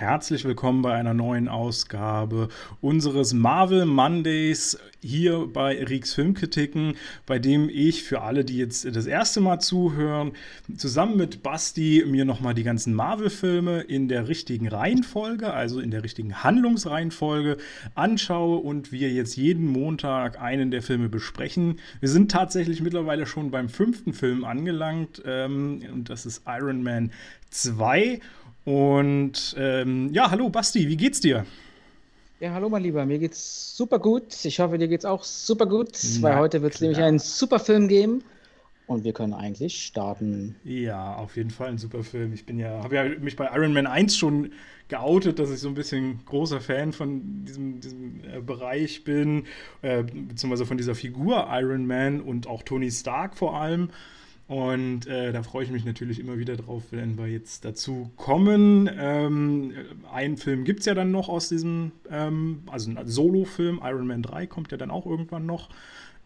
herzlich willkommen bei einer neuen Ausgabe unseres Marvel Mondays hier bei Rieks Filmkritiken, bei dem ich für alle, die jetzt das erste Mal zuhören, zusammen mit Basti mir nochmal die ganzen Marvel-Filme in der richtigen Reihenfolge, also in der richtigen Handlungsreihenfolge anschaue und wir jetzt jeden Montag einen der Filme besprechen. Wir sind tatsächlich mittlerweile schon beim fünften Film angelangt ähm, und das ist Iron Man 2. Und ähm, ja, hallo Basti, wie geht's dir? Ja, hallo mein Lieber, mir geht's super gut. Ich hoffe, dir geht's auch super gut, Na, weil heute wird es nämlich einen super Film geben. Und wir können eigentlich starten. Ja, auf jeden Fall ein super Film. Ich bin ja, habe ja mich bei Iron Man 1 schon geoutet, dass ich so ein bisschen großer Fan von diesem, diesem äh, Bereich bin, äh, beziehungsweise von dieser Figur Iron Man und auch Tony Stark vor allem. Und äh, da freue ich mich natürlich immer wieder drauf, wenn wir jetzt dazu kommen. Ähm, einen Film gibt es ja dann noch aus diesem, ähm, also ein Solo-Film, Iron Man 3 kommt ja dann auch irgendwann noch.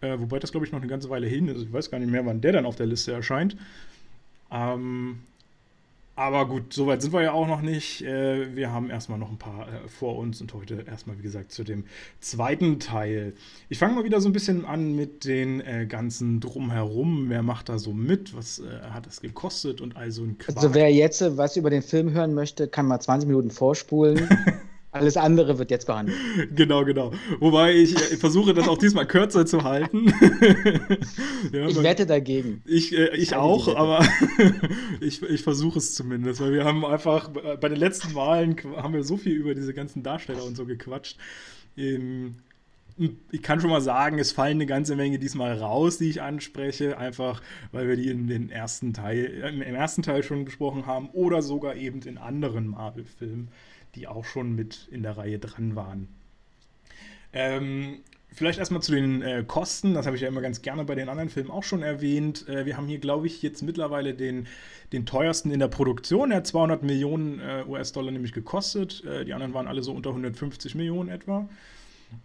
Äh, wobei das, glaube ich, noch eine ganze Weile hin ist. Ich weiß gar nicht mehr, wann der dann auf der Liste erscheint. Ähm, aber gut, soweit sind wir ja auch noch nicht. Äh, wir haben erstmal noch ein paar äh, vor uns und heute erstmal, wie gesagt, zu dem zweiten Teil. Ich fange mal wieder so ein bisschen an mit den äh, ganzen Drumherum. Wer macht da so mit? Was hat es gekostet und all so ein Quark. Also, wer jetzt was über den Film hören möchte, kann mal 20 Minuten vorspulen. Alles andere wird jetzt behandelt. Genau, genau. Wobei ich, ich versuche das auch diesmal kürzer zu halten. ja, ich wette dagegen. Ich, äh, ich, ich auch, aber ich, ich versuche es zumindest, weil wir haben einfach bei den letzten Wahlen haben wir so viel über diese ganzen Darsteller und so gequatscht. Ähm, ich kann schon mal sagen, es fallen eine ganze Menge diesmal raus, die ich anspreche, einfach weil wir die in den ersten Teil, im ersten Teil schon besprochen haben oder sogar eben in anderen Marvel-Filmen die auch schon mit in der Reihe dran waren. Ähm, vielleicht erstmal zu den äh, Kosten. Das habe ich ja immer ganz gerne bei den anderen Filmen auch schon erwähnt. Äh, wir haben hier, glaube ich, jetzt mittlerweile den, den teuersten in der Produktion. Er hat 200 Millionen äh, US-Dollar nämlich gekostet. Äh, die anderen waren alle so unter 150 Millionen etwa.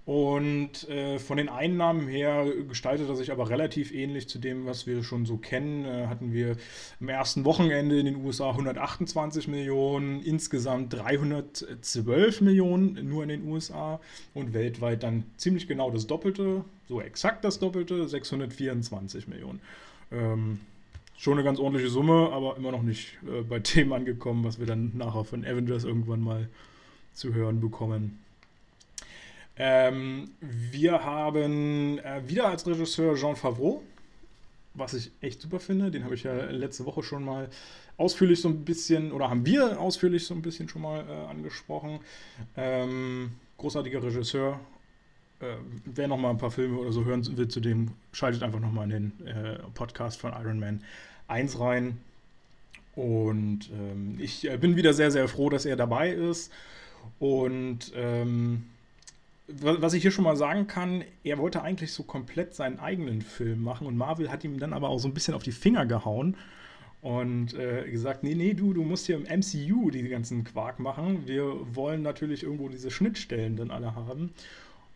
Und äh, von den Einnahmen her gestaltet er sich aber relativ ähnlich zu dem, was wir schon so kennen. Äh, hatten wir im ersten Wochenende in den USA 128 Millionen, insgesamt 312 Millionen nur in den USA und weltweit dann ziemlich genau das Doppelte, so exakt das Doppelte, 624 Millionen. Ähm, schon eine ganz ordentliche Summe, aber immer noch nicht äh, bei dem angekommen, was wir dann nachher von Avengers irgendwann mal zu hören bekommen. Ähm, wir haben äh, wieder als Regisseur Jean Favreau, was ich echt super finde. Den habe ich ja letzte Woche schon mal ausführlich so ein bisschen, oder haben wir ausführlich so ein bisschen schon mal äh, angesprochen. Ähm, großartiger Regisseur. Äh, wer noch mal ein paar Filme oder so hören will zu dem, schaltet einfach noch mal in den äh, Podcast von Iron Man 1 rein. Und ähm, ich äh, bin wieder sehr, sehr froh, dass er dabei ist. Und ähm, was ich hier schon mal sagen kann, er wollte eigentlich so komplett seinen eigenen Film machen und Marvel hat ihm dann aber auch so ein bisschen auf die Finger gehauen und äh, gesagt, nee, nee, du, du musst hier im MCU die ganzen Quark machen. Wir wollen natürlich irgendwo diese Schnittstellen dann alle haben.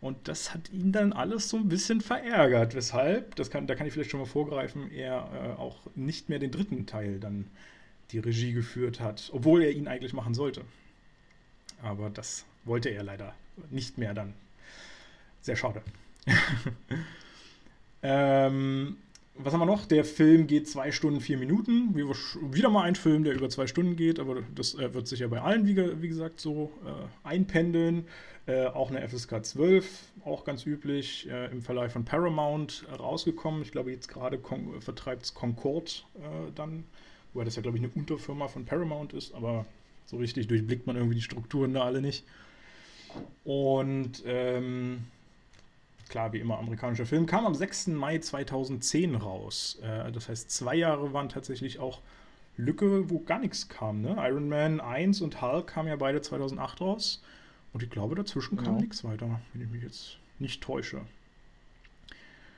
Und das hat ihn dann alles so ein bisschen verärgert. Weshalb, das kann, da kann ich vielleicht schon mal vorgreifen, er äh, auch nicht mehr den dritten Teil dann die Regie geführt hat, obwohl er ihn eigentlich machen sollte. Aber das wollte er leider nicht mehr dann. Sehr schade. ähm, was haben wir noch? Der Film geht zwei Stunden, vier Minuten. Wieder mal ein Film, der über zwei Stunden geht, aber das äh, wird sich ja bei allen, wie, wie gesagt, so äh, einpendeln. Äh, auch eine FSK 12, auch ganz üblich, äh, im Verleih von Paramount rausgekommen. Ich glaube, jetzt gerade vertreibt es Concord äh, dann, wobei das ja, glaube ich, eine Unterfirma von Paramount ist, aber so richtig durchblickt man irgendwie die Strukturen da alle nicht. Und ähm, klar, wie immer, amerikanischer Film, kam am 6. Mai 2010 raus. Äh, das heißt, zwei Jahre waren tatsächlich auch Lücke, wo gar nichts kam. Ne? Iron Man 1 und Hulk kamen ja beide 2008 raus. Und ich glaube, dazwischen kam ja. nichts weiter, wenn ich mich jetzt nicht täusche.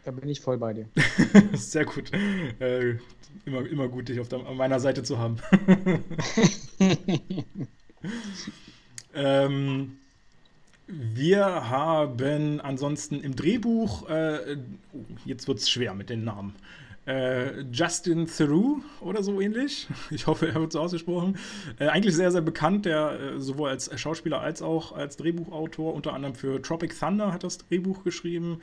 Da bin ich voll bei dir. Sehr gut. Äh, immer, immer gut, dich auf, der, auf meiner Seite zu haben. ähm, wir haben ansonsten im Drehbuch, äh, jetzt wird es schwer mit den Namen. Äh, Justin Theroux oder so ähnlich. Ich hoffe, er wird so ausgesprochen. Äh, eigentlich sehr, sehr bekannt, der äh, sowohl als Schauspieler als auch als Drehbuchautor, unter anderem für Tropic Thunder hat das Drehbuch geschrieben,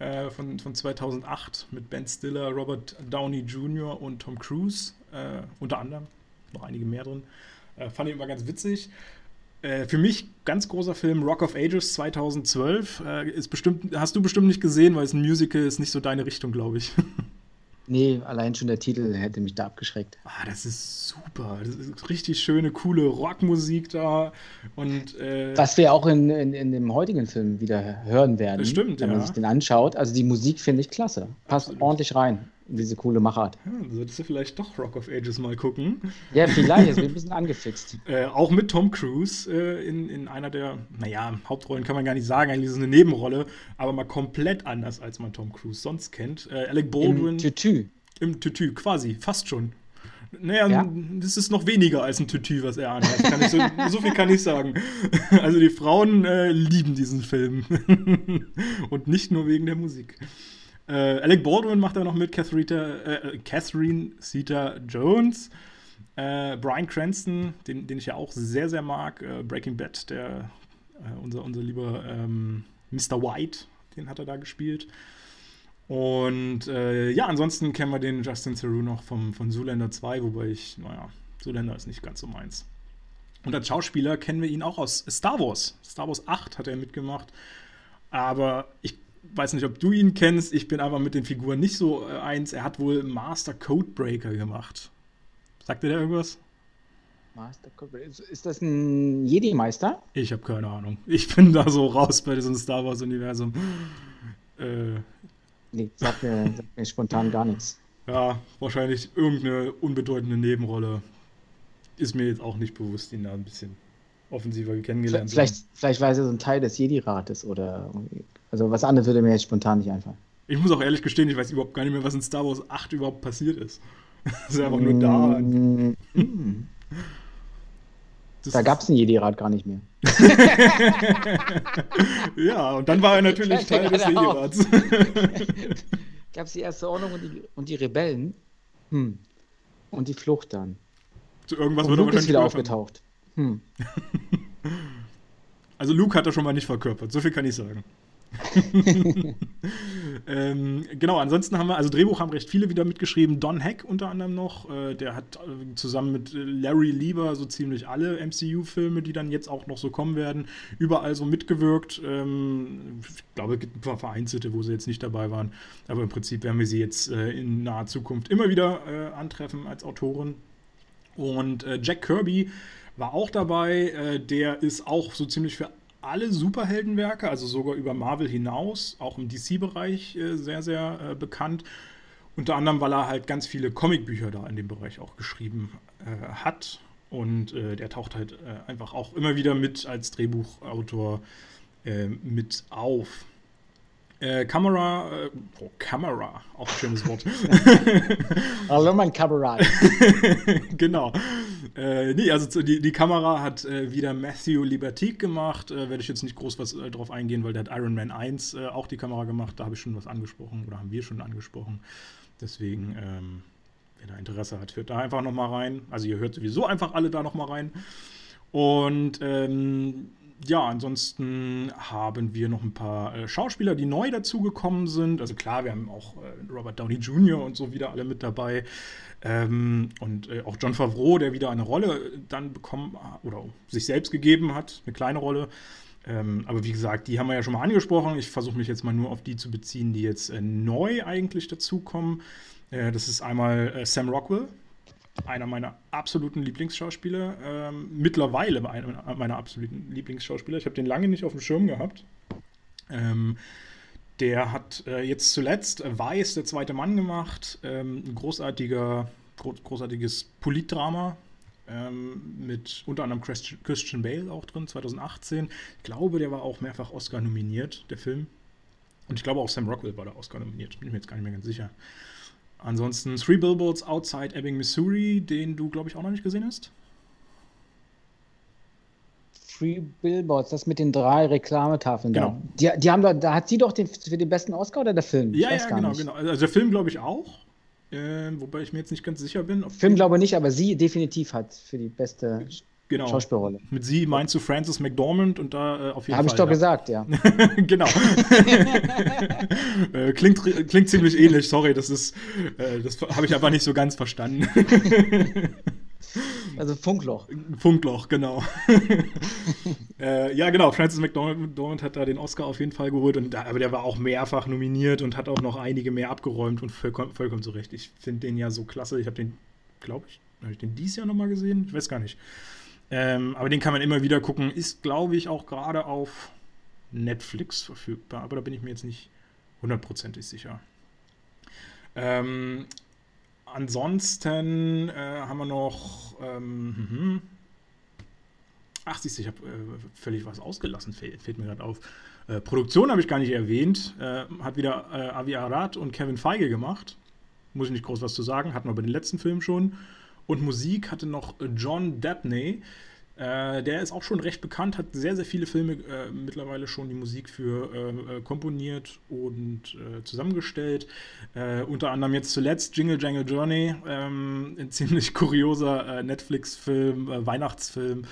äh, von, von 2008 mit Ben Stiller, Robert Downey Jr. und Tom Cruise, äh, unter anderem. Noch einige mehr drin. Fand ich immer ganz witzig. Für mich ganz großer Film Rock of Ages 2012. ist bestimmt, hast du bestimmt nicht gesehen, weil es ein Musical ist, nicht so deine Richtung, glaube ich. Nee, allein schon der Titel hätte mich da abgeschreckt. Ah, das ist super. Das ist richtig schöne, coole Rockmusik da. Und, äh, Was wir auch in, in, in, dem heutigen Film wieder hören werden. Stimmt, wenn man sich den anschaut. Also die Musik finde ich klasse. Passt Absolut. ordentlich rein diese coole Machart. Ja, solltest du vielleicht doch Rock of Ages mal gucken. Ja, vielleicht, bin ich ein bisschen angefixt. äh, auch mit Tom Cruise äh, in, in einer der, naja, Hauptrollen kann man gar nicht sagen, eigentlich ist es eine Nebenrolle, aber mal komplett anders, als man Tom Cruise sonst kennt. Äh, Alec Baldwin. Im Tütü. Im Tütü, quasi, fast schon. Naja, ja? das ist noch weniger als ein Tütü, was er anhat. So, so, viel kann ich sagen. Also die Frauen äh, lieben diesen Film. Und nicht nur wegen der Musik. Äh, Alec Baldwin macht da noch mit, Catherine, äh, Catherine Zeta Jones. Äh, Brian Cranston, den, den ich ja auch sehr, sehr mag. Äh, Breaking Bad, der, äh, unser, unser lieber ähm, Mr. White, den hat er da gespielt. Und äh, ja, ansonsten kennen wir den Justin Theroux noch vom, von Zoolander 2, wobei ich, naja, Zoolander ist nicht ganz so meins. Und als Schauspieler kennen wir ihn auch aus Star Wars. Star Wars 8 hat er mitgemacht. Aber ich weiß nicht, ob du ihn kennst. Ich bin aber mit den Figuren nicht so äh, eins. Er hat wohl Master Codebreaker gemacht. Sagt dir der irgendwas? Master Codebreaker. Ist das ein Jedi-Meister? Ich habe keine Ahnung. Ich bin da so raus bei diesem Star Wars-Universum. Äh, nee, sagt mir, sagt mir spontan gar nichts. Ja, wahrscheinlich irgendeine unbedeutende Nebenrolle. Ist mir jetzt auch nicht bewusst, ihn da ein bisschen offensiver kennengelernt vielleicht, Vielleicht war er so ein Teil des Jedi-Rates oder also was anderes würde mir jetzt spontan nicht einfallen. Ich muss auch ehrlich gestehen, ich weiß überhaupt gar nicht mehr, was in Star Wars 8 überhaupt passiert ist. Das ist einfach nur da. Mm. Das da gab es einen Jedi-Rat gar nicht mehr. ja, und dann war er natürlich Teil des Jedi-Rats. gab es die erste Ordnung und die, und die Rebellen. Hm. Und die Flucht dann. Zu irgendwas und wird Luke ist wieder aufgetaucht. Hm. Also Luke hat er schon mal nicht verkörpert, so viel kann ich sagen. ähm, genau, ansonsten haben wir, also Drehbuch haben recht viele wieder mitgeschrieben. Don Heck unter anderem noch, äh, der hat äh, zusammen mit Larry Lieber so ziemlich alle MCU-Filme, die dann jetzt auch noch so kommen werden, überall so mitgewirkt. Ähm, ich glaube, es gibt ein paar vereinzelte, wo sie jetzt nicht dabei waren, aber im Prinzip werden wir sie jetzt äh, in naher Zukunft immer wieder äh, antreffen als Autorin. Und äh, Jack Kirby war auch dabei. Äh, der ist auch so ziemlich für alle Superheldenwerke, also sogar über Marvel hinaus, auch im DC-Bereich äh, sehr, sehr äh, bekannt. Unter anderem, weil er halt ganz viele Comicbücher da in dem Bereich auch geschrieben äh, hat. Und äh, der taucht halt äh, einfach auch immer wieder mit als Drehbuchautor mit auf. Äh, Kamera, äh, oh, Kamera, auch ein schönes Wort. Hallo, mein Kamerad. genau. Äh, nee, also die, die Kamera hat äh, wieder Matthew Libertique gemacht. Äh, Werde ich jetzt nicht groß was äh, drauf eingehen, weil der hat Iron Man 1 äh, auch die Kamera gemacht. Da habe ich schon was angesprochen oder haben wir schon angesprochen. Deswegen, ähm, wer da Interesse hat, hört da einfach nochmal rein. Also ihr hört sowieso einfach alle da nochmal rein. Und ähm, ja, ansonsten haben wir noch ein paar äh, Schauspieler, die neu dazugekommen sind. Also klar, wir haben auch äh, Robert Downey Jr. und so wieder alle mit dabei. Ähm, und äh, auch John Favreau, der wieder eine Rolle dann bekommen oder sich selbst gegeben hat, eine kleine Rolle. Ähm, aber wie gesagt, die haben wir ja schon mal angesprochen. Ich versuche mich jetzt mal nur auf die zu beziehen, die jetzt äh, neu eigentlich dazukommen. Äh, das ist einmal äh, Sam Rockwell, einer meiner absoluten Lieblingsschauspieler. Ähm, mittlerweile einer meiner absoluten Lieblingsschauspieler. Ich habe den lange nicht auf dem Schirm gehabt. Ähm, der hat äh, jetzt zuletzt Weiß, der zweite Mann gemacht. Ähm, ein großartiger, gro großartiges Politdrama. Ähm, mit unter anderem Christian Bale auch drin, 2018. Ich glaube, der war auch mehrfach Oscar nominiert, der Film. Und ich glaube auch Sam Rockwell war da Oscar nominiert. Bin ich mir jetzt gar nicht mehr ganz sicher. Ansonsten Three Billboards Outside Ebbing, Missouri, den du, glaube ich, auch noch nicht gesehen hast. Three Billboards, das mit den drei Reklametafeln. Genau. Da. Die, die haben da, da hat sie doch den, für den besten Oscar oder der Film? Ja, ja, genau, nicht. genau. Also der Film, glaube ich, auch. äh, wobei ich mir jetzt nicht ganz sicher bin. Film glaube ich nicht, aber sie definitiv hat für die beste genau. Schauspielrolle. Mit sie meinst du Frances McDormand und da äh, auf jeden Hab Fall. Habe ich doch ja. gesagt, ja. genau. äh, klingt, klingt ziemlich ähnlich, sorry, das ist, äh, das habe ich einfach nicht so ganz verstanden. Also Funkloch. Funkloch, genau. äh, ja, genau. Francis McDormand hat da den Oscar auf jeden Fall geholt. Und, aber der war auch mehrfach nominiert und hat auch noch einige mehr abgeräumt und vollkommen, vollkommen zu Recht. Ich finde den ja so klasse. Ich habe den, glaube ich, habe ich den dieses Jahr nochmal gesehen? Ich weiß gar nicht. Ähm, aber den kann man immer wieder gucken. Ist, glaube ich, auch gerade auf Netflix verfügbar. Aber da bin ich mir jetzt nicht hundertprozentig sicher. Ähm, ansonsten äh, haben wir noch. Ähm, hm, ach, siehst du, ich habe äh, völlig was ausgelassen, fällt, fällt mir gerade auf. Äh, Produktion habe ich gar nicht erwähnt. Äh, hat wieder äh, Avi Arad und Kevin Feige gemacht. Muss ich nicht groß was zu sagen. Hatten wir bei den letzten Filmen schon. Und Musik hatte noch John Dabney. Äh, der ist auch schon recht bekannt, hat sehr, sehr viele Filme äh, mittlerweile schon die Musik für äh, komponiert und äh, zusammengestellt. Äh, unter anderem jetzt zuletzt Jingle Jangle Journey, ähm, ein ziemlich kurioser äh, Netflix-Film, Weihnachtsfilm.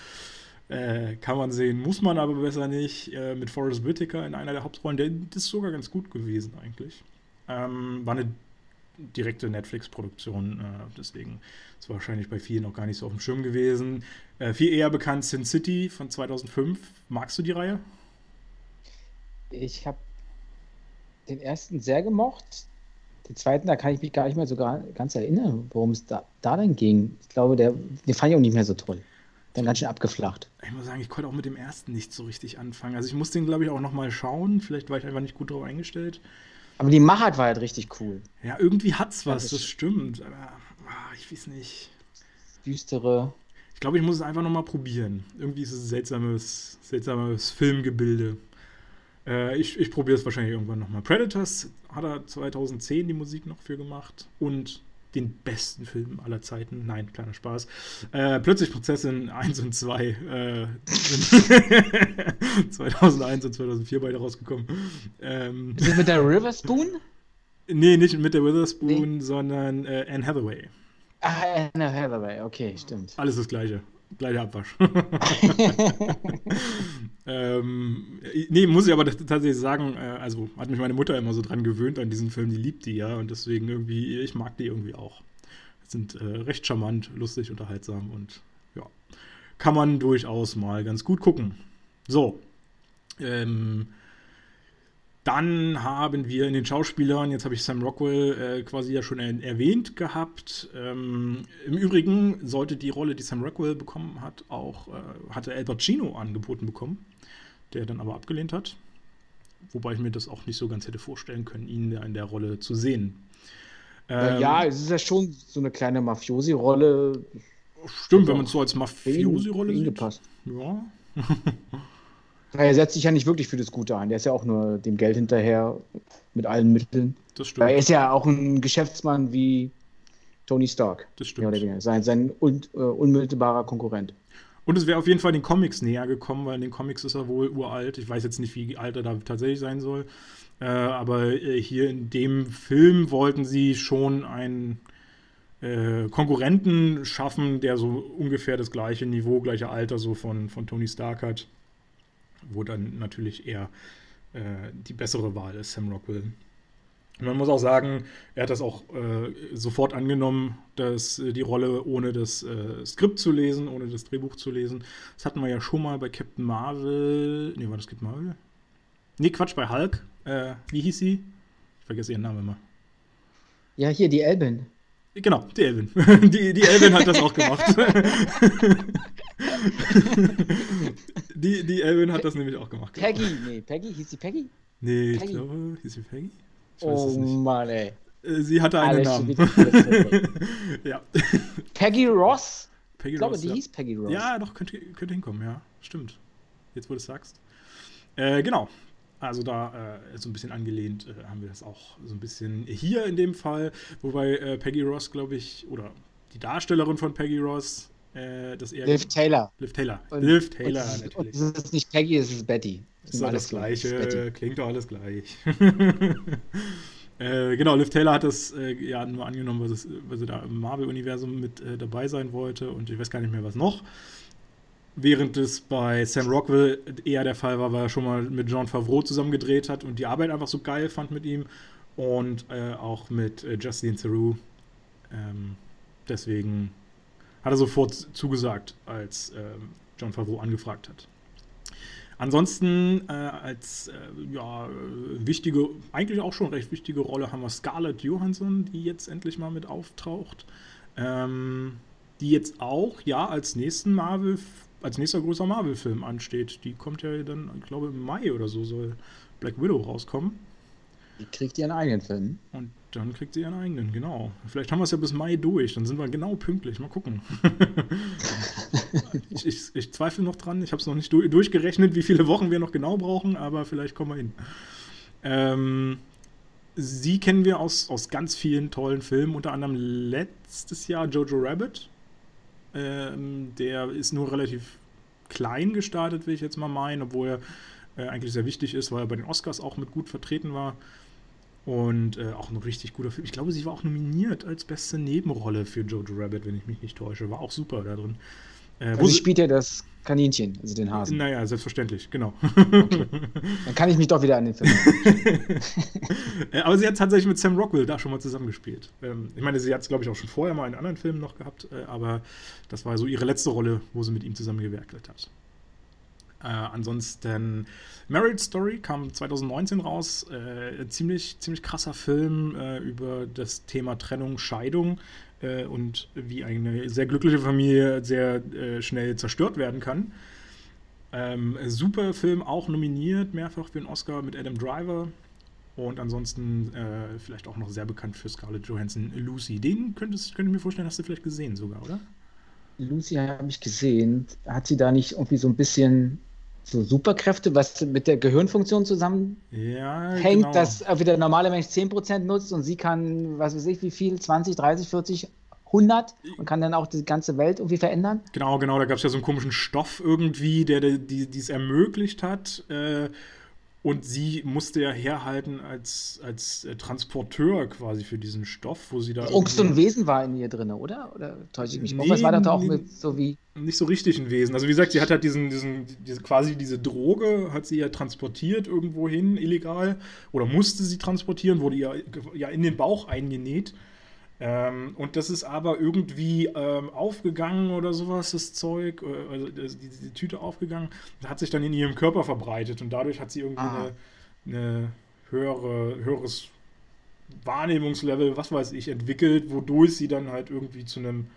kann man sehen, muss man aber besser nicht. mit Forrest Whitaker in einer der Hauptrollen. Der ist sogar ganz gut gewesen eigentlich. Ähm, war eine direkte Netflix-Produktion, deswegen ist wahrscheinlich bei vielen noch gar nicht so auf dem Schirm gewesen. Äh, viel eher bekannt Sin City von 2005. Magst du die Reihe? Ich habe den ersten sehr gemocht. Den zweiten, da kann ich mich gar nicht mehr so ganz erinnern, worum es da, da denn ging. Ich glaube, der, den fand ich auch nicht mehr so toll. Dann ganz schön abgeflacht. Ich muss sagen, ich konnte auch mit dem ersten nicht so richtig anfangen. Also ich muss den, glaube ich, auch nochmal schauen. Vielleicht war ich einfach nicht gut drauf eingestellt. Aber die Machart war halt richtig cool. Ja, irgendwie hat's was, das stimmt. Aber ah, ich weiß nicht. Düstere. Ich glaube, ich muss es einfach nochmal probieren. Irgendwie ist es ein seltsames, seltsames Filmgebilde. Äh, ich ich probiere es wahrscheinlich irgendwann nochmal. Predators hat er 2010 die Musik noch für gemacht. Und den besten Film aller Zeiten. Nein, kleiner Spaß. Äh, Plötzlich Prozessin 1 und 2 äh, sind 2001 und 2004 beide rausgekommen. Ähm, ist das mit der Riverspoon? Nee, nicht mit der Witherspoon, nee. sondern äh, Anne Hathaway. Ah, Anne Hathaway, okay, stimmt. Alles das Gleiche. Gleicher Abwasch. ähm, nee, muss ich aber tatsächlich sagen, äh, also hat mich meine Mutter immer so dran gewöhnt an diesen Film, die liebt die ja und deswegen irgendwie, ich mag die irgendwie auch. Sind äh, recht charmant, lustig, unterhaltsam und ja, kann man durchaus mal ganz gut gucken. So, ähm, dann haben wir in den Schauspielern, jetzt habe ich Sam Rockwell äh, quasi ja schon er erwähnt gehabt. Ähm, Im Übrigen sollte die Rolle, die Sam Rockwell bekommen hat, auch, äh, hatte Al Pacino angeboten bekommen, der dann aber abgelehnt hat. Wobei ich mir das auch nicht so ganz hätte vorstellen können, ihn in der Rolle zu sehen. Ähm, ja, es ist ja schon so eine kleine Mafiosi-Rolle. Stimmt, wenn man es so als Mafiosi-Rolle sieht. Gepasst. Ja. Er setzt sich ja nicht wirklich für das Gute ein. Der ist ja auch nur dem Geld hinterher mit allen Mitteln. Das stimmt. Er ist ja auch ein Geschäftsmann wie Tony Stark. Das stimmt. Sein, sein un, uh, unmittelbarer Konkurrent. Und es wäre auf jeden Fall den Comics näher gekommen, weil in den Comics ist er wohl uralt. Ich weiß jetzt nicht, wie alt er da tatsächlich sein soll. Äh, aber äh, hier in dem Film wollten sie schon einen äh, Konkurrenten schaffen, der so ungefähr das gleiche Niveau, gleiche Alter so von, von Tony Stark hat wo dann natürlich eher äh, die bessere Wahl ist, Sam Rockwell. Und man muss auch sagen, er hat das auch äh, sofort angenommen, dass äh, die Rolle ohne das äh, Skript zu lesen, ohne das Drehbuch zu lesen. Das hatten wir ja schon mal bei Captain Marvel. Nee, war das Captain Marvel? Nee, Quatsch, bei Hulk. Äh, wie hieß sie? Ich vergesse ihren Namen immer. Ja, hier, die Elben. Genau, die Elvin. Die, die Elvin hat das auch gemacht. die, die Elvin hat das nämlich auch gemacht. Peggy, nee, Peggy, hieß sie Peggy? Nee, Peggy. ich glaube, hieß sie Peggy? Ich oh Mann, ey. Äh, sie hatte einen Alles Namen. ja. Peggy Ross? Peggy ich glaube, Ross, die ja. hieß Peggy Ross. Ja, doch, könnte, könnte hinkommen, ja. Stimmt. Jetzt, wo du es sagst. Äh, genau. Also da äh, so ein bisschen angelehnt äh, haben wir das auch so ein bisschen hier in dem Fall, wobei äh, Peggy Ross, glaube ich, oder die Darstellerin von Peggy Ross, äh, das eher. Liv Taylor. Liv Taylor. Und, Liv Taylor, und, natürlich. Und das ist nicht Peggy, es ist Betty. Das ist alles Gleiche, klingt doch alles gleich. Äh, genau, Liv Taylor hat das äh, ja nur angenommen, weil, es, weil sie da im Marvel-Universum mit äh, dabei sein wollte und ich weiß gar nicht mehr, was noch. Während es bei Sam Rockwell eher der Fall war, weil er schon mal mit John Favreau zusammen gedreht hat und die Arbeit einfach so geil fand mit ihm und äh, auch mit äh, Justin Theroux. Ähm, deswegen hat er sofort zugesagt, als ähm, John Favreau angefragt hat. Ansonsten äh, als äh, ja, wichtige, eigentlich auch schon recht wichtige Rolle haben wir Scarlett Johansson, die jetzt endlich mal mit auftaucht. Ähm, die jetzt auch, ja, als nächsten Marvel, als nächster großer Marvel-Film ansteht. Die kommt ja dann, ich glaube, im Mai oder so soll Black Widow rauskommen. Die kriegt ihren eigenen Film. Und dann kriegt sie ihren eigenen, genau. Vielleicht haben wir es ja bis Mai durch, dann sind wir genau pünktlich. Mal gucken. ich, ich, ich, zweifle noch dran. Ich habe es noch nicht du durchgerechnet, wie viele Wochen wir noch genau brauchen, aber vielleicht kommen wir hin. Ähm, sie kennen wir aus, aus ganz vielen tollen Filmen, unter anderem letztes Jahr Jojo Rabbit. Ähm, der ist nur relativ klein gestartet, will ich jetzt mal meinen, obwohl er äh, eigentlich sehr wichtig ist, weil er bei den Oscars auch mit gut vertreten war. Und äh, auch ein richtig guter Film. Ich glaube, sie war auch nominiert als beste Nebenrolle für Jojo Rabbit, wenn ich mich nicht täusche. War auch super da drin. Äh, also sie spielt ja das Kaninchen, also den Hasen. Naja, selbstverständlich, genau. Okay. Dann kann ich mich doch wieder an den Film äh, Aber sie hat tatsächlich mit Sam Rockwell da schon mal zusammengespielt. Ähm, ich meine, sie hat es, glaube ich, auch schon vorher mal in anderen Filmen noch gehabt, äh, aber das war so ihre letzte Rolle, wo sie mit ihm zusammengewerkelt hat. Äh, ansonsten Married Story kam 2019 raus. Äh, ziemlich, ziemlich krasser Film äh, über das Thema Trennung, Scheidung äh, und wie eine sehr glückliche Familie sehr äh, schnell zerstört werden kann. Ähm, super Film, auch nominiert mehrfach für den Oscar mit Adam Driver. Und ansonsten äh, vielleicht auch noch sehr bekannt für Scarlett Johansson, Lucy. Den könntest, könnte ich mir vorstellen, hast du vielleicht gesehen sogar, oder? Lucy habe ich gesehen. Hat sie da nicht irgendwie so ein bisschen so Superkräfte, was mit der Gehirnfunktion zusammenhängt, ja, genau. dass wieder der normale Mensch 10% nutzt und sie kann, was weiß ich, wie viel, 20, 30, 40, 100 und kann dann auch die ganze Welt irgendwie verändern? Genau, genau, da gab es ja so einen komischen Stoff irgendwie, der es die, die, ermöglicht hat. Äh, und sie musste ja herhalten als, als äh, Transporteur quasi für diesen Stoff, wo sie da. So ein Wesen war in ihr drin, oder? Oder täusche ich mich? Nee, Was war das auch mit so wie. Nicht so richtig ein Wesen. Also wie gesagt, sie hat halt diesen, diesen, diese, quasi diese Droge, hat sie ja transportiert irgendwo hin, illegal. Oder musste sie transportieren, wurde ihr ja in den Bauch eingenäht. Ähm, und das ist aber irgendwie ähm, aufgegangen oder sowas, das Zeug, äh, also die, die, Tüte aufgegangen, hat sich dann in ihrem Körper verbreitet und dadurch hat sie irgendwie eine, eine höhere, höheres Wahrnehmungslevel, was weiß ich, entwickelt, wodurch sie dann halt irgendwie zu einem,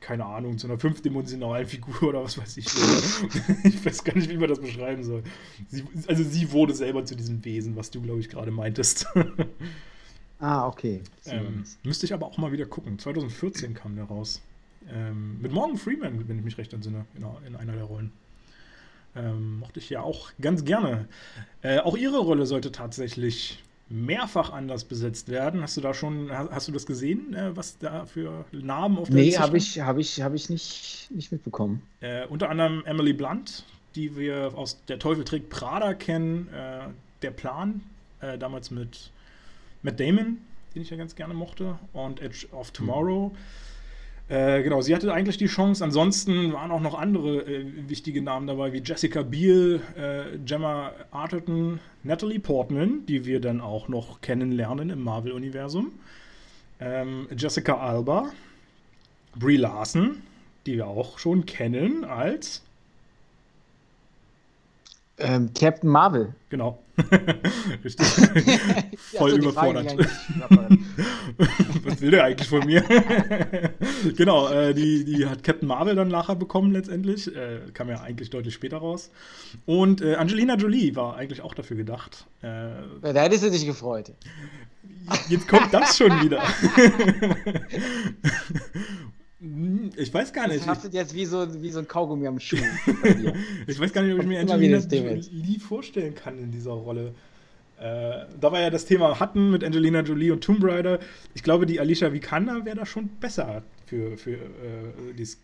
keine Ahnung, zu einer fünfdimensionalen Figur oder was weiß ich. ich weiß gar nicht, wie man das beschreiben soll. Sie, also sie wurde selber zu diesem Wesen, was du, glaube ich, gerade meintest. Ah, okay. Ähm, müsste ich aber auch mal wieder gucken. 2014 kam der raus. Ähm, mit Morgan Freeman, wenn ich mich recht entsinne, in, in einer der Rollen. Ähm, mochte ich ja auch ganz gerne. Äh, auch ihre Rolle sollte tatsächlich mehrfach anders besetzt werden. Hast du da schon, hast du das gesehen, äh, was da für Namen auf der Nee, habe ich, hab ich, hab ich nicht, nicht mitbekommen. Äh, unter anderem Emily Blunt, die wir aus Der Teufel trägt Prada kennen. Äh, der Plan, äh, damals mit Matt Damon, den ich ja ganz gerne mochte, und Edge of Tomorrow. Mhm. Äh, genau, sie hatte eigentlich die Chance. Ansonsten waren auch noch andere äh, wichtige Namen dabei, wie Jessica Biel, äh, Gemma Arterton, Natalie Portman, die wir dann auch noch kennenlernen im Marvel-Universum, ähm, Jessica Alba, Brie Larson, die wir auch schon kennen als ähm, Captain Marvel. Genau. Richtig. Voll überfordert. Was will der eigentlich von mir? genau, äh, die, die hat Captain Marvel dann nachher bekommen letztendlich. Äh, kam ja eigentlich deutlich später raus. Und äh, Angelina Jolie war eigentlich auch dafür gedacht. Äh, da hättest du dich gefreut. Jetzt kommt das schon wieder. Ich weiß gar nicht. Das haftet jetzt wie so, wie so ein Kaugummi am Schuh. ich weiß gar nicht, ob ich mir Angelina Jolie vorstellen kann in dieser Rolle. Äh, da wir ja das Thema hatten mit Angelina Jolie und Tomb Raider, ich glaube, die Alicia Vikander wäre da schon besser für, für, äh, dies,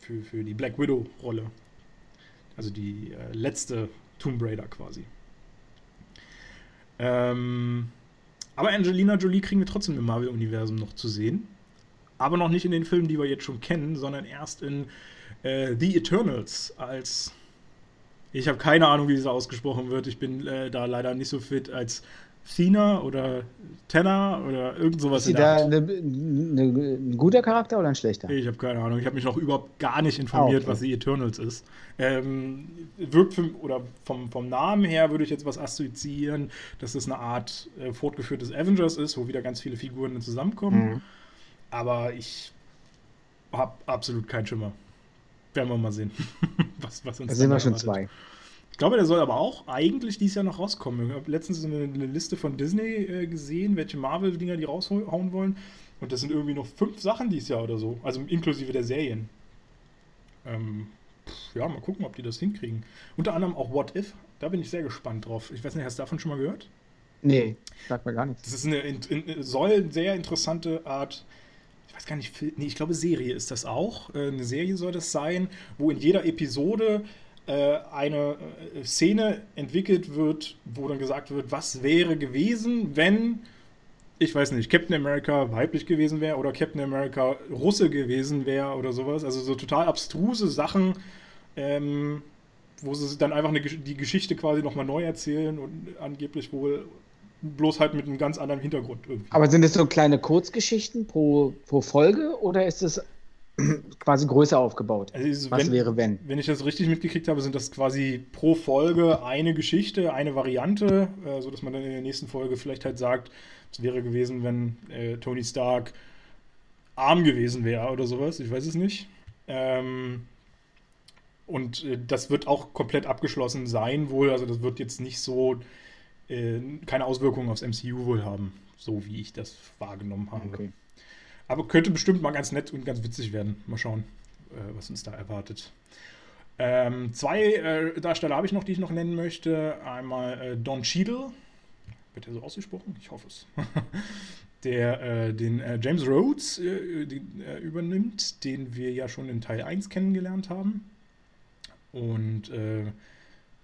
für, für die Black Widow-Rolle. Also die äh, letzte Tomb Raider quasi. Ähm, Aber Angelina Jolie kriegen wir trotzdem im Marvel-Universum noch zu sehen. Aber noch nicht in den Filmen, die wir jetzt schon kennen, sondern erst in äh, The Eternals als. Ich habe keine Ahnung, wie es ausgesprochen wird. Ich bin äh, da leider nicht so fit als Thina oder Tenna oder irgend sowas. Ist sie da eine, eine, ein guter Charakter oder ein schlechter? Ich habe keine Ahnung. Ich habe mich noch überhaupt gar nicht informiert, ah, okay. was die Eternals ist. Ähm, wirkt für, oder vom, vom Namen her würde ich jetzt was assoziieren, dass es eine Art äh, fortgeführtes Avengers ist, wo wieder ganz viele Figuren zusammenkommen. Mhm. Aber ich habe absolut keinen Schimmer. Werden wir mal sehen, was, was uns Da sind wir schon zwei. Ich glaube, der soll aber auch eigentlich dieses Jahr noch rauskommen. Ich habe letztens eine, eine, Liste von Disney äh, gesehen, welche Marvel-Dinger die raushauen wollen. Und das sind irgendwie noch fünf Sachen dieses Jahr oder so. Also inklusive der Serien. Ähm, ja, mal gucken, ob die das hinkriegen. Unter anderem auch What If. Da bin ich sehr gespannt drauf. Ich weiß nicht, hast du davon schon mal gehört? Nee, sagt mir gar nichts. Das ist eine, in, in, soll eine sehr interessante Art weiß gar nicht, nee, ich glaube Serie ist das auch. Äh, eine Serie soll das sein, wo in jeder Episode äh, eine äh, Szene entwickelt wird, wo dann gesagt wird, was wäre gewesen, wenn, ich weiß nicht, Captain America weiblich gewesen wäre oder Captain America Russe gewesen wäre oder sowas. Also so total abstruse Sachen, ähm, wo sie dann einfach eine, die Geschichte quasi nochmal neu erzählen und angeblich wohl bloß halt mit einem ganz anderen Hintergrund irgendwie. Aber sind das so kleine Kurzgeschichten pro, pro Folge oder ist es quasi größer aufgebaut. Also Was wenn, wäre, wenn? Wenn ich das richtig mitgekriegt habe, sind das quasi pro Folge eine Geschichte, eine Variante, äh, sodass man dann in der nächsten Folge vielleicht halt sagt, es wäre gewesen, wenn äh, Tony Stark arm gewesen wäre oder sowas. Ich weiß es nicht. Ähm, und äh, das wird auch komplett abgeschlossen sein, wohl. Also, das wird jetzt nicht so äh, keine Auswirkungen aufs MCU wohl haben, so wie ich das wahrgenommen habe. Okay. Aber könnte bestimmt mal ganz nett und ganz witzig werden. Mal schauen, äh, was uns da erwartet. Ähm, zwei äh, Darsteller habe ich noch, die ich noch nennen möchte. Einmal äh, Don Cheadle. Wird er so ausgesprochen? Ich hoffe es. der äh, den äh, James Rhodes äh, den, übernimmt, den wir ja schon in Teil 1 kennengelernt haben. Und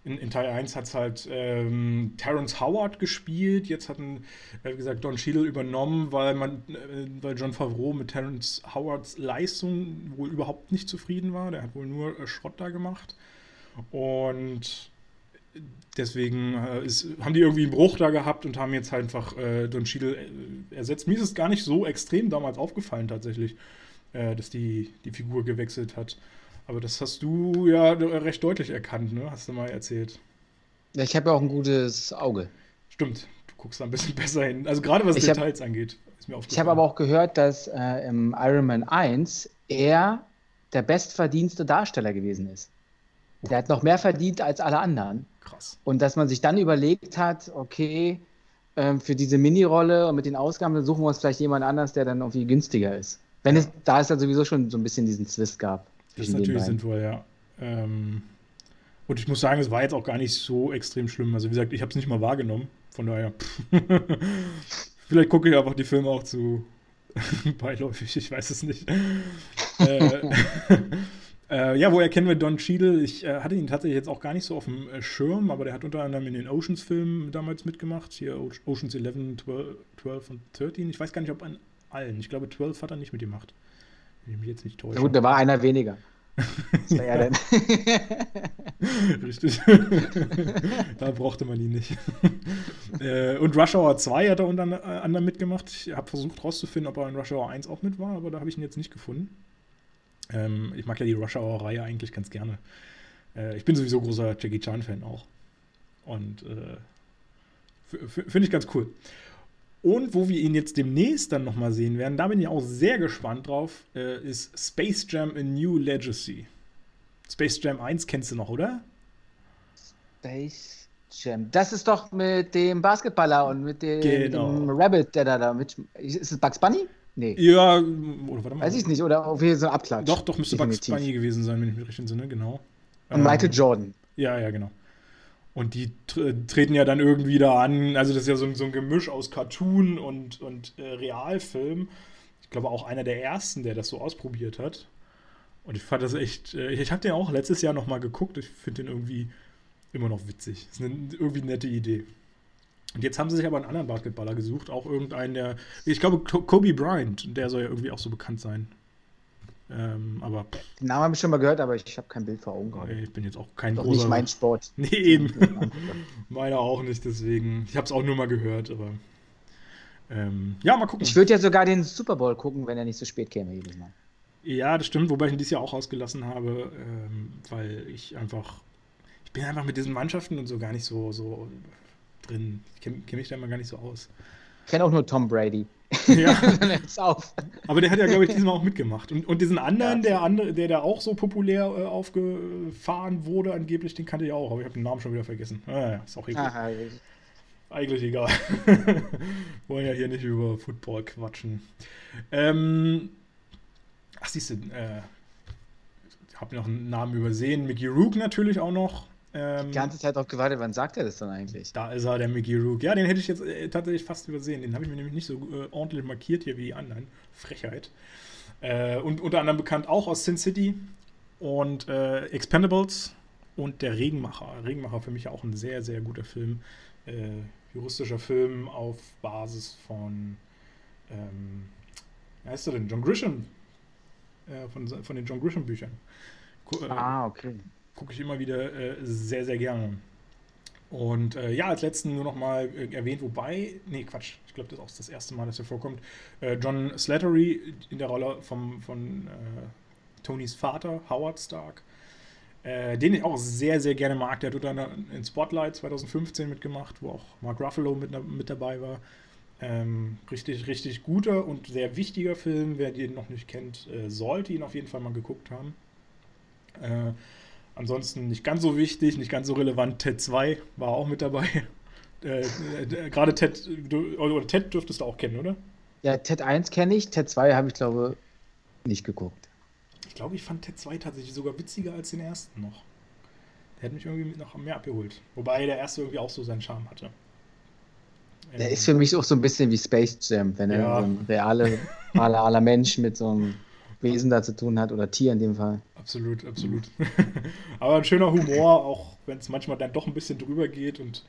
in, in, Teil 1 hat es halt ähm, Terrence Howard gespielt, jetzt hat, äh, wie gesagt, Don Cheadle übernommen, weil, man, äh, weil John Favreau mit Terrence Howards Leistung wohl überhaupt nicht zufrieden war. Der hat wohl nur äh, Schrott da gemacht. Und deswegen äh, ist, haben die irgendwie einen Bruch da gehabt und haben jetzt halt einfach äh, Don Cheadle äh, ersetzt. Mir ist es gar nicht so extrem damals aufgefallen tatsächlich, dass die, die Figur gewechselt hat. Aber das hast du ja recht deutlich erkannt, ne? Hast du mal erzählt. Ja, ich habe ja auch ein gutes Auge. Stimmt, du guckst da ein bisschen besser hin. Also gerade was ich Details hab, angeht, ist mir aufgefallen. Ich habe aber auch gehört, dass äh, im Iron Man 1 er der bestverdienste Darsteller gewesen ist. Der hat noch mehr verdient als alle anderen. Krass. Und dass man sich dann überlegt hat, okay, ähm, für diese Mini-Rolle und mit den Ausgaben suchen wir uns vielleicht jemand anders, der dann irgendwie günstiger ist. Wenn es, da es ja sowieso schon so ein bisschen diesen Zwist gab. Das ist natürlich sinnvoll, ja. Ähm, und ich muss sagen, es war jetzt auch gar nicht so extrem schlimm. Also wie gesagt, ich habe es nicht mal wahrgenommen. Von daher, vielleicht gucke ich einfach die Filme auch zu beiläufig, ich weiß es nicht. äh, äh, ja, woher kennen wir Don Cheadle? Ich äh, hatte ihn tatsächlich jetzt auch gar nicht so auf dem äh, Schirm, aber der hat unter anderem in den Oceans-Filmen damals mitgemacht. Hier Oceans 11, 12, 12 und 13. Ich weiß gar nicht, ob an allen. Ich glaube, 12 hat er nicht mitgemacht. Wenn ich mich jetzt nicht täusche. Na gut, da war einer weniger. Das war er denn. Richtig. da brauchte man ihn nicht. Äh, und Rush Hour 2 hat er unter anderem mitgemacht. Ich habe versucht rauszufinden, ob er in Rush Hour 1 auch mit war, aber da habe ich ihn jetzt nicht gefunden. Ähm, ich mag ja die Rush Hour-Reihe eigentlich ganz gerne. Äh, ich bin sowieso großer Jackie Chan-Fan auch. Und äh, finde ich ganz cool. Und wo wir ihn jetzt demnächst dann nochmal sehen werden, da bin ich auch sehr gespannt drauf, äh, ist Space Jam A New Legacy. Space Jam 1 kennst du noch, oder? Space Jam. Das ist doch mit dem Basketballer und mit dem, genau. dem Rabbit, der da, da mit. Ist es Bugs Bunny? Nee. Ja, oder warte mal. Weiß ich nicht, oder auf jeden Fall so Abklatsch. Doch, doch, müsste Definitiv. Bugs Bunny gewesen sein, wenn ich mich richtig entsinne, genau. Und Michael ähm, Jordan. Ja, ja, genau. Und die treten ja dann irgendwie da an. Also, das ist ja so, so ein Gemisch aus Cartoon und, und äh, Realfilm. Ich glaube, auch einer der ersten, der das so ausprobiert hat. Und ich fand das echt. Äh, ich habe den auch letztes Jahr nochmal geguckt. Ich finde den irgendwie immer noch witzig. Das ist eine irgendwie nette Idee. Und jetzt haben sie sich aber einen anderen Basketballer gesucht, auch irgendeinen, der, ich glaube, Kobe Bryant, der soll ja irgendwie auch so bekannt sein. Ähm, aber Den Namen habe ich schon mal gehört, aber ich habe kein Bild vor Augen gerade. ich bin jetzt auch kein Doch großer. nicht mein Sport. Nee, eben. Meiner auch nicht, deswegen. Ich habe es auch nur mal gehört, aber. Ähm, ja, mal gucken. Ich würde ja sogar den Super Bowl gucken, wenn er nicht so spät käme jedes Mal. Ja, das stimmt, wobei ich ihn dieses Jahr auch ausgelassen habe, ähm, weil ich einfach. Ich bin einfach mit diesen Mannschaften und so gar nicht so, so drin. Ich kenne kenn mich da immer gar nicht so aus. Ich kenne auch nur Tom Brady. Ja, Dann hört's auf. aber der hat ja, glaube ich, diesmal auch mitgemacht. Und, und diesen anderen, Ja. der andere, der da auch so populär äh, aufgefahren wurde, angeblich, den kannte ich auch, aber ich habe den Namen schon wieder vergessen. Ah, ja, ist auch egal. Aha, Eigentlich egal. Wollen ja hier nicht über Football quatschen. Ähm, ach, siehst du, äh, ich habe noch einen Namen übersehen. Mickey Rook natürlich auch noch. Ähm, die ganze Zeit auch gewartet, wann sagt er das dann eigentlich? da ist er, der Mickey Rook. Ja, den hätte ich jetzt äh, tatsächlich fast übersehen. Den habe ich mir nämlich nicht so äh, ordentlich markiert hier wie die anderen. Frechheit. Äh, und unter anderem bekannt auch aus Sin City und äh, Expendables und der Regenmacher. Regenmacher für mich auch ein sehr, sehr guter Film. Äh, juristischer Film auf Basis von, ähm, wie heißt er denn? John Grisham. Äh, von, von den John Grisham Büchern. Ah, okay. Gucke ich immer wieder äh, sehr, sehr gerne. Und äh, ja, als letzten nur noch mal äh, erwähnt, wobei, nee, Quatsch, ich glaube, das ist auch das erste Mal, dass er vorkommt. Äh, John Slattery in der Rolle vom, von äh, Tonys Vater, Howard Stark, äh, den ich auch sehr, sehr gerne mag. Der hat anderem in Spotlight 2015 mitgemacht, wo auch Mark Ruffalo mit, mit dabei war. Ähm, richtig, richtig guter und sehr wichtiger Film. Wer den noch nicht kennt, äh, sollte ihn auf jeden Fall mal geguckt haben. Ansonsten nicht ganz so wichtig, nicht ganz so relevant. Ted 2 war auch mit dabei. Äh, äh, Gerade Ted, du, oder Ted dürftest du auch kennen, oder? Ja, Ted 1 kenne ich, Ted 2 habe ich, glaube nicht geguckt. Ich glaube, ich fand Ted 2 tatsächlich sogar witziger als den ersten noch. Der hat mich irgendwie noch mehr abgeholt. Wobei der erste irgendwie auch so seinen Charme hatte. Der Ähm, ist für mich auch so ein bisschen wie Space Jam, wenn er Ja. so ein reale, realer aller Mensch mit so einem Wesen da zu tun hat oder Tier in dem Fall. Absolut, absolut. Aber ein schöner Humor, auch wenn es manchmal dann doch ein bisschen drüber geht und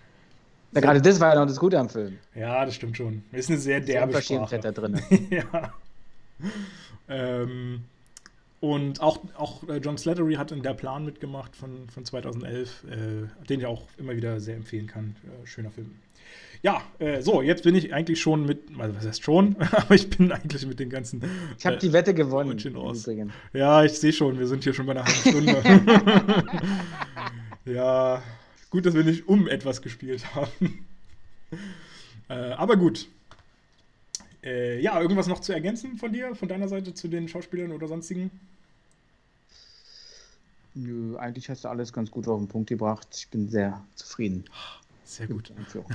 Ja, gerade das war ja noch das Gute am Film. ja, das stimmt schon. Ist eine sehr derbe Sprache. da drin. ja. Ähm, und auch, auch äh, John Slattery hat in der Plan mitgemacht von, von 2011, äh, den ich auch immer wieder sehr empfehlen kann. Äh, schöner Film. Ja, äh, so, jetzt bin ich eigentlich schon mit, also was heißt schon, aber ich bin eigentlich mit den ganzen. Ich habe äh, die Wette gewonnen. Ja, ich sehe schon, wir sind hier schon bei einer halben Stunde. ja, gut, dass wir nicht um etwas gespielt haben. äh, aber gut. Äh, ja, irgendwas noch zu ergänzen von dir, von deiner Seite zu den Schauspielern oder sonstigen? Nö, eigentlich hast du alles ganz gut auf den Punkt gebracht. Ich bin sehr zufrieden. Sehr gut.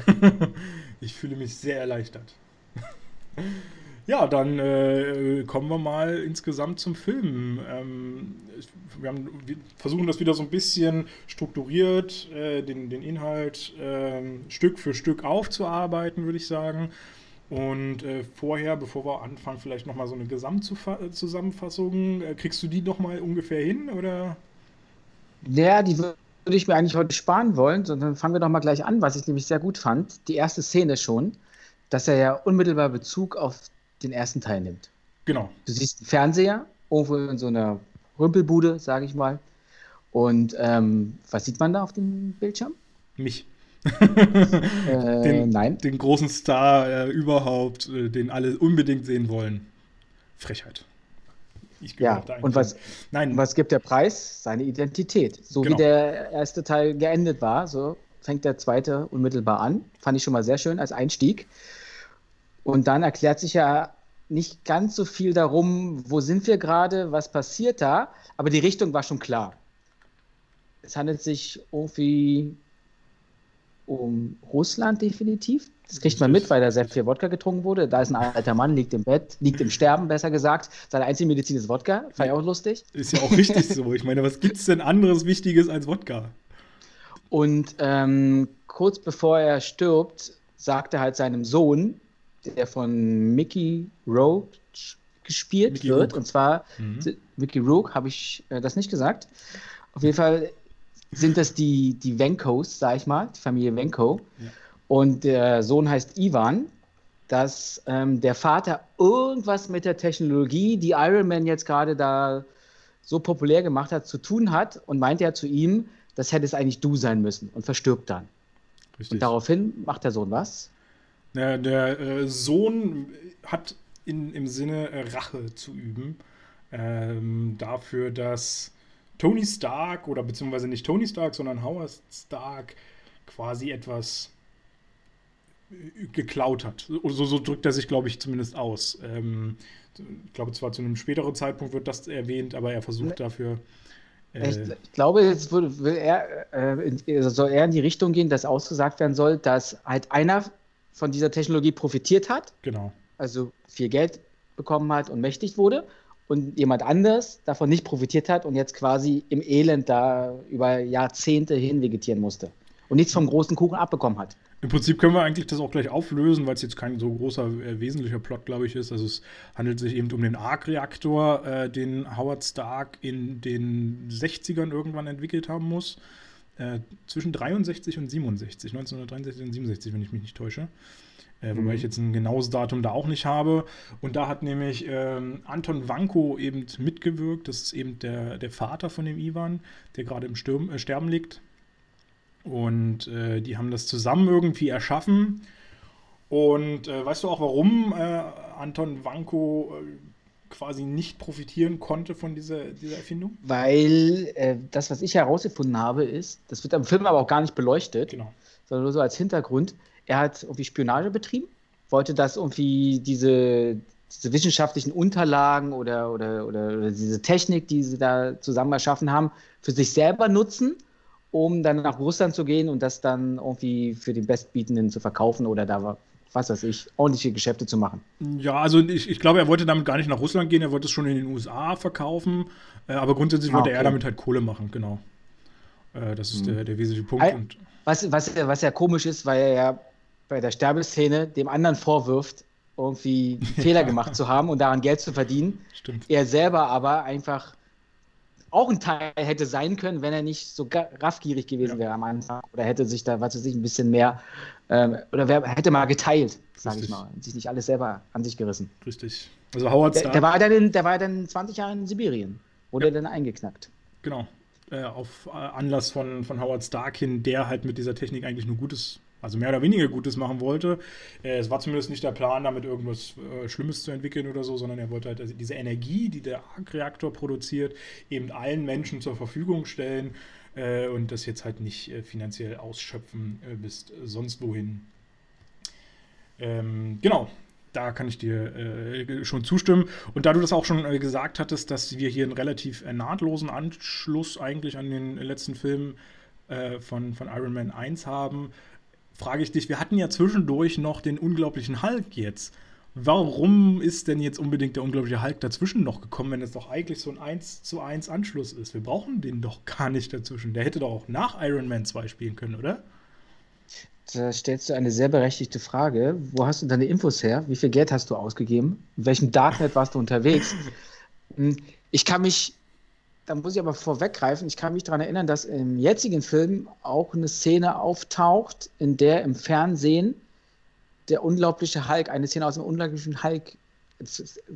ich fühle mich sehr erleichtert. Ja, dann äh, kommen wir mal insgesamt zum Film. Ähm, ich- wir, haben, wir versuchen das wieder so ein bisschen strukturiert, äh, den, den Inhalt ähm, Stück für Stück aufzuarbeiten, würde ich sagen. Und äh, vorher, bevor wir anfangen, vielleicht nochmal so eine Gesamtzusammenfassung. Äh, kriegst du die nochmal ungefähr hin? Oder? Ja, die würde ich mir eigentlich heute sparen wollen, sondern fangen wir doch mal gleich an, was ich nämlich sehr gut fand. Die erste Szene schon, dass er ja unmittelbar Bezug auf den ersten Teil nimmt. Genau. Du siehst einen Fernseher, irgendwo in so einer Rümpelbude, sage ich mal. Und ähm, was sieht man da auf dem Bildschirm? Mich. Äh, den, nein. den großen Star äh, überhaupt, äh, den alle unbedingt sehen wollen. Frechheit. Ich Ja, und was-. Nein, was gibt der Preis? Seine Identität. So Genau. wie der erste Teil geendet war, so fängt der zweite unmittelbar an. Fand ich schon mal sehr schön als Einstieg. Und dann erklärt sich ja nicht ganz so viel darum, wo sind wir gerade, was passiert da, aber die Richtung war schon klar. Es handelt sich irgendwie um Russland definitiv. Das kriegt man mit, weil da sehr viel Wodka getrunken wurde. Da ist ein alter Mann, liegt im Bett, liegt im Sterben, besser gesagt. Seine einzige Medizin ist Wodka. Fand ich auch lustig. ist ja auch richtig so. Ich meine, was gibt's denn anderes Wichtiges als Wodka? Und ähm, kurz bevor er stirbt, sagt er halt seinem Sohn, der von Mickey Rourke gespielt Mickey wird, Rourke. und zwar Mhm. Mickey Rourke, habe ich äh, das nicht gesagt. Auf jeden Fall sind das die, die Venkos, sag ich mal, die Familie Venko. Ja. Und der Sohn heißt Ivan, dass ähm, der Vater irgendwas mit der Technologie, die Iron Man jetzt gerade da so populär gemacht hat, zu tun hat und meint er zu ihm, das hätte es eigentlich du sein müssen und verstirbt dann. Richtig. Und daraufhin macht der Sohn was? Der, der äh, Sohn hat in, im Sinne äh, Rache zu üben ähm, dafür, dass Tony Stark oder beziehungsweise nicht Tony Stark, sondern Howard Stark quasi etwas äh, geklaut hat. So, so drückt er sich, glaube ich, zumindest aus. Ähm, ich glaube, zwar zu einem späteren Zeitpunkt wird das erwähnt, aber er versucht ne. dafür. Äh, ich, ich, glaube, jetzt will, will er, äh, in, soll er in die Richtung gehen, dass ausgesagt werden soll, dass halt einer von dieser Technologie profitiert hat. Genau. Also viel Geld bekommen hat und mächtig wurde und jemand anders davon nicht profitiert hat und jetzt quasi im Elend da über Jahrzehnte hin vegetieren musste und nichts vom großen Kuchen abbekommen hat. Im Prinzip können wir eigentlich das auch gleich auflösen, weil es jetzt kein so großer äh, wesentlicher Plot, glaube ich, ist. Also es handelt sich eben um den Arc-Reaktor, äh, den Howard Stark in den 60ern irgendwann entwickelt haben muss. Äh, zwischen 63 und 67, 1963 und 67, wenn ich mich nicht täusche. Äh, wobei mhm. ich jetzt ein genaues Datum da auch nicht habe. Und da hat nämlich ähm, Anton Wanko eben mitgewirkt. Das ist eben der, der Vater von dem Ivan, der gerade im Sturm, äh, Sterben liegt. Und äh, die haben das zusammen irgendwie erschaffen. Und äh, weißt du auch, warum äh, Anton Wanko äh, quasi nicht profitieren konnte von dieser, dieser Erfindung? Weil äh, das, was ich herausgefunden habe, ist, das wird am Film aber auch gar nicht beleuchtet, genau. sondern nur so als Hintergrund, er hat irgendwie Spionage betrieben, wollte das irgendwie diese, diese wissenschaftlichen Unterlagen oder, oder, oder, oder diese Technik, die sie da zusammen erschaffen haben, für sich selber nutzen um dann nach Russland zu gehen und das dann irgendwie für den Bestbietenden zu verkaufen oder da was weiß ich, ordentliche Geschäfte zu machen. Ja, also ich, ich glaube, er wollte damit gar nicht nach Russland gehen, er wollte es schon in den USA verkaufen, äh, aber grundsätzlich ah, wollte okay. er damit halt Kohle machen, genau. Äh, das ist hm. der, der wesentliche Punkt. Was, was, was ja komisch ist, weil er ja bei der Sterbeszene dem anderen vorwirft, irgendwie Fehler gemacht zu haben und daran Geld zu verdienen. Stimmt. Er selber aber einfach auch ein Teil hätte sein können, wenn er nicht so raffgierig gewesen ja. wäre am Anfang oder hätte sich da, was weiß ich, ein bisschen mehr ähm, oder wär, hätte mal geteilt, sage ich mal, und sich nicht alles selber an sich gerissen. Richtig. Also Howard Stark. Der, der, war dann in, der war dann 20 Jahre in Sibirien. Wurde ja. dann eingeknackt. Genau. Äh, auf äh, Anlass von, von Howard Stark hin, der halt mit dieser Technik eigentlich nur Gutes also mehr oder weniger Gutes machen wollte. Äh, es war zumindest nicht der Plan, damit irgendwas äh, Schlimmes zu entwickeln oder so, sondern er wollte halt also diese Energie, die der Arc-Reaktor produziert, eben allen Menschen zur Verfügung stellen äh, und das jetzt halt nicht finanziell ausschöpfen bis sonst wohin. Ähm, genau, da kann ich dir äh, schon zustimmen. Und da du das auch schon äh, gesagt hattest, dass wir hier einen relativ äh, nahtlosen Anschluss eigentlich an den letzten Film von, von Iron Man 1 haben, frage ich dich, wir hatten ja zwischendurch noch den unglaublichen Hulk jetzt. Warum ist denn jetzt unbedingt der unglaubliche Hulk dazwischen noch gekommen, wenn es doch eigentlich so ein 1 zu 1 Anschluss ist? Wir brauchen den doch gar nicht dazwischen. Der hätte doch auch nach Iron Man 2 spielen können, oder? Da stellst du eine sehr berechtigte Frage. Wo hast du deine Infos her? Wie viel Geld hast du ausgegeben? In welchem Darknet warst du unterwegs? Hm, ich kann mich da muss ich aber vorweggreifen, ich kann mich daran erinnern, dass im jetzigen Film auch eine Szene auftaucht, in der im Fernsehen der unglaubliche Hulk, eine Szene aus dem unglaublichen Hulk,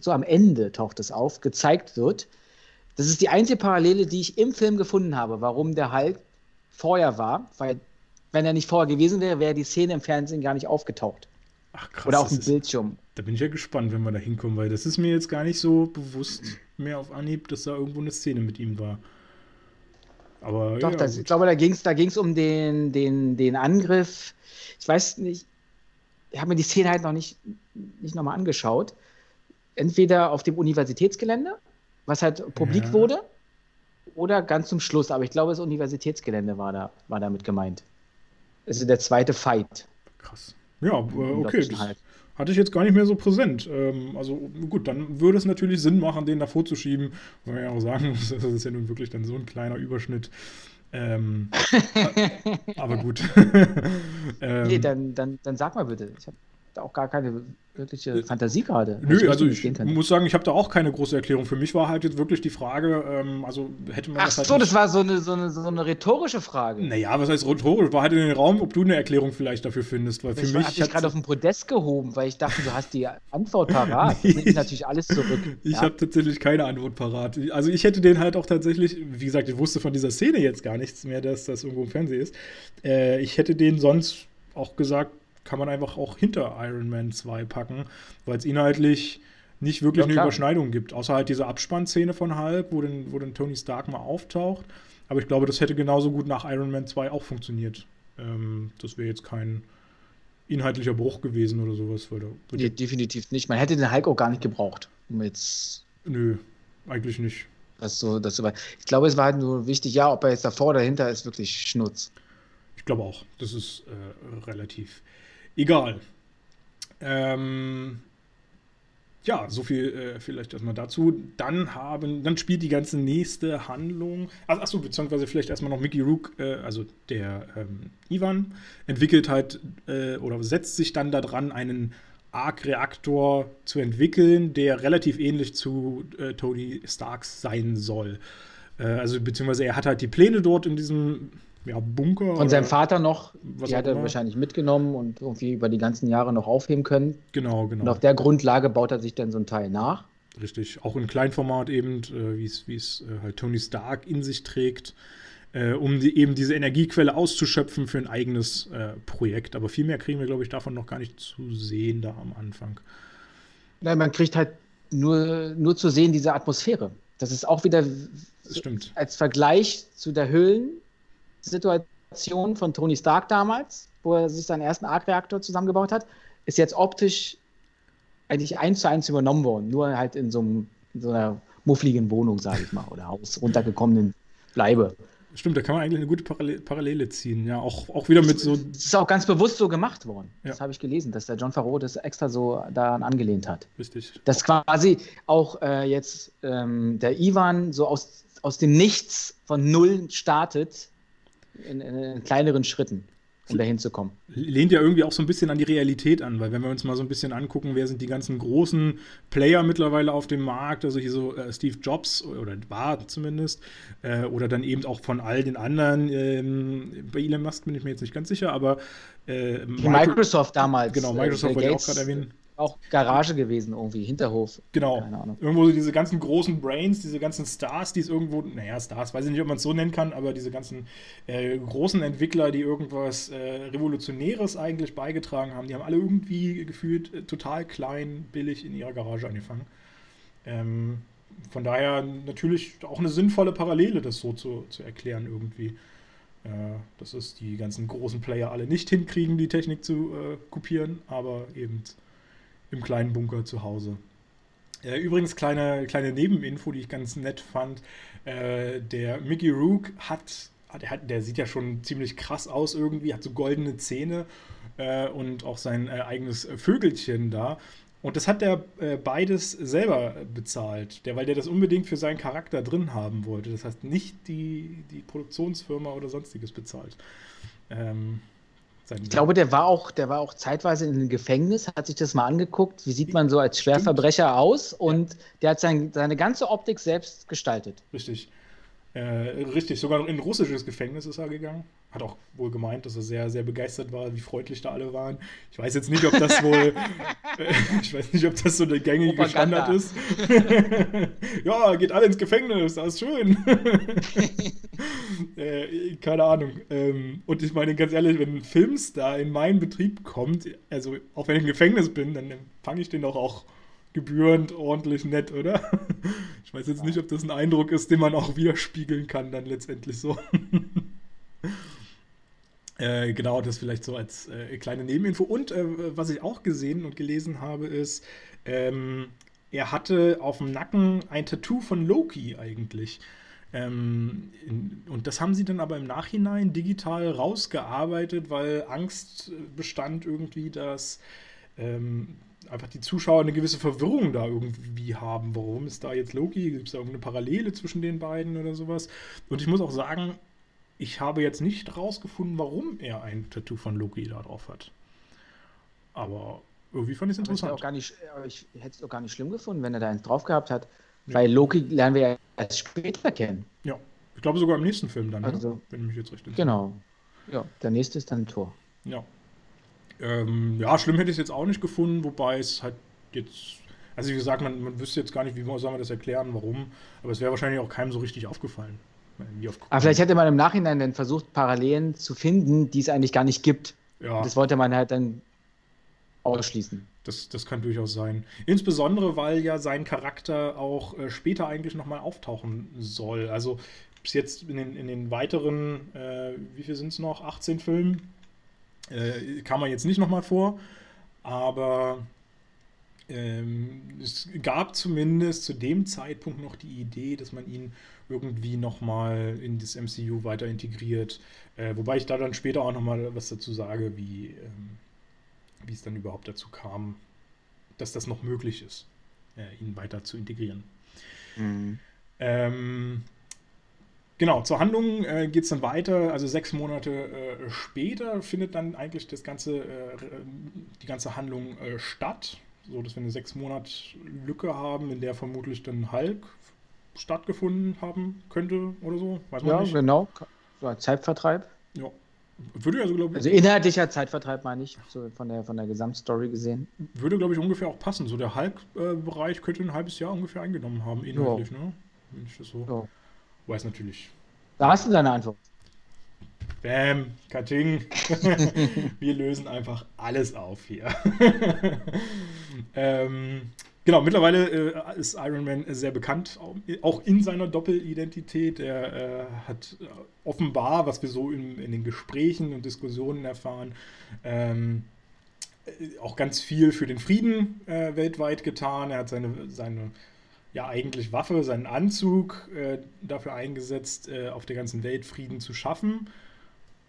so am Ende taucht es auf, gezeigt wird. Das ist die einzige Parallele, die ich im Film gefunden habe, warum der Hulk vorher war, weil wenn er nicht vorher gewesen wäre, wäre die Szene im Fernsehen gar nicht aufgetaucht. Ach krass. Oder auf dem Bildschirm. Da bin ich ja gespannt, wenn wir da hinkommen, weil das ist mir jetzt gar nicht so bewusst mehr auf Anhieb, dass da irgendwo eine Szene mit ihm war. Aber Doch, ja, das, ich glaube, da ging es da ging's um den, den, den Angriff. Ich weiß nicht, ich habe mir die Szene halt noch nicht, nicht nochmal angeschaut. Entweder auf dem Universitätsgelände, was halt publik ja. wurde, oder ganz zum Schluss. Aber ich glaube, das Universitätsgelände war, da, war damit gemeint. Das ist der zweite Fight. Krass. Ja, äh, okay. Das hatte ich jetzt gar nicht mehr so präsent. Ähm, also gut, dann würde es natürlich Sinn machen, den davor zu schieben. Weil man ja auch sagen muss, das ist ja nun wirklich dann so ein kleiner Überschnitt. Ähm, aber gut. ähm, nee, dann, dann, dann sag mal bitte. auch gar keine wirkliche Fantasie gerade. Nö, also ich muss sagen, ich habe da auch keine große Erklärung. Für mich war halt jetzt wirklich die Frage, ähm, also hätte man Ach das halt so, das war so eine, so, eine, so eine rhetorische Frage. Naja, was heißt rhetorisch? War halt in den Raum, ob du eine Erklärung vielleicht dafür findest. Weil für ich mich habe dich gerade auf den Podest gehoben, weil ich dachte, du hast die Antwort parat. nee. Das nimmt natürlich alles zurück. Ich ja? habe tatsächlich keine Antwort parat. Also ich hätte den halt auch tatsächlich, wie gesagt, ich wusste von dieser Szene jetzt gar nichts mehr, dass das irgendwo im Fernsehen ist. Äh, ich hätte den sonst auch gesagt, kann man einfach auch hinter Iron Man 2 packen, weil es inhaltlich nicht wirklich ja, eine Überschneidung gibt. Außer halt diese Abspannszene von Hulk, wo dann, wo Tony Stark mal auftaucht. Aber ich glaube, das hätte genauso gut nach Iron Man 2 auch funktioniert. Ähm, das wäre jetzt kein inhaltlicher Bruch gewesen oder sowas. Weil nee, definitiv nicht. Man hätte den Hulk auch gar nicht gebraucht, um jetzt. Nö, eigentlich nicht. Das so, das so ich glaube, es war halt nur wichtig, ja, ob er jetzt davor oder dahinter ist, wirklich Schnutz. Ich glaube auch. Das ist äh, relativ Egal. Ähm, ja, so viel äh, vielleicht erstmal dazu. Dann haben, dann spielt die ganze nächste Handlung. Ach, achso, beziehungsweise vielleicht erstmal noch Mickey Rook, äh, also der ähm, Ivan, entwickelt halt äh, oder setzt sich dann daran, einen Arc-Reaktor zu entwickeln, der relativ ähnlich zu äh, Tony Starks sein soll. Äh, also beziehungsweise er hat halt die Pläne dort in diesem ja, Bunker. Von seinem Vater noch, die hat er immer. wahrscheinlich mitgenommen und irgendwie über die ganzen Jahre noch aufheben können. Genau, genau. Und auf der Grundlage baut er sich dann so ein Teil nach. Richtig, auch in Kleinformat eben, äh, wie es äh, halt Tony Stark in sich trägt, äh, um die, eben diese Energiequelle auszuschöpfen für ein eigenes äh, Projekt. Aber viel mehr kriegen wir, glaube ich, davon noch gar nicht zu sehen da am Anfang. Nein, man kriegt halt nur, nur zu sehen diese Atmosphäre. Das ist auch wieder als Vergleich zu der Höhlen Situation von Tony Stark damals, wo er sich seinen ersten Arc-Reaktor zusammengebaut hat, ist jetzt optisch eigentlich eins zu eins übernommen worden. Nur halt in so, einem, in so einer muffligen Wohnung, sage ich mal, oder Haus runtergekommenen Bleibe. Stimmt, da kann man eigentlich eine gute Parallele ziehen. Ja, auch, auch wieder mit so. Das ist auch ganz bewusst so gemacht worden. Ja. Das habe ich gelesen, dass der John Favreau das extra so daran angelehnt hat. Richtig. Dass quasi auch äh, jetzt ähm, der Ivan so aus, aus dem Nichts von Null startet in, in kleineren Schritten, um dahin zu kommen. Lehnt ja irgendwie auch so ein bisschen an die Realität an, weil wenn wir uns mal so ein bisschen angucken, wer sind die ganzen großen Player mittlerweile auf dem Markt, also hier so äh, Steve Jobs oder war zumindest, äh, oder dann eben auch von all den anderen, ähm, bei Elon Musk bin ich mir jetzt nicht ganz sicher, aber äh, Microsoft damals. Genau, Microsoft wollte ich auch gerade erwähnen auch Garage gewesen, irgendwie, Hinterhof. Genau. Irgendwo so diese ganzen großen Brains, diese ganzen Stars, die es irgendwo, naja, Stars, weiß ich nicht, ob man es so nennen kann, aber diese ganzen äh, großen Entwickler, die irgendwas äh, Revolutionäres eigentlich beigetragen haben, die haben alle irgendwie gefühlt äh, total klein, billig in ihrer Garage angefangen. Ähm, von daher natürlich auch eine sinnvolle Parallele, das so zu, zu erklären irgendwie. Äh, dass es die ganzen großen Player alle nicht hinkriegen, die Technik zu äh, kopieren, aber eben im kleinen Bunker zu Hause. Äh, übrigens, kleine, kleine Nebeninfo, die ich ganz nett fand. Äh, der Mickey Rook hat, der, hat, der sieht ja schon ziemlich krass aus irgendwie, hat so goldene Zähne äh, und auch sein äh, eigenes Vögelchen da. Und das hat der äh, beides selber bezahlt, der, weil der das unbedingt für seinen Charakter drin haben wollte. Das heißt, nicht die, die Produktionsfirma oder sonstiges bezahlt. Ähm, ich glaube, der war auch, der war auch zeitweise in einem Gefängnis, hat sich das mal angeguckt, wie sieht man so als Schwerverbrecher Stimmt. aus und der hat sein, seine ganze Optik selbst gestaltet. Richtig. Äh, richtig, sogar in ein russisches Gefängnis ist er gegangen. Hat auch wohl gemeint, dass er sehr, sehr begeistert war, wie freundlich da alle waren. Ich weiß jetzt nicht, ob das wohl, äh, ich weiß nicht, ob das so der gängige Propaganda. Standard ist. ja, geht alle ins Gefängnis, das ist schön. äh, keine Ahnung. Ähm, und ich meine, ganz ehrlich, wenn ein Filmstar in meinen Betrieb kommt, also auch wenn ich im Gefängnis bin, dann fange ich den doch auch gebührend ordentlich nett, oder? Ich weiß jetzt nicht, ob das ein Eindruck ist, den man auch widerspiegeln kann, dann letztendlich so. äh, genau, das vielleicht so als äh, kleine Nebeninfo. Und äh, was ich auch gesehen und gelesen habe, ist, ähm, er hatte auf dem Nacken ein Tattoo von Loki eigentlich. Ähm, in, und das haben sie dann aber im Nachhinein digital rausgearbeitet, weil Angst bestand irgendwie, dass ähm, einfach die Zuschauer eine gewisse Verwirrung da irgendwie haben. Warum ist da jetzt Loki? Gibt es da irgendeine Parallele zwischen den beiden oder sowas? Und ich muss auch sagen, ich habe jetzt nicht rausgefunden, warum er ein Tattoo von Loki da drauf hat. Aber irgendwie fand ich es interessant. Auch gar nicht, ich hätte es auch gar nicht schlimm gefunden, wenn er da eins drauf gehabt hat. Ja. Weil Loki lernen wir ja erst später kennen. Ja, ich glaube sogar im nächsten Film dann, ne? Also, ne? wenn ich mich jetzt entsinne. Genau. Ja, der nächste ist dann Tor. Ja. Ähm, ja, schlimm hätte ich es jetzt auch nicht gefunden, wobei es halt jetzt also wie gesagt, man, man wüsste jetzt gar nicht, wie soll man das erklären, warum, aber es wäre wahrscheinlich auch keinem so richtig aufgefallen. Aber vielleicht hätte man im Nachhinein dann versucht, Parallelen zu finden, die es eigentlich gar nicht gibt. Ja. Das wollte man halt dann ausschließen. Das, das kann durchaus sein. Insbesondere, weil ja sein Charakter auch äh, später eigentlich nochmal auftauchen soll. Also bis jetzt in den, in den weiteren, äh, wie viel sind es noch? 18 Filmen äh, kam er jetzt nicht nochmal vor. Aber ähm, es gab zumindest zu dem Zeitpunkt noch die Idee, dass man ihn irgendwie nochmal in das MCU weiter integriert. Äh, wobei ich da dann später auch nochmal was dazu sage, wie, ähm, wie es dann überhaupt dazu kam, dass das noch möglich ist, äh, ihn weiter zu integrieren. Mhm. Ähm, Genau, zur Handlung äh, geht es dann weiter. Also sechs Monate äh, später findet dann eigentlich das ganze, äh, die ganze Handlung äh, statt so dass wir eine sechs Monat Lücke haben, in der vermutlich dann Hulk stattgefunden haben könnte oder so. Weiß man ja, nicht. genau. So ein Zeitvertreib. Ja. Würde also, glaube ich. Also inhaltlicher Zeitvertreib meine ich, so von der, von der Gesamtstory gesehen. Würde, glaube ich, ungefähr auch passen. So der Hulk-Bereich könnte ein halbes Jahr ungefähr eingenommen haben, inhaltlich, ja. ne? Wenn ich das so. Ja. Weiß natürlich. Da hast du deine Antwort. Bam, Kating. Wir lösen einfach alles auf hier. ähm, genau, mittlerweile äh, ist Iron Man sehr bekannt, auch in seiner Doppelidentität. Er äh, hat äh, offenbar, was wir so in, in, den Gesprächen und Diskussionen erfahren, ähm, äh, auch ganz viel für den Frieden äh, weltweit getan. Er hat seine, seine ja eigentlich Waffe, seinen Anzug äh, dafür eingesetzt, auf der ganzen Welt Frieden zu schaffen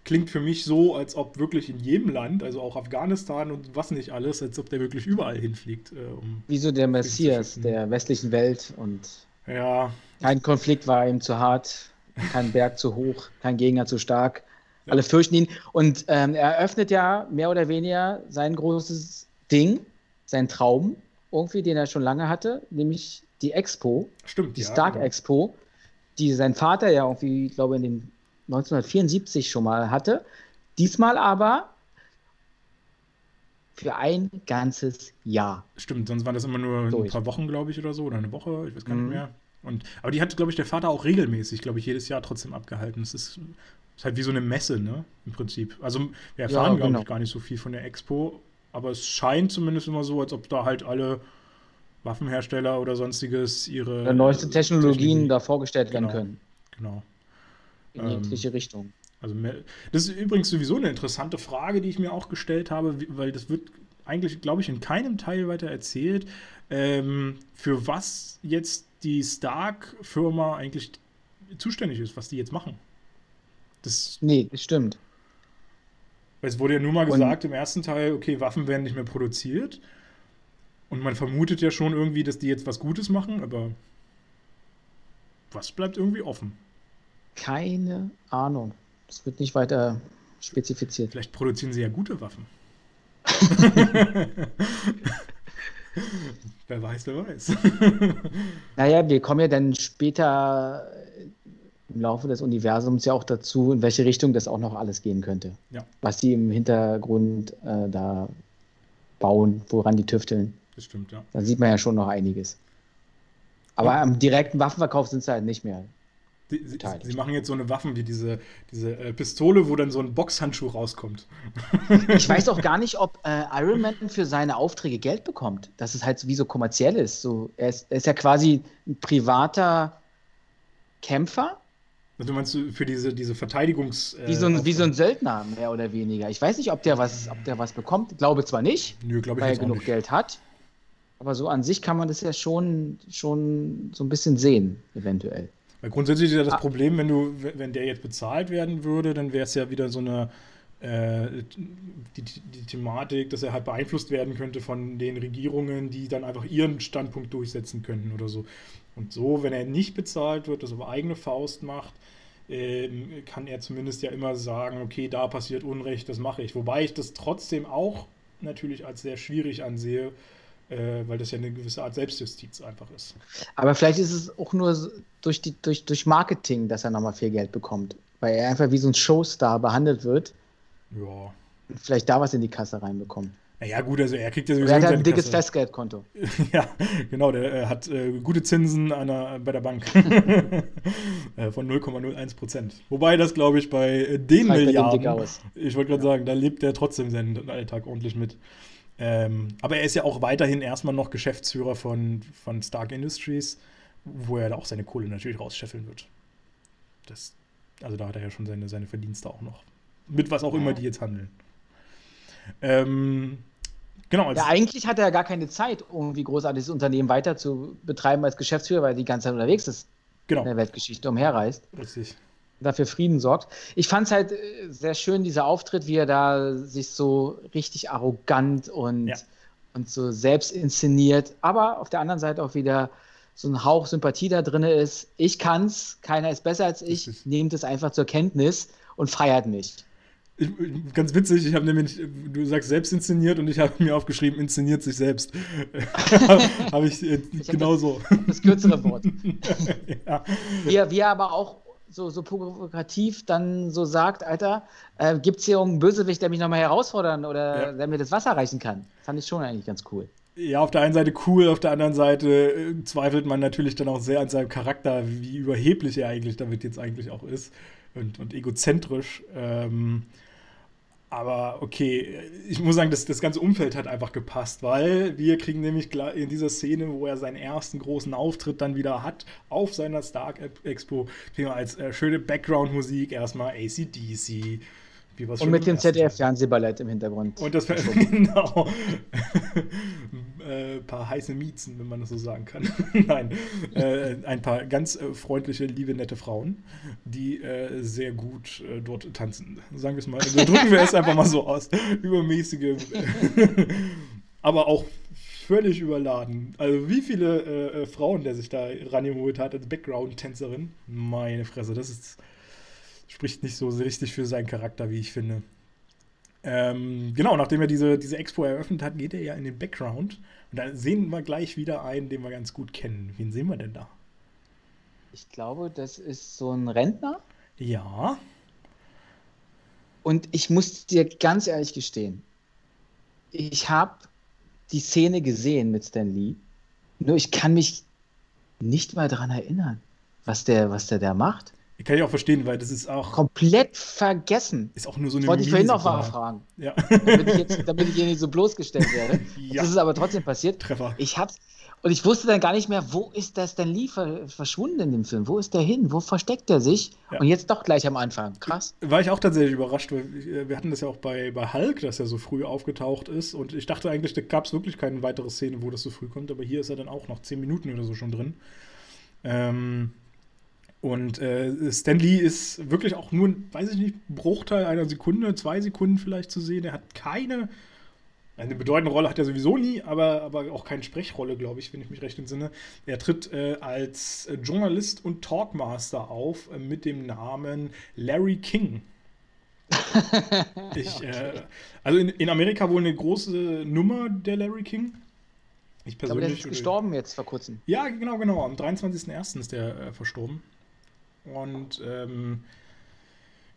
klingt für mich so, als ob wirklich in jedem Land, also auch Afghanistan und was nicht alles, als ob der wirklich überall hinfliegt. Äh, um Wie so der Messias der westlichen Welt und ja. kein Konflikt war ihm zu hart, kein Berg zu hoch, kein Gegner zu stark. Ja. Alle fürchten ihn. Und ähm, er eröffnet ja mehr oder weniger sein großes Ding, sein Traum, irgendwie, den er schon lange hatte, nämlich die Expo. Stimmt. Die ja, Stark genau. Expo, die sein Vater ja irgendwie, ich glaube, in den 1974 schon mal hatte. Diesmal aber für ein ganzes Jahr. Stimmt, sonst waren das immer nur Durch. ein paar Wochen, glaube ich, oder so, oder eine Woche, ich weiß gar mhm. nicht mehr. Und, aber die hat, glaube ich, der Vater auch regelmäßig, glaube ich, jedes Jahr trotzdem abgehalten. Es ist, ist, halt wie so eine Messe, ne, im Prinzip. Also wir erfahren, ja, glaube genau. ich, gar nicht so viel von der Expo, aber es scheint zumindest immer so, als ob da halt alle Waffenhersteller oder sonstiges ihre ja, neueste Technologien da vorgestellt genau, werden können. Genau in jegliche ähm, Richtung. Also das ist übrigens sowieso eine interessante Frage, die ich mir auch gestellt habe, weil das wird eigentlich, glaube ich, in keinem Teil weiter erzählt, ähm, für was jetzt die Stark-Firma eigentlich zuständig ist, was die jetzt machen. Das, nee, das stimmt. Weil es wurde ja nur mal gesagt Und, im ersten Teil, okay, Waffen werden nicht mehr produziert. Und man vermutet ja schon irgendwie, dass die jetzt was Gutes machen, aber was bleibt irgendwie offen? Keine Ahnung. Das wird nicht weiter spezifiziert. Vielleicht produzieren sie ja gute Waffen. wer weiß, wer weiß. naja, wir kommen ja dann später im Laufe des Universums ja auch dazu, in welche Richtung das auch noch alles gehen könnte. Ja. Was die im Hintergrund äh, da bauen, woran die tüfteln. Das stimmt, ja. Da sieht man ja schon noch einiges. Aber ja. am direkten Waffenverkauf sind sie halt nicht mehr. Sie, sie, sie, machen jetzt so eine Waffen wie diese, diese äh, Pistole, wo dann so ein Boxhandschuh rauskommt. ich weiß auch gar nicht, ob äh, Iron Man für seine Aufträge Geld bekommt. Dass es halt wie so kommerziell ist. So, er, ist er ist ja quasi ein privater Kämpfer. Also du meinst für diese, diese Verteidigungs. Äh, wie, so ein, wie so ein Söldner, mehr oder weniger. Ich weiß nicht, ob der was, ob der was bekommt. Ich glaube zwar nicht, Nö, weil er genug Geld hat. Aber so an sich kann man das ja schon, schon so ein bisschen sehen, eventuell. Weil grundsätzlich ist ja das ah. Problem, wenn du, wenn der jetzt bezahlt werden würde, dann wäre es ja wieder so eine äh, die, die, Thematik, dass er halt beeinflusst werden könnte von den Regierungen, die dann einfach ihren Standpunkt durchsetzen könnten oder so. Und so, wenn er nicht bezahlt wird, das auf eigene Faust macht, äh, kann er zumindest ja immer sagen, okay, da passiert Unrecht, das mache ich. Wobei ich das trotzdem auch natürlich als sehr schwierig ansehe, äh, weil das ja eine gewisse Art Selbstjustiz einfach ist. Aber vielleicht ist es auch nur durch, die, durch, durch Marketing, dass er nochmal viel Geld bekommt, weil er einfach wie so ein Showstar behandelt wird. Ja. Und vielleicht da was in die Kasse reinbekommt. Naja, gut, also er kriegt ja sowieso. Er hat halt ein dickes Kasse. Festgeldkonto. ja, genau, der äh, hat äh, gute Zinsen einer, bei der Bank äh, von 0,01 Prozent. Wobei das, glaube ich, bei äh, den Treibt Milliarden. Ich wollte gerade ja. sagen, da lebt er trotzdem seinen Alltag ordentlich mit. Ähm, aber er ist ja auch weiterhin erstmal noch Geschäftsführer von, von Stark Industries, wo er da auch seine Kohle natürlich rausscheffeln wird. Das, also da hat er ja schon seine, seine Verdienste auch noch. Mit was auch ja. immer die jetzt handeln. Ähm, Genau. Ja, eigentlich hat er ja gar keine Zeit, irgendwie großartiges Unternehmen weiter zu betreiben als Geschäftsführer, weil er die ganze Zeit unterwegs ist. Genau. In der Weltgeschichte umherreist. Richtig. Dafür Frieden sorgt. Ich fand es halt äh, sehr schön, dieser Auftritt, wie er da sich so richtig arrogant und, ja. und so selbst inszeniert, aber auf der anderen Seite auch wieder so ein Hauch Sympathie da drin ist. Ich kann's, keiner ist besser als ich, nehmt es einfach zur Kenntnis und feiert mich. Ich, ganz witzig, ich habe nämlich, du sagst selbst inszeniert und ich habe mir aufgeschrieben, inszeniert sich selbst. habe ich, äh, ich genau so. Das kürzere Wort. ja. wie, er, wie er aber auch so, so provokativ dann so sagt, Alter, äh, gibt es hier einen Bösewicht, der mich nochmal herausfordern oder ja. der mir das Wasser reichen kann? Fand ich schon eigentlich ganz cool. Ja, auf der einen Seite cool, auf der anderen Seite äh, zweifelt man natürlich dann auch sehr an seinem Charakter, wie überheblich er eigentlich damit jetzt eigentlich auch ist und, und egozentrisch. Ähm, aber okay, ich muss sagen, das, das ganze Umfeld hat einfach gepasst, weil wir kriegen nämlich in dieser Szene, wo er seinen ersten großen Auftritt dann wieder hat, auf seiner Stark Expo, kriegen wir als äh, schöne Background-Musik erstmal ACDC, wie was Und mit dem ZDF-Fernsehballett im Hintergrund. Und das genau. äh, paar heiße Miezen, wenn man das so sagen kann. Nein, äh, ein paar ganz äh, freundliche, liebe, nette Frauen, die äh, sehr gut äh, dort tanzen. Sagen wir es mal. Also drücken wir es einfach mal so aus. Übermäßige, aber auch völlig überladen. Also wie viele äh, Frauen der sich da rangeholt hat als Background-Tänzerin. Meine Fresse, das ist spricht nicht so richtig für seinen Charakter, wie ich finde. Ähm, genau, nachdem er diese, diese Expo eröffnet hat, geht er ja in den Background. Und da sehen wir gleich wieder einen, den wir ganz gut kennen. Wen sehen wir denn da? Ich glaube, das ist so ein Rentner. Ja. Und ich muss dir ganz ehrlich gestehen, ich habe die Szene gesehen mit Stan Lee, nur ich kann mich nicht mal daran erinnern, was der, was der da macht. Kann ich auch verstehen, weil das ist auch. Komplett vergessen. Ist auch nur so eine Wollte ich vorhin noch mal fragen. Ja. Damit ich, jetzt, damit ich hier nicht so bloßgestellt werde. ja. Das ist aber trotzdem passiert. Treffer. Ich hab's. Und ich wusste dann gar nicht mehr, wo ist das denn Lee verschwunden in dem Film? Wo ist der hin? Wo versteckt er sich? Ja. Und jetzt doch gleich am Anfang. Krass. War ich auch tatsächlich überrascht, weil äh, wir hatten das ja auch bei, bei Hulk, dass er so früh aufgetaucht ist. Und ich dachte eigentlich, da gab es wirklich keine weitere Szene, wo das so früh kommt. Aber hier ist er dann auch noch zehn Minuten oder so schon drin. Ähm, und äh, Stan Lee ist wirklich auch nur, weiß ich nicht, Bruchteil einer Sekunde, zwei Sekunden vielleicht zu sehen. Er hat keine, eine bedeutende Rolle hat er sowieso nie, aber, aber auch keine Sprechrolle, glaube ich, wenn ich mich recht entsinne. Er tritt äh, als Journalist und Talkmaster auf äh, mit dem Namen Larry King. ich, äh, okay. also in, in Amerika wohl eine große Nummer der Larry King. Ich persönlich. Aber der ist gestorben jetzt vor kurzem. Ja, genau, genau. Am 23.01. ist der äh, verstorben. Und ähm,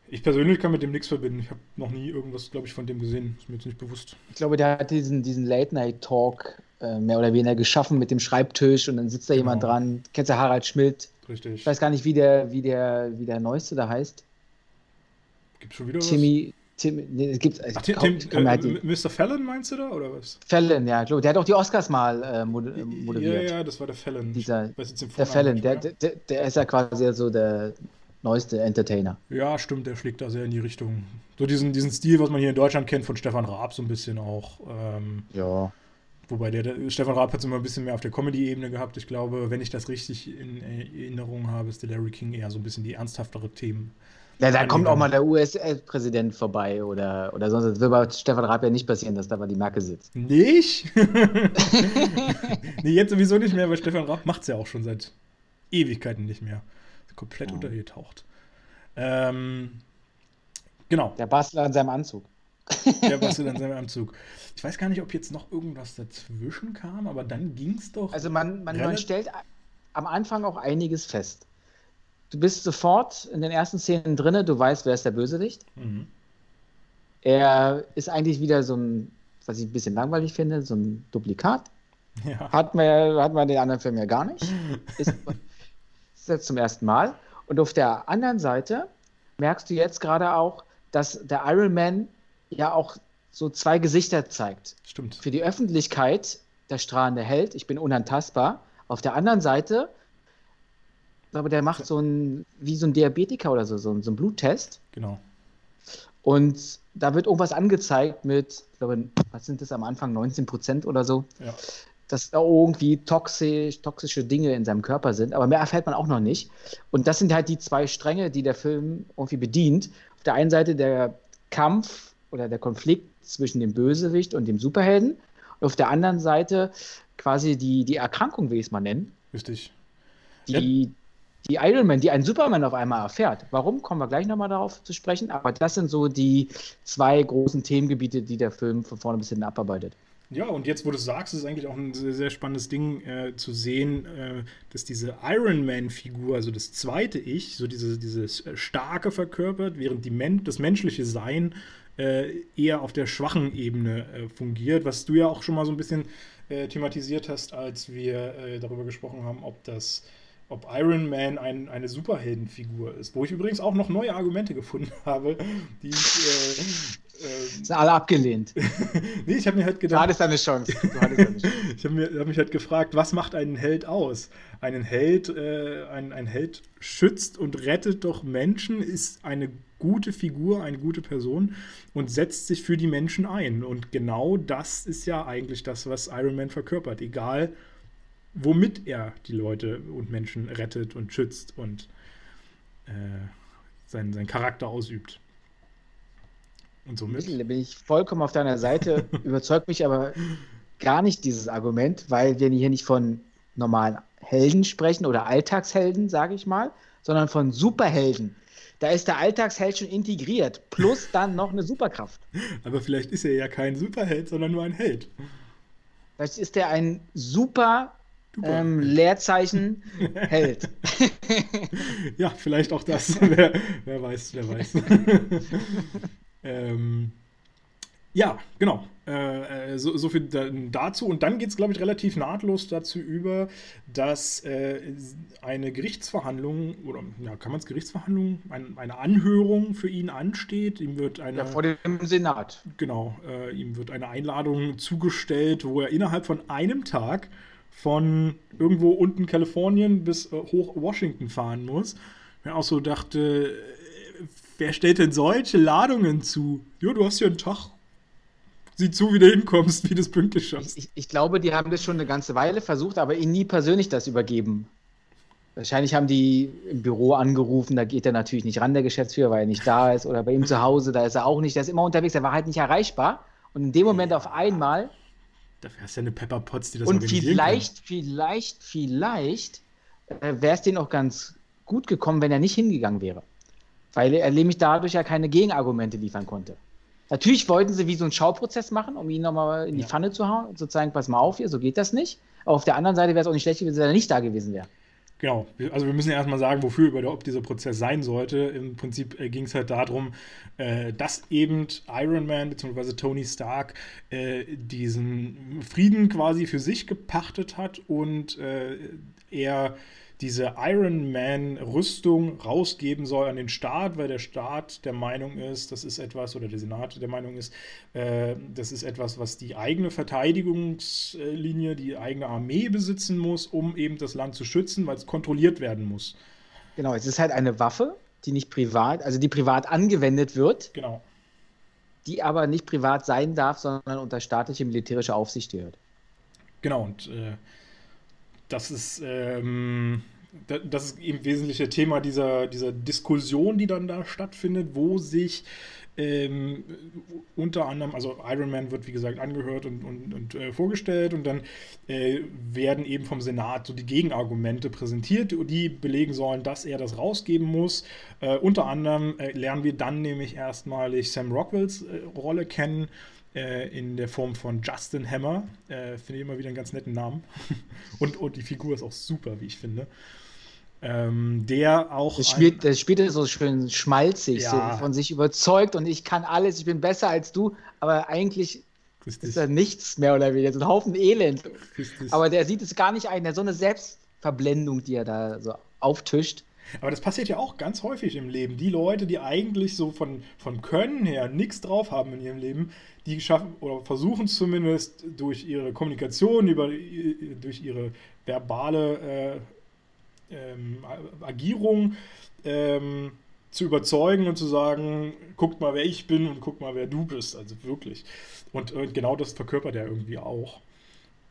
ich persönlich kann mit dem nichts verbinden. Ich habe noch nie irgendwas, glaube ich, von dem gesehen. Ist mir jetzt nicht bewusst. Ich glaube, der hat diesen, diesen Late-Night-Talk äh, mehr oder weniger geschaffen mit dem Schreibtisch und dann sitzt da genau. jemand dran. Kennst du Harald Schmidt? Richtig. Ich weiß gar nicht, wie der, wie der, wie der Neueste da heißt. Gibt es schon wieder Timmy, was? Tim, nee, es gibt Ach, Tim, Tim, äh, Mr. Fallon meinst du da oder was? Fallon, ja, glaube Der hat auch die Oscars mal äh, moderiert. Ja, ja, das war der Fallon. Dieser, der Fallon, der, der, der, ist ja quasi so der neueste Entertainer. Ja, stimmt, der schlägt da sehr in die Richtung. So diesen, diesen Stil, was man hier in Deutschland kennt, von Stefan Raab so ein bisschen auch. Ähm, ja. Wobei der, der Stefan Raab hat es immer ein bisschen mehr auf der Comedy-Ebene gehabt. Ich glaube, wenn ich das richtig in Erinnerung habe, ist der Larry King eher so ein bisschen die ernsthaftere Themen ja, da kommt auch mal der US-Präsident vorbei oder, oder sonst. Das wird bei Stefan Raab ja nicht passieren, dass da mal die Marke sitzt. Nicht? nee, jetzt sowieso nicht mehr, weil Stefan Raab macht es ja auch schon seit Ewigkeiten nicht mehr. Komplett ja. untergetaucht. Ähm, genau. Der Bastler in seinem Anzug. Der Buster in seinem Anzug. Ich weiß gar nicht, ob jetzt noch irgendwas dazwischen kam, aber dann ging es doch. Also man, man, man stellt am Anfang auch einiges fest. Du bist sofort in den ersten Szenen drinne, du weißt, wer ist der Bösewicht. Mhm. Er ist eigentlich wieder so ein, was ich ein bisschen langweilig finde, so ein Duplikat. Ja. Hat, man, hat man den anderen Film ja gar nicht. Ist, ist jetzt zum ersten Mal. Und auf der anderen Seite merkst du jetzt gerade auch, dass der Iron Man ja auch so zwei Gesichter zeigt. Stimmt. Für die Öffentlichkeit der strahlende Held, ich bin unantastbar. Auf der anderen Seite, aber der macht so ein, wie so ein Diabetiker oder so, so ein, so ein Bluttest. Genau. Und da wird irgendwas angezeigt mit, ich glaube, was sind das am Anfang, 19 Prozent oder so. Ja. Dass da irgendwie toxisch, toxische Dinge in seinem Körper sind. Aber mehr erfährt man auch noch nicht. Und das sind halt die zwei Stränge, die der Film irgendwie bedient. Auf der einen Seite der Kampf oder der Konflikt zwischen dem Bösewicht und dem Superhelden. Und auf der anderen Seite quasi die, die Erkrankung, wie ich es mal nennen. Richtig. Die, ja. Die Iron Man, die ein Superman auf einmal erfährt. Warum, kommen wir gleich nochmal darauf zu sprechen. Aber das sind so die zwei großen Themengebiete, die der Film von vorne bis hinten abarbeitet. Ja, und jetzt, wo du sagst, ist eigentlich auch ein sehr, sehr spannendes Ding äh, zu sehen, äh, dass diese Iron Man-Figur, also das zweite Ich, so diese, dieses Starke verkörpert, während die Men das menschliche Sein äh, eher auf der schwachen Ebene äh, fungiert, was du ja auch schon mal so ein bisschen äh, thematisiert hast, als wir äh, darüber gesprochen haben, ob das ob Iron Man ein, eine Superheldenfigur ist, wo ich übrigens auch noch neue Argumente gefunden habe, die ich äh, ähm, sind alle abgelehnt. nee, ich habe mir halt gedacht. Du hattest eine Chance. Du hattest eine Chance. ich habe hab mich halt gefragt, was macht einen Held aus? Einen Held, äh, ein, ein Held schützt und rettet doch Menschen, ist eine gute Figur, eine gute Person und setzt sich für die Menschen ein. Und genau das ist ja eigentlich das, was Iron Man verkörpert. Egal, womit er die Leute und Menschen rettet und schützt und äh, seinen, seinen Charakter ausübt. Und somit? Da bin ich vollkommen auf deiner Seite, überzeugt mich aber gar nicht dieses Argument, weil wir hier nicht von normalen Helden sprechen oder Alltagshelden, sage ich mal, sondern von Superhelden. Da ist der Alltagsheld schon integriert, plus dann noch eine Superkraft. Aber vielleicht ist er ja kein Superheld, sondern nur ein Held. Vielleicht ist er ein super ähm, Leerzeichen Held. ja, vielleicht auch das. wer, wer weiß, wer weiß. Ähm, ja, genau. Äh, äh, so, so, viel dazu. Und dann geht es, glaube ich, relativ nahtlos dazu über, dass äh, eine Gerichtsverhandlung, oder ja, kann man es Gerichtsverhandlung, ein, eine Anhörung für ihn ansteht. Ihm wird eine. Ja, vor dem Senat. Genau. Äh, ihm wird eine Einladung zugestellt, wo er innerhalb von einem Tag von irgendwo unten Kalifornien bis äh, hoch Washington fahren muss. Er auch so dachte, wer stellt denn solche Ladungen zu? Ja, du hast ja einen Tag. Sieh zu, wie du hinkommst, wie du es pünktlich schaffst. Ich, ich, glaube, die haben das schon eine ganze Weile versucht, aber ihn nie persönlich das übergeben. Wahrscheinlich haben die im Büro angerufen, da geht er natürlich nicht ran, der Geschäftsführer, weil er nicht da ist. Oder bei ihm zu Hause, da ist er auch nicht. Der ist immer unterwegs, er war halt nicht erreichbar. Und in dem Moment auf einmal. Dafür hast du ja eine Pepper Potts, die das Und vielleicht, kann. vielleicht, vielleicht äh, wäre es denen auch ganz gut gekommen, wenn er nicht hingegangen wäre weil er nämlich dadurch ja keine Gegenargumente liefern konnte. Natürlich wollten sie wie so einen Schauprozess machen, um ihn nochmal in die ja. Pfanne zu hauen und zu zeigen, pass mal auf hier, so geht das nicht. Aber auf der anderen Seite wäre es auch nicht schlecht gewesen, wenn er nicht da gewesen wäre. Genau, also wir müssen ja erstmal sagen, wofür überhaupt dieser Prozess sein sollte. Im Prinzip äh, ging es halt darum, äh, dass eben Iron Man bzw. Tony Stark äh, diesen Frieden quasi für sich gepachtet hat und äh, er diese Iron Man-Rüstung rausgeben soll an den Staat, weil der Staat der Meinung ist, das ist etwas, oder der Senat der Meinung ist, äh, das ist etwas, was die eigene Verteidigungslinie, die eigene Armee besitzen muss, um eben das Land zu schützen, weil es kontrolliert werden muss. Genau, es ist halt eine Waffe, die nicht privat, also die privat angewendet wird. Genau. Die aber nicht privat sein darf, sondern unter staatliche militärische Aufsicht gehört. Genau, und äh, das ist, ähm, das ist eben wesentliche Thema dieser, dieser Diskussion, die dann da stattfindet, wo sich Ähm, unter anderem, also Iron Man wird wie gesagt angehört und, und, und äh, vorgestellt und dann äh, werden eben vom Senat so die Gegenargumente präsentiert, die belegen sollen, dass er das rausgeben muss. Äh, unter anderem äh, lernen wir dann nämlich erstmalig Sam Rockwells äh, Rolle kennen äh, in der Form von Justin Hammer. Finde ich immer wieder einen ganz netten Namen. und, und die Figur ist auch super, wie ich finde. Ähm, der auch. Das spielt, das spielt so schön schmalzig, ja. so von sich überzeugt und ich kann alles, ich bin besser als du, aber eigentlich Richtig. ist er nichts mehr oder weniger, so ein Haufen Elend. Aber der sieht es gar nicht ein, der hat so eine Selbstverblendung, die er da so auftischt. Aber das passiert ja auch ganz häufig im Leben. Die Leute, die eigentlich so von, von Können her nichts drauf haben in ihrem Leben, die schaffen oder versuchen zumindest durch ihre Kommunikation, über, durch ihre verbale äh, ähm, Agierung ähm, zu überzeugen und zu sagen, guckt mal, wer ich bin und guckt mal, wer du bist. Also wirklich. Und, und genau das verkörpert er irgendwie auch.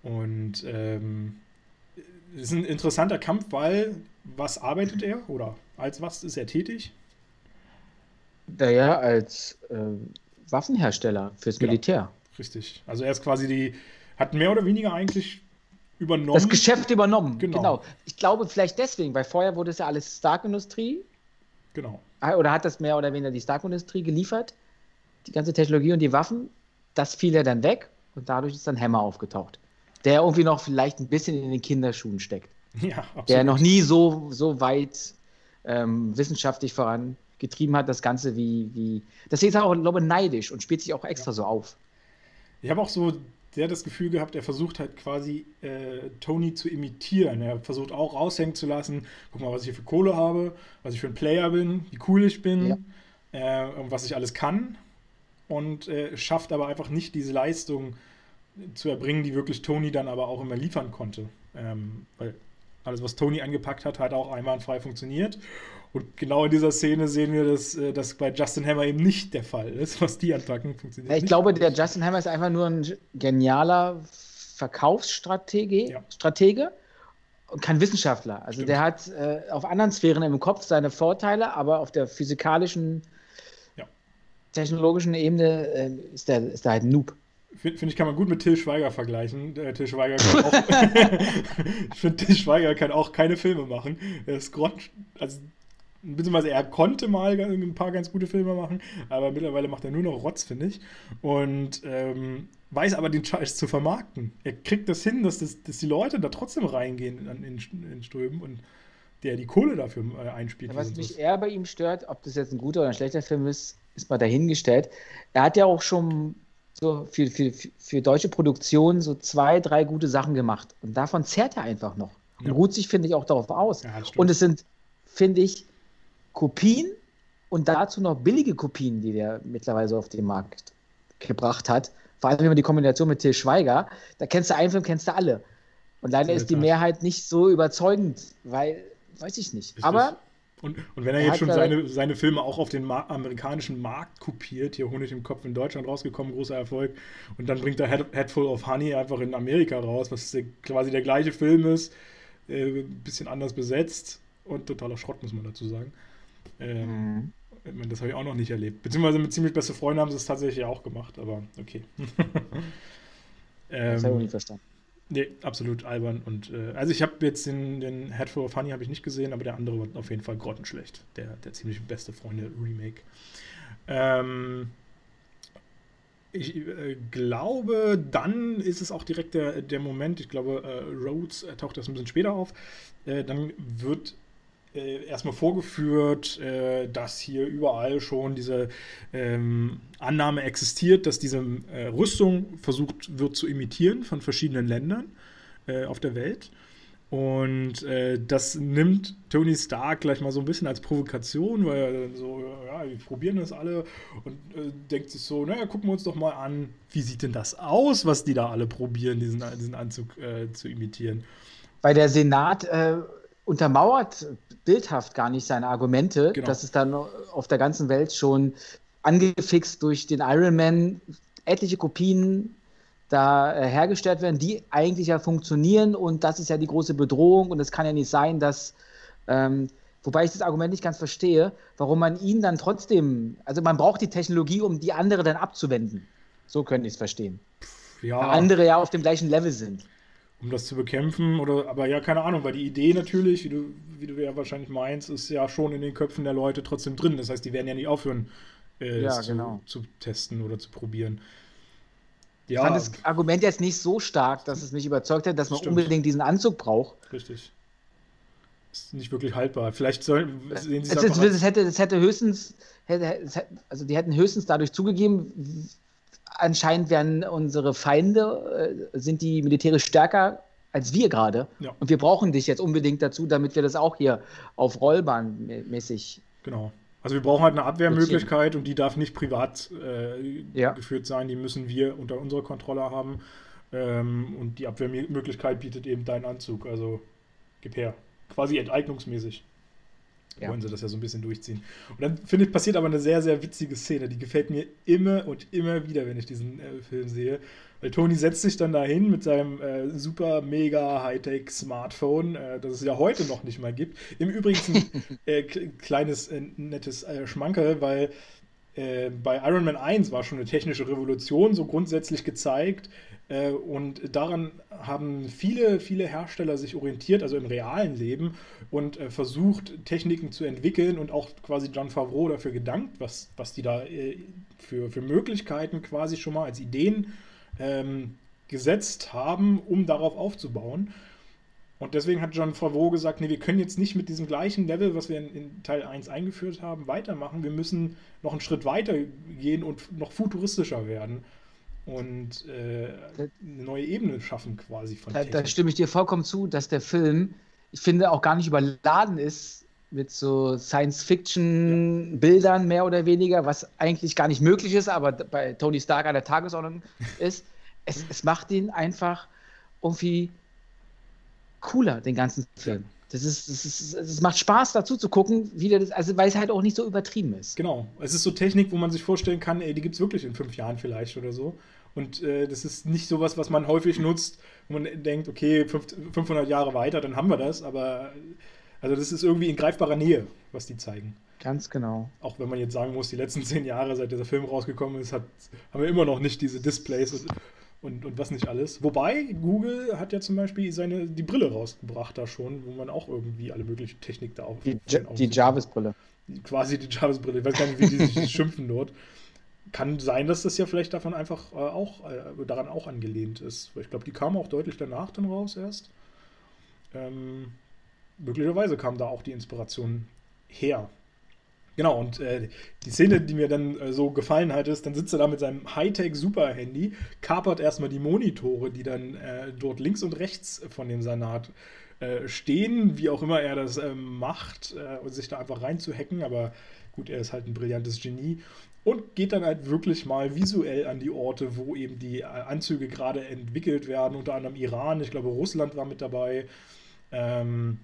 Und ähm, es ist ein interessanter Kampf, weil was arbeitet er oder als was ist er tätig? Naja, als äh, Waffenhersteller fürs genau. Militär. Richtig. Also er ist quasi die, hat mehr oder weniger eigentlich übernommen. Das Geschäft übernommen, genau. genau. Ich glaube, vielleicht deswegen, weil vorher wurde es ja alles Stark-Industrie. Genau. Ah, oder hat das mehr oder weniger die Stark-Industrie geliefert? Die ganze Technologie und die Waffen. Das fiel ja dann weg und dadurch ist dann Hammer aufgetaucht. Der irgendwie noch vielleicht ein bisschen in den Kinderschuhen steckt. Ja, absolut. Der noch nie so, so weit ähm, wissenschaftlich vorangetrieben hat, das Ganze wie. wie das ist auch, glaube ich, neidisch und spielt sich auch extra ja. so auf. Ich habe auch so hat das Gefühl gehabt, er versucht halt quasi äh, Tony zu imitieren. Er versucht auch raushängen zu lassen, guck mal, was ich hier für Kohle habe, was ich für ein Player bin, wie cool ich bin ja. äh, und was ich alles kann. Und äh, schafft aber einfach nicht diese Leistung zu erbringen, die wirklich Tony dann aber auch immer liefern konnte. Ähm, weil alles, was Tony angepackt hat, hat auch einwandfrei funktioniert. Und genau in dieser Szene sehen wir, dass äh, das bei Justin Hammer eben nicht der Fall ist. Was die anpacken, funktioniert ich nicht. glaube, der Justin Hammer ist einfach nur ein genialer Verkaufsstratege ja. Stratege und kein Wissenschaftler. Also Stimmt. der hat äh, auf anderen Sphären im Kopf seine Vorteile, aber auf der physikalischen, ja. technologischen Ebene äh, ist, der, ist der halt ein Noob. Finde find ich, kann man gut mit Till Schweiger vergleichen. Äh, Till Schweiger kann auch. ich finde, Till Schweiger kann auch keine Filme machen. Er ist grott, also beziehungsweise er konnte mal ein paar ganz gute Filme machen, aber mittlerweile macht er nur noch Rotz, finde ich. Und ähm, weiß aber den Scheiß zu vermarkten. Er kriegt das hin, dass, das, dass die Leute da trotzdem reingehen in, in, in Strömen und der die Kohle dafür äh, einspielt. Ja, was mich eher bei ihm stört, ob das jetzt ein guter oder ein schlechter Film ist, ist mal dahingestellt. Er hat ja auch schon so für, für, für deutsche Produktionen so zwei, drei gute Sachen gemacht. Und davon zehrt er einfach noch. Und ja. ruht sich, finde ich, auch darauf aus. Ja, und es sind, finde ich, Kopien und dazu noch billige Kopien, die der mittlerweile auf den Markt gebracht hat. Vor allem, wenn man die Kombination mit Till Schweiger, da kennst du einen Film, kennst du alle. Und leider ist die Mehrheit nicht so überzeugend, weil, weiß ich nicht. Richtig. Aber. Und, und wenn er, er jetzt schon seine, seine Filme auch auf den Mar amerikanischen Markt kopiert, hier Honig im Kopf in Deutschland rausgekommen, großer Erfolg, und dann bringt er Head, Headful of Honey einfach in Amerika raus, was quasi der gleiche Film ist, äh, ein bisschen anders besetzt und totaler Schrott, muss man dazu sagen. Ähm, mhm. Das habe ich auch noch nicht erlebt. Beziehungsweise mit ziemlich beste Freunde haben sie es tatsächlich auch gemacht, aber okay. ähm, das habe ich nie verstanden. Nee, absolut albern. Und äh, also ich habe jetzt den, den Headful of Honey habe ich nicht gesehen, aber der andere war auf jeden Fall grottenschlecht. Der, der ziemlich beste Freunde Remake. Ähm, ich äh, glaube, dann ist es auch direkt der, der Moment, ich glaube, äh, Rhodes taucht das ein bisschen später auf. Äh, dann wird äh, erstmal vorgeführt, äh, dass hier überall schon diese ähm, Annahme existiert, dass diese äh, Rüstung versucht wird zu imitieren von verschiedenen Ländern äh, auf der Welt. Und äh, das nimmt Tony Stark gleich mal so ein bisschen als Provokation, weil er dann so, ja, wir probieren das alle und äh, denkt sich so, naja, gucken wir uns doch mal an, wie sieht denn das aus, was die da alle probieren, diesen, diesen Anzug zu imitieren. Weil der Senat untermauert bildhaft gar nicht seine Argumente. Genau. Das ist dann auf der ganzen Welt schon angefixt durch den Iron Man etliche Kopien da äh, hergestellt werden, die eigentlich ja funktionieren und das ist ja die große Bedrohung und es kann ja nicht sein, dass ähm, Wobei ich das Argument nicht ganz verstehe, warum man ihn dann trotzdem, also man braucht die Technologie, um die andere dann abzuwenden. So könnte ich es verstehen. Ja. Weil andere ja auf dem gleichen Level sind. Um das zu bekämpfen oder, aber ja, keine Ahnung, weil die Idee natürlich, wie du, wie du ja wahrscheinlich meinst, ist ja schon in den Köpfen der Leute trotzdem drin. Das heißt, die werden ja nicht aufhören, äh, ja, genau. zu, zu testen oder zu probieren. Ja. Ich fand das Argument jetzt nicht so stark, dass es mich überzeugt hat, dass man Stimmt. unbedingt diesen Anzug braucht. Richtig. Ist nicht wirklich haltbar. Vielleicht sollen sehen Sie es, es, es, hätte, es hätte höchstens, hätte, also die hätten höchstens dadurch zugegeben, anscheinend werden unsere Feinde, äh, sind die militärisch stärker als wir gerade. Ja. Und wir brauchen dich jetzt unbedingt dazu, damit wir das auch hier auf Rollbahn mäßig genau. Also wir brauchen halt eine Abwehrmöglichkeit und die darf nicht privat äh, ja. geführt sein. Die müssen wir unter unserer Kontrolle haben. Ähm, und die Abwehrmöglichkeit bietet eben dein Anzug. Also gib her. Quasi enteignungsmäßig. Ja. Wollen sie das ja so ein bisschen durchziehen. Und dann finde ich, passiert aber eine sehr, sehr witzige Szene. Die gefällt mir immer und immer wieder, wenn ich diesen äh, Film sehe. Weil Tony setzt sich dann dahin mit seinem äh, super mega Hightech Smartphone, äh, das es ja heute noch nicht mal gibt. Im Übrigen ein äh, kleines äh, nettes äh, Schmankerl, weil äh, bei Iron Man 1 war schon eine technische Revolution so grundsätzlich gezeigt. und daran haben viele, viele Hersteller sich orientiert, also im realen Leben, und versucht, Techniken zu entwickeln und auch quasi John Favreau dafür gedankt, was, was die da für, für Möglichkeiten quasi schon mal als Ideen ähm, gesetzt haben, um darauf aufzubauen. Und deswegen hat John Favreau gesagt, nee, wir können jetzt nicht mit diesem gleichen Level, was wir in, in, Teil 1 eingeführt haben, weitermachen. Wir müssen noch einen Schritt weiter gehen und noch futuristischer werden und äh, eine neue Ebene schaffen quasi von da, da stimme ich dir vollkommen zu, dass der Film, ich finde, auch gar nicht überladen ist mit so Science-Fiction-Bildern ja. mehr oder weniger, was eigentlich gar nicht möglich ist, aber bei Tony Stark an der Tagesordnung ist es, es macht ihn einfach irgendwie cooler, den ganzen Film. Das ist, das ist, es macht Spaß dazu zu gucken, wie der das, also weil es halt auch nicht so übertrieben ist. Genau. Es ist so Technik, wo man sich vorstellen kann, ey, die gibt es wirklich in fünf Jahren vielleicht oder so. Und äh, das ist nicht sowas, was man häufig nutzt, wo man denkt, okay, 500 Jahre weiter, dann haben wir das. Aber also das ist irgendwie in greifbarer Nähe, was die zeigen. Ganz genau. Auch wenn man jetzt sagen muss, die letzten zehn Jahre, seit dieser Film rausgekommen ist, hat, haben wir immer noch nicht diese Displays und und, und was nicht alles. Wobei, Google hat ja zum Beispiel seine, die Brille rausgebracht da schon, wo man auch irgendwie alle möglichen Technik da auf. Die, die Jarvis-Brille. Quasi die Jarvis-Brille. Ich weiß gar nicht, wie die sich schimpfen dort. Kann sein, dass das ja vielleicht davon einfach äh, auch äh, daran auch angelehnt ist. Ich glaube, die kam auch deutlich danach dann raus erst. Ähm, möglicherweise kam da auch die Inspiration her. Genau, und äh, die Szene, die mir dann äh, so gefallen hat, ist, dann sitzt er da mit seinem Hightech-Super-Handy, kapert erstmal die Monitore, die dann äh, dort links und rechts von dem Sanat äh, stehen, wie auch immer er das ähm, macht, äh, und sich da einfach reinzuhacken, aber gut, er ist halt ein brillantes Genie. Und geht dann halt wirklich mal visuell an die Orte, wo eben die äh, Anzüge gerade entwickelt werden, unter anderem Iran, ich glaube Russland war mit dabei. Ähm,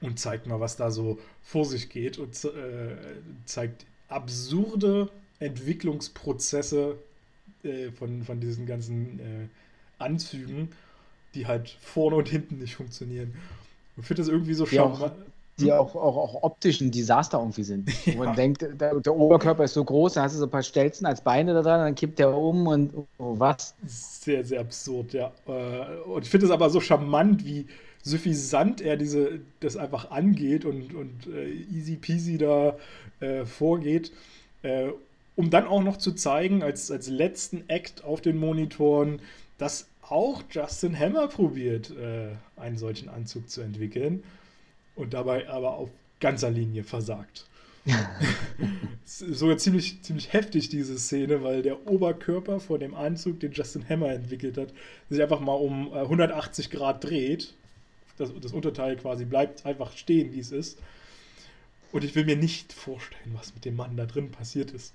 und zeigt mal, was da so vor sich geht und äh, zeigt absurde Entwicklungsprozesse äh, von, von diesen ganzen äh, Anzügen, die halt vorne und hinten nicht funktionieren. Ich finde das irgendwie so charmant. Die auch, auch, auch optisch ein Desaster irgendwie sind. Ja. Wo man denkt, der, der, Oberkörper ist so groß, dann hast du so ein paar Stelzen als Beine da dran, dann kippt der um und oh, was. Sehr, sehr absurd, ja. Äh, und ich finde es aber so charmant, wie, suffisant er diese, das einfach angeht und, und äh, easy peasy da äh, vorgeht, äh, um dann auch noch zu zeigen, als, als letzten Act auf den Monitoren, dass auch Justin Hammer probiert, äh, einen solchen Anzug zu entwickeln und dabei aber auf ganzer Linie versagt. sogar ziemlich, ziemlich heftig, diese Szene, weil der Oberkörper vor dem Anzug, den Justin Hammer entwickelt hat, sich einfach mal um 180 äh, Grad dreht das, das Unterteil quasi bleibt einfach stehen, wie es ist. Und ich will mir nicht vorstellen, was mit dem Mann da drin passiert ist.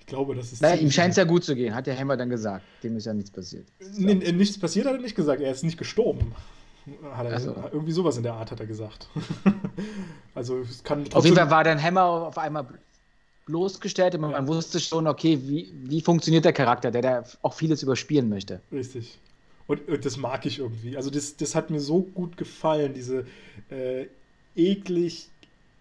Ich glaube, das ist. Naja, ihm scheint es ja gut zu gehen, hat der Hammer dann gesagt. Dem ist ja nichts passiert. Nee, nichts passiert hat er nicht gesagt. Er ist nicht gestorben. Hat er, so. Irgendwie sowas in der Art hat er gesagt. also es kann Auf jeden Fall war dann Hammer auf einmal bloßgestellt und man ja. wusste schon, okay, wie, wie funktioniert der Charakter, der da auch vieles überspielen möchte. Richtig. Und, und, das mag ich irgendwie. Also das, das hat mir so gut gefallen, diese äh, eklig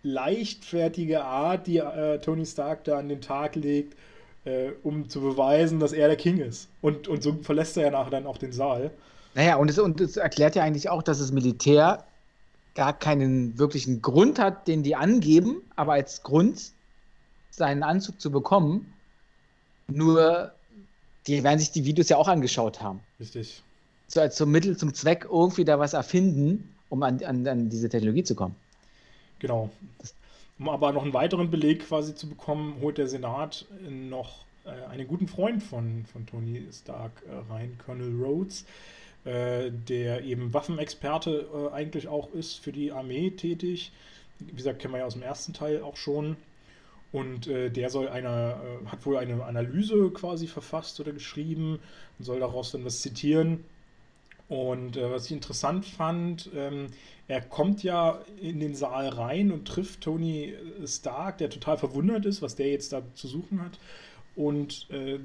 leichtfertige Art, die äh, Tony Stark da an den Tag legt, äh, um zu beweisen, dass er der King ist. Und, und so verlässt er ja nachher dann auch den Saal. Naja, und es, und es erklärt ja eigentlich auch, dass das Militär gar keinen wirklichen Grund hat, den die angeben, aber als Grund, seinen Anzug zu bekommen, nur die werden sich die Videos ja auch angeschaut haben. Richtig. So als zum Mittel, zum Zweck irgendwie da was erfinden, um an, an, an diese Technologie zu kommen. Genau. Um aber noch einen weiteren Beleg quasi zu bekommen, holt der Senat noch äh, einen guten Freund von, von Tony Stark äh, rein, Colonel Rhodes, äh, der eben Waffenexperte eigentlich auch ist, für die Armee tätig. Wie gesagt, kennen wir ja aus dem ersten Teil auch schon. Und äh, der soll eine, äh, hat wohl eine Analyse quasi verfasst oder geschrieben und soll daraus dann was zitieren. Und äh, was ich interessant fand, ähm, er kommt ja in den Saal rein und trifft Tony Stark, der total verwundert ist, was der jetzt da zu suchen hat. Und äh,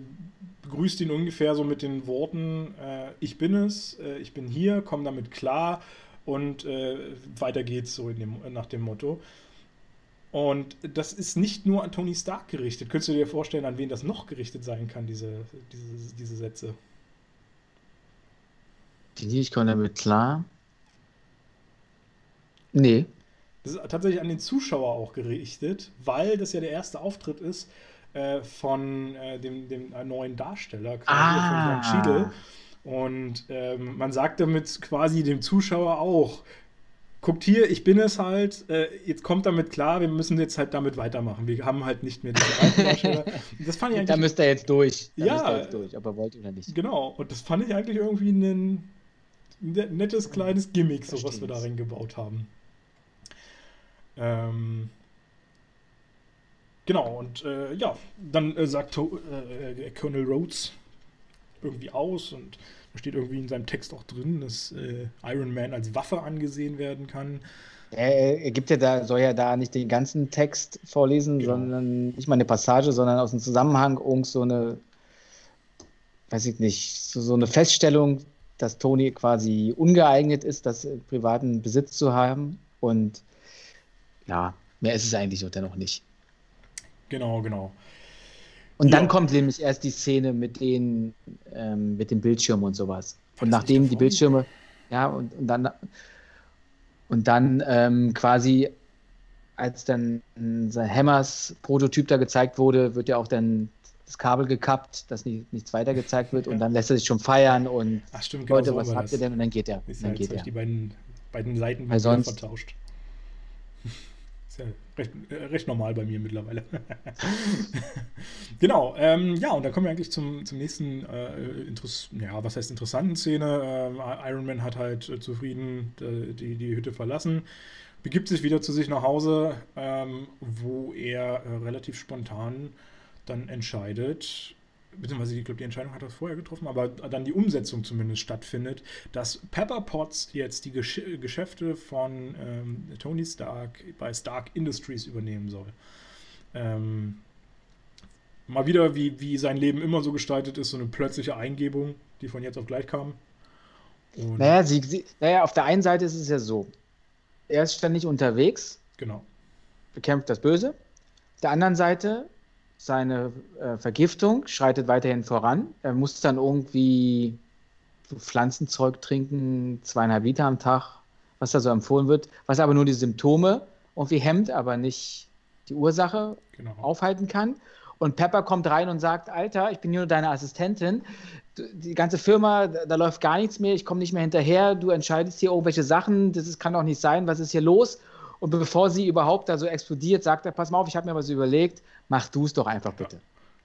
begrüßt ihn ungefähr so mit den Worten, äh, ich bin es, äh, ich bin hier, komm damit klar und weiter geht's so dem, nach dem Motto. Und das ist nicht nur an Tony Stark gerichtet. Könntest du dir vorstellen, an wen das noch gerichtet sein kann, diese, diese, diese Sätze? Die ich komme damit klar. Nee. Das ist tatsächlich an den Zuschauer auch gerichtet, weil das ja der erste Auftritt ist äh, von äh, dem, dem neuen Darsteller, quasi ah. von Jan Schiedel. Und ähm, man sagt damit quasi dem Zuschauer auch, guckt hier, ich bin es halt, äh, jetzt kommt damit klar, wir müssen jetzt halt damit weitermachen. Wir haben halt nicht mehr diese alten Darsteller. Das fand ich eigentlich. Da müsst ihr jetzt durch. Da ja. Jetzt durch, ob er wollt oder nicht. Genau, und das fand ich eigentlich irgendwie ein nettes kleines Gimmick, so was wir da reingebaut haben. Ähm, genau, und äh, ja, dann äh, sagt äh, Colonel Rhodes irgendwie aus und da steht irgendwie in seinem Text auch drin, dass äh, Iron Man als Waffe angesehen werden kann. Er, gibt ja da, soll ja da nicht den ganzen Text vorlesen, genau. sondern nicht mal eine Passage, sondern aus dem Zusammenhang irgend so eine, weiß ich nicht, so, so eine Feststellung, dass Tony quasi ungeeignet ist, das privaten Besitz zu haben. Und ja, mehr ist es eigentlich auch dennoch nicht. Genau, genau. Und ja. dann kommt nämlich erst die Szene mit den, ähm, mit dem Bildschirm und sowas. Und nachdem die Bildschirme, ja, und, und dann, und dann ähm, quasi, als dann sein Hammers Prototyp da gezeigt wurde, wird ja auch dann das Kabel gekappt, dass nicht, nichts weiter gezeigt wird ja. und dann lässt er sich schon feiern und Ach, stimmt, genau Leute, so was habt ihr denn? Und dann geht er. Dann geht er. die beiden, beiden Seiten vertauscht. Ist ja recht, äh, recht normal bei mir mittlerweile. genau, ähm, ja, und dann kommen wir eigentlich zum, zum nächsten, äh, ja, was heißt interessanten Szene. Äh, Iron Man hat halt äh, zufrieden die, die Hütte verlassen, begibt sich wieder zu sich nach Hause, ähm, wo er äh, relativ spontan dann entscheidet, beziehungsweise ich glaube, die Entscheidung hat er vorher getroffen, aber dann die Umsetzung zumindest stattfindet, dass Pepper Potts jetzt die Gesch Geschäfte von ähm, Tony Stark bei Stark Industries übernehmen soll. Ähm, mal wieder, wie, wie sein Leben immer so gestaltet ist, so eine plötzliche Eingebung, die von jetzt auf gleich kam. Und naja, sie, sie, naja, auf der einen Seite ist es ja so, er ist ständig unterwegs. Genau. Bekämpft das Böse. Auf der anderen Seite seine äh, Vergiftung schreitet weiterhin voran. Er muss dann irgendwie Pflanzenzeug trinken, zweieinhalb Liter am Tag, was da so empfohlen wird, was aber nur die Symptome irgendwie hemmt, aber nicht die Ursache genau. aufhalten kann. Und Pepper kommt rein und sagt, Alter, ich bin nur deine Assistentin. Die ganze Firma, da läuft gar nichts mehr, ich komme nicht mehr hinterher, du entscheidest hier irgendwelche Sachen, das ist, kann doch nicht sein, was ist hier los? Und bevor sie überhaupt da so explodiert, sagt er, pass mal auf, ich habe mir was überlegt, mach du es doch einfach bitte. Ja.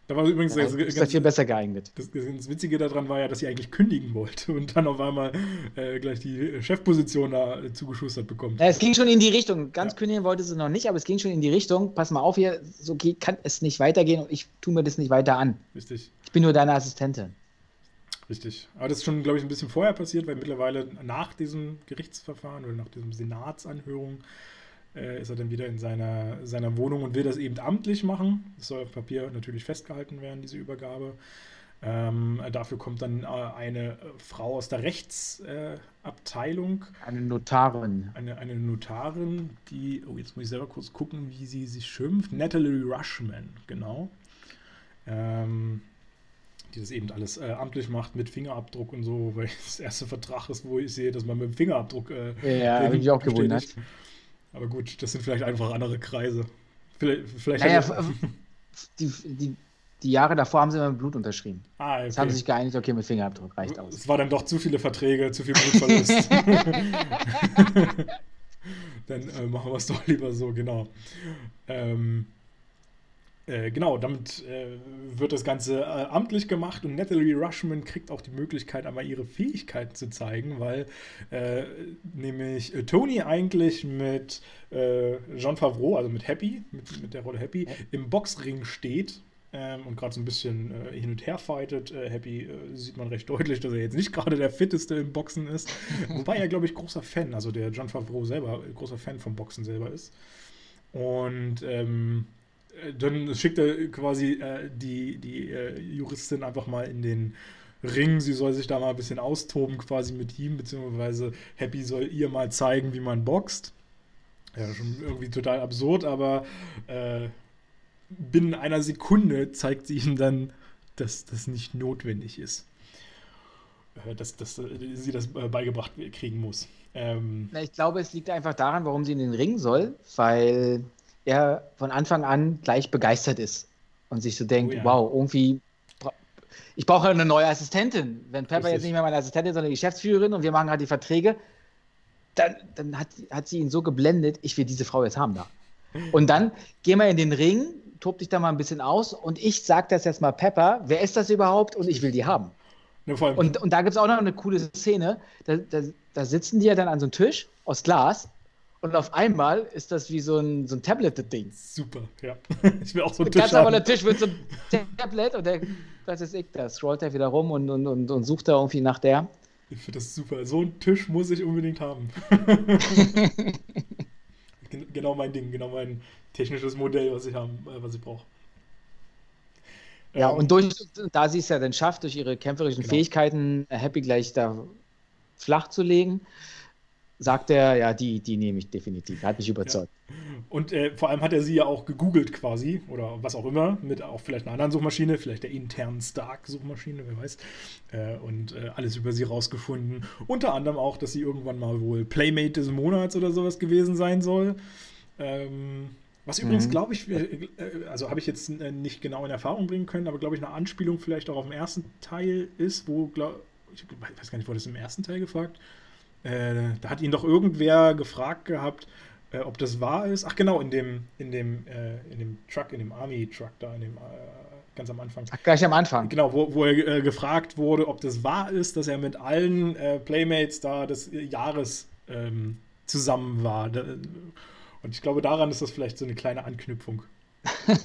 Da war übrigens ja, ganz, ist viel besser geeignet. Das, das, Witzige daran war ja, dass sie eigentlich kündigen wollte und dann auf einmal äh, gleich die Chefposition da äh, zugeschustert bekommt. Ja, es ging schon in die Richtung. Ganz ja. kündigen wollte sie noch nicht, aber es ging schon in die Richtung. Pass mal auf hier, so geht, kann es nicht weitergehen und ich tue mir das nicht weiter an. Richtig. Ich bin nur deine Assistentin. Richtig. Aber das ist schon, glaube ich, ein bisschen vorher passiert, weil mittlerweile nach diesem Gerichtsverfahren oder nach diesem Senatsanhörung äh, ist er dann wieder in seiner, seiner Wohnung und will das eben amtlich machen. Das soll auf Papier natürlich festgehalten werden, diese Übergabe. Ähm, dafür kommt dann äh, eine Frau aus der Rechtsabteilung. Äh, eine Notarin. Eine, eine Notarin, die, oh, jetzt muss ich selber kurz gucken, wie sie sich schimpft. Natalie Rushman, genau. Ähm, die das eben alles äh, amtlich macht mit Fingerabdruck und so, weil das erste Vertrag ist, wo ich sehe, dass man mit dem Fingerabdruck. Äh, ja, habe ich auch gewundert. Aber gut, das sind vielleicht einfach andere Kreise. Vielleicht, vielleicht naja, die, die, die Jahre davor haben sie immer mit Blut unterschrieben. Ah, okay. Jetzt haben sie sich geeinigt, okay, mit Fingerabdruck reicht aus. Es war dann doch zu viele Verträge, zu viel Blutverlust. dann äh, machen wir es doch lieber so, genau. Ähm, äh, genau, damit äh, wird das Ganze äh, amtlich gemacht und Natalie Rushman kriegt auch die Möglichkeit, einmal ihre Fähigkeiten zu zeigen, weil äh, nämlich äh, Tony eigentlich mit John Favreau, also mit Happy, mit, mit der Rolle Happy, im Boxring steht ähm, und gerade so ein bisschen äh, hin und her fightet. Äh, Happy äh, sieht man recht deutlich, dass er jetzt nicht gerade der fitteste im Boxen ist. Wobei er, glaube ich, großer Fan, also der John Favreau selber, großer Fan vom Boxen selber ist. Und ähm, dann schickt er quasi äh, die, die äh, Juristin einfach mal in den Ring. Sie soll sich da mal ein bisschen austoben, quasi mit ihm, beziehungsweise Happy soll ihr mal zeigen, wie man boxt. Ja, schon irgendwie total absurd, aber äh, binnen einer Sekunde zeigt sie ihm dann, dass das nicht notwendig ist. Äh, dass, dass äh, sie das äh, beigebracht kriegen muss. Ähm, ich glaube, es liegt einfach daran, warum sie in den Ring soll, weil er von Anfang an gleich begeistert ist und sich so denkt, oh ja. wow, irgendwie, ich brauche eine neue Assistentin. Wenn Pepper Richtig. jetzt nicht mehr meine Assistentin, sondern die Geschäftsführerin und wir machen halt die Verträge, dann, dann hat, hat sie ihn so geblendet, ich will diese Frau jetzt haben da. Und dann gehen wir in den Ring, tob dich da mal ein bisschen aus und ich sag das jetzt mal Pepper, wer ist das überhaupt und ich will die haben. Ja, und, und da gibt es auch noch eine coole Szene, da, da, da sitzen die ja dann an so einem Tisch aus Glas und auf einmal ist das wie so ein, so ein Tablet-Ding. Super, ja. Ich will auch so einen Tisch Ganz haben. der Tisch wird so ein Tablet und der, was ist ich, da scrollt er wieder rum und, und, und, und sucht da irgendwie nach der. Ich finde das super. So einen Tisch muss ich unbedingt haben. genau mein Ding, genau mein technisches Modell, was ich haben, äh, was ich brauche. Ja, ähm, und durch, da sie es ja dann schafft, durch ihre kämpferischen genau. Fähigkeiten Happy gleich da flach zu legen, sagt er, ja, die, die nehme ich definitiv. Hat mich überzeugt. Ja. Und äh, vor allem hat er sie ja auch gegoogelt quasi oder was auch immer, mit auch vielleicht einer anderen Suchmaschine, vielleicht der internen Stark-Suchmaschine, wer weiß. Äh, und äh, alles über sie rausgefunden. Unter anderem auch, dass sie irgendwann mal wohl Playmate des Monats oder sowas gewesen sein soll. Ähm, was übrigens, mhm. glaube ich, äh, also habe ich jetzt äh, nicht genau in Erfahrung bringen können, aber glaube ich, eine Anspielung vielleicht auch auf den ersten Teil ist, wo, glaub, ich weiß gar nicht, wurde das im ersten Teil gefragt? Äh, da hat ihn doch irgendwer gefragt gehabt, äh, ob das wahr ist. Ach genau, in dem, in dem, äh, in dem Truck, in dem Army-Truck da, in dem äh, ganz am Anfang. Ach, gleich am Anfang. Genau, wo, wo er äh, gefragt wurde, ob das wahr ist, dass er mit allen Playmates da des Jahres ähm, zusammen war. Und ich glaube, daran ist das vielleicht so eine kleine Anknüpfung.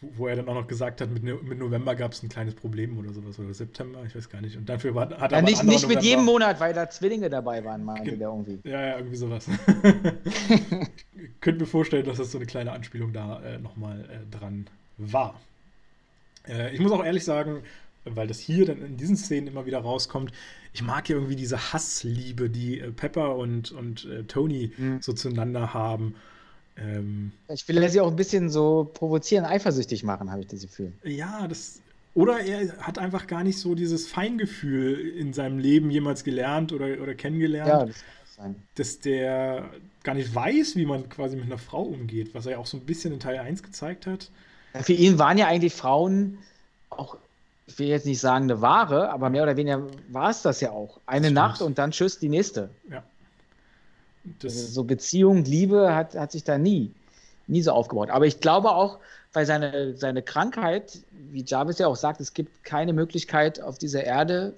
wo er dann auch noch gesagt hat, mit, mit November gab es ein kleines Problem oder sowas, oder September, ich weiß gar nicht. Und dafür war, hat er ja, Nicht, nicht mit jedem Monat, weil da Zwillinge dabei waren, meinte der irgendwie. Ja, ja, irgendwie sowas. ich könnte mir vorstellen, dass das so eine kleine Anspielung da äh, nochmal äh, dran war. Äh, ich muss auch ehrlich sagen, weil das hier dann in diesen Szenen immer wieder rauskommt, ich mag ja irgendwie diese Hassliebe, die äh, Pepper und, und äh, Tony mhm. so zueinander haben. Ähm, ich will sie auch ein bisschen so provozieren, eifersüchtig machen, habe ich das Gefühl. Ja, das. Oder er hat einfach gar nicht so dieses Feingefühl in seinem Leben jemals gelernt oder, oder kennengelernt. Ja, das kann sein. Dass der gar nicht weiß, wie man quasi mit einer Frau umgeht, was er ja auch so ein bisschen in Teil 1 gezeigt hat. Ja, für ihn waren ja eigentlich Frauen auch, ich will jetzt nicht sagen eine Ware, aber mehr oder weniger war es das ja auch. Eine Nacht und dann tschüss, die nächste. Ja. Also so Beziehung, Liebe hat, hat sich da nie, nie so aufgebaut. Aber ich glaube auch, weil seine, seine Krankheit, wie Jarvis ja auch sagt, es gibt keine Möglichkeit auf dieser Erde,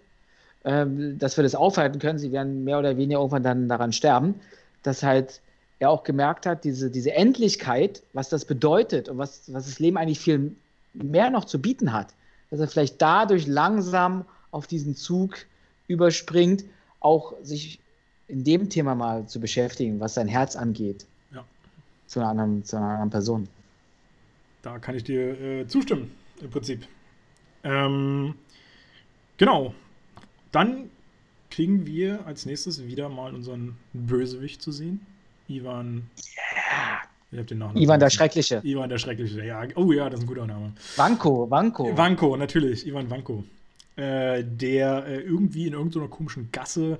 ähm, dass wir das aufhalten können. Sie werden mehr oder weniger irgendwann dann daran sterben, dass halt er auch gemerkt hat, diese, diese Endlichkeit, was das bedeutet und was, was das Leben eigentlich viel mehr noch zu bieten hat, dass er vielleicht dadurch langsam auf diesen Zug überspringt, auch sich in dem Thema mal zu beschäftigen, was sein Herz angeht. Ja. Zu einer anderen, zu einer anderen Person. Da kann ich dir äh, zustimmen, im Prinzip. Ähm, genau. Dann kriegen wir als nächstes wieder mal unseren Bösewicht zu sehen. Ivan. Yeah. Ich hab den Nachnamen Ivan der. Schreckliche. Ivan der Schreckliche, ja. Oh ja, das ist ein guter Name. Vanko, Vanko. Vanko, natürlich, Ivan Vanko. Äh, der äh, irgendwie in irgendeiner komischen Gasse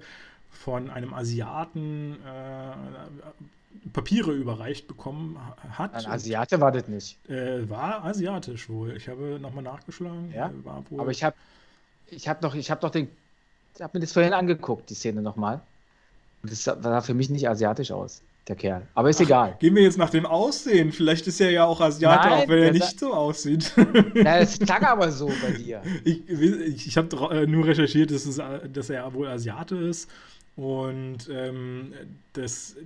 von einem Asiaten äh, Papiere überreicht bekommen ha- hat. Ein Asiate war das nicht. Äh, war asiatisch wohl. Ich habe nochmal nachgeschlagen. Ja? Äh, wohl Aber ich habe ich hab doch, ich hab doch den. Ich habe mir das vorhin angeguckt, die Szene nochmal. Das sah für mich nicht asiatisch aus, der Kerl. Aber ist egal. Gehen wir jetzt nach dem Aussehen. Vielleicht ist er ja auch Asiate, Nein, auch wenn er nicht so aussieht. Na, das klang aber so bei dir. ich ich, ich habe nur recherchiert, dass, es, äh, dass er wohl Asiate ist und ähm, dass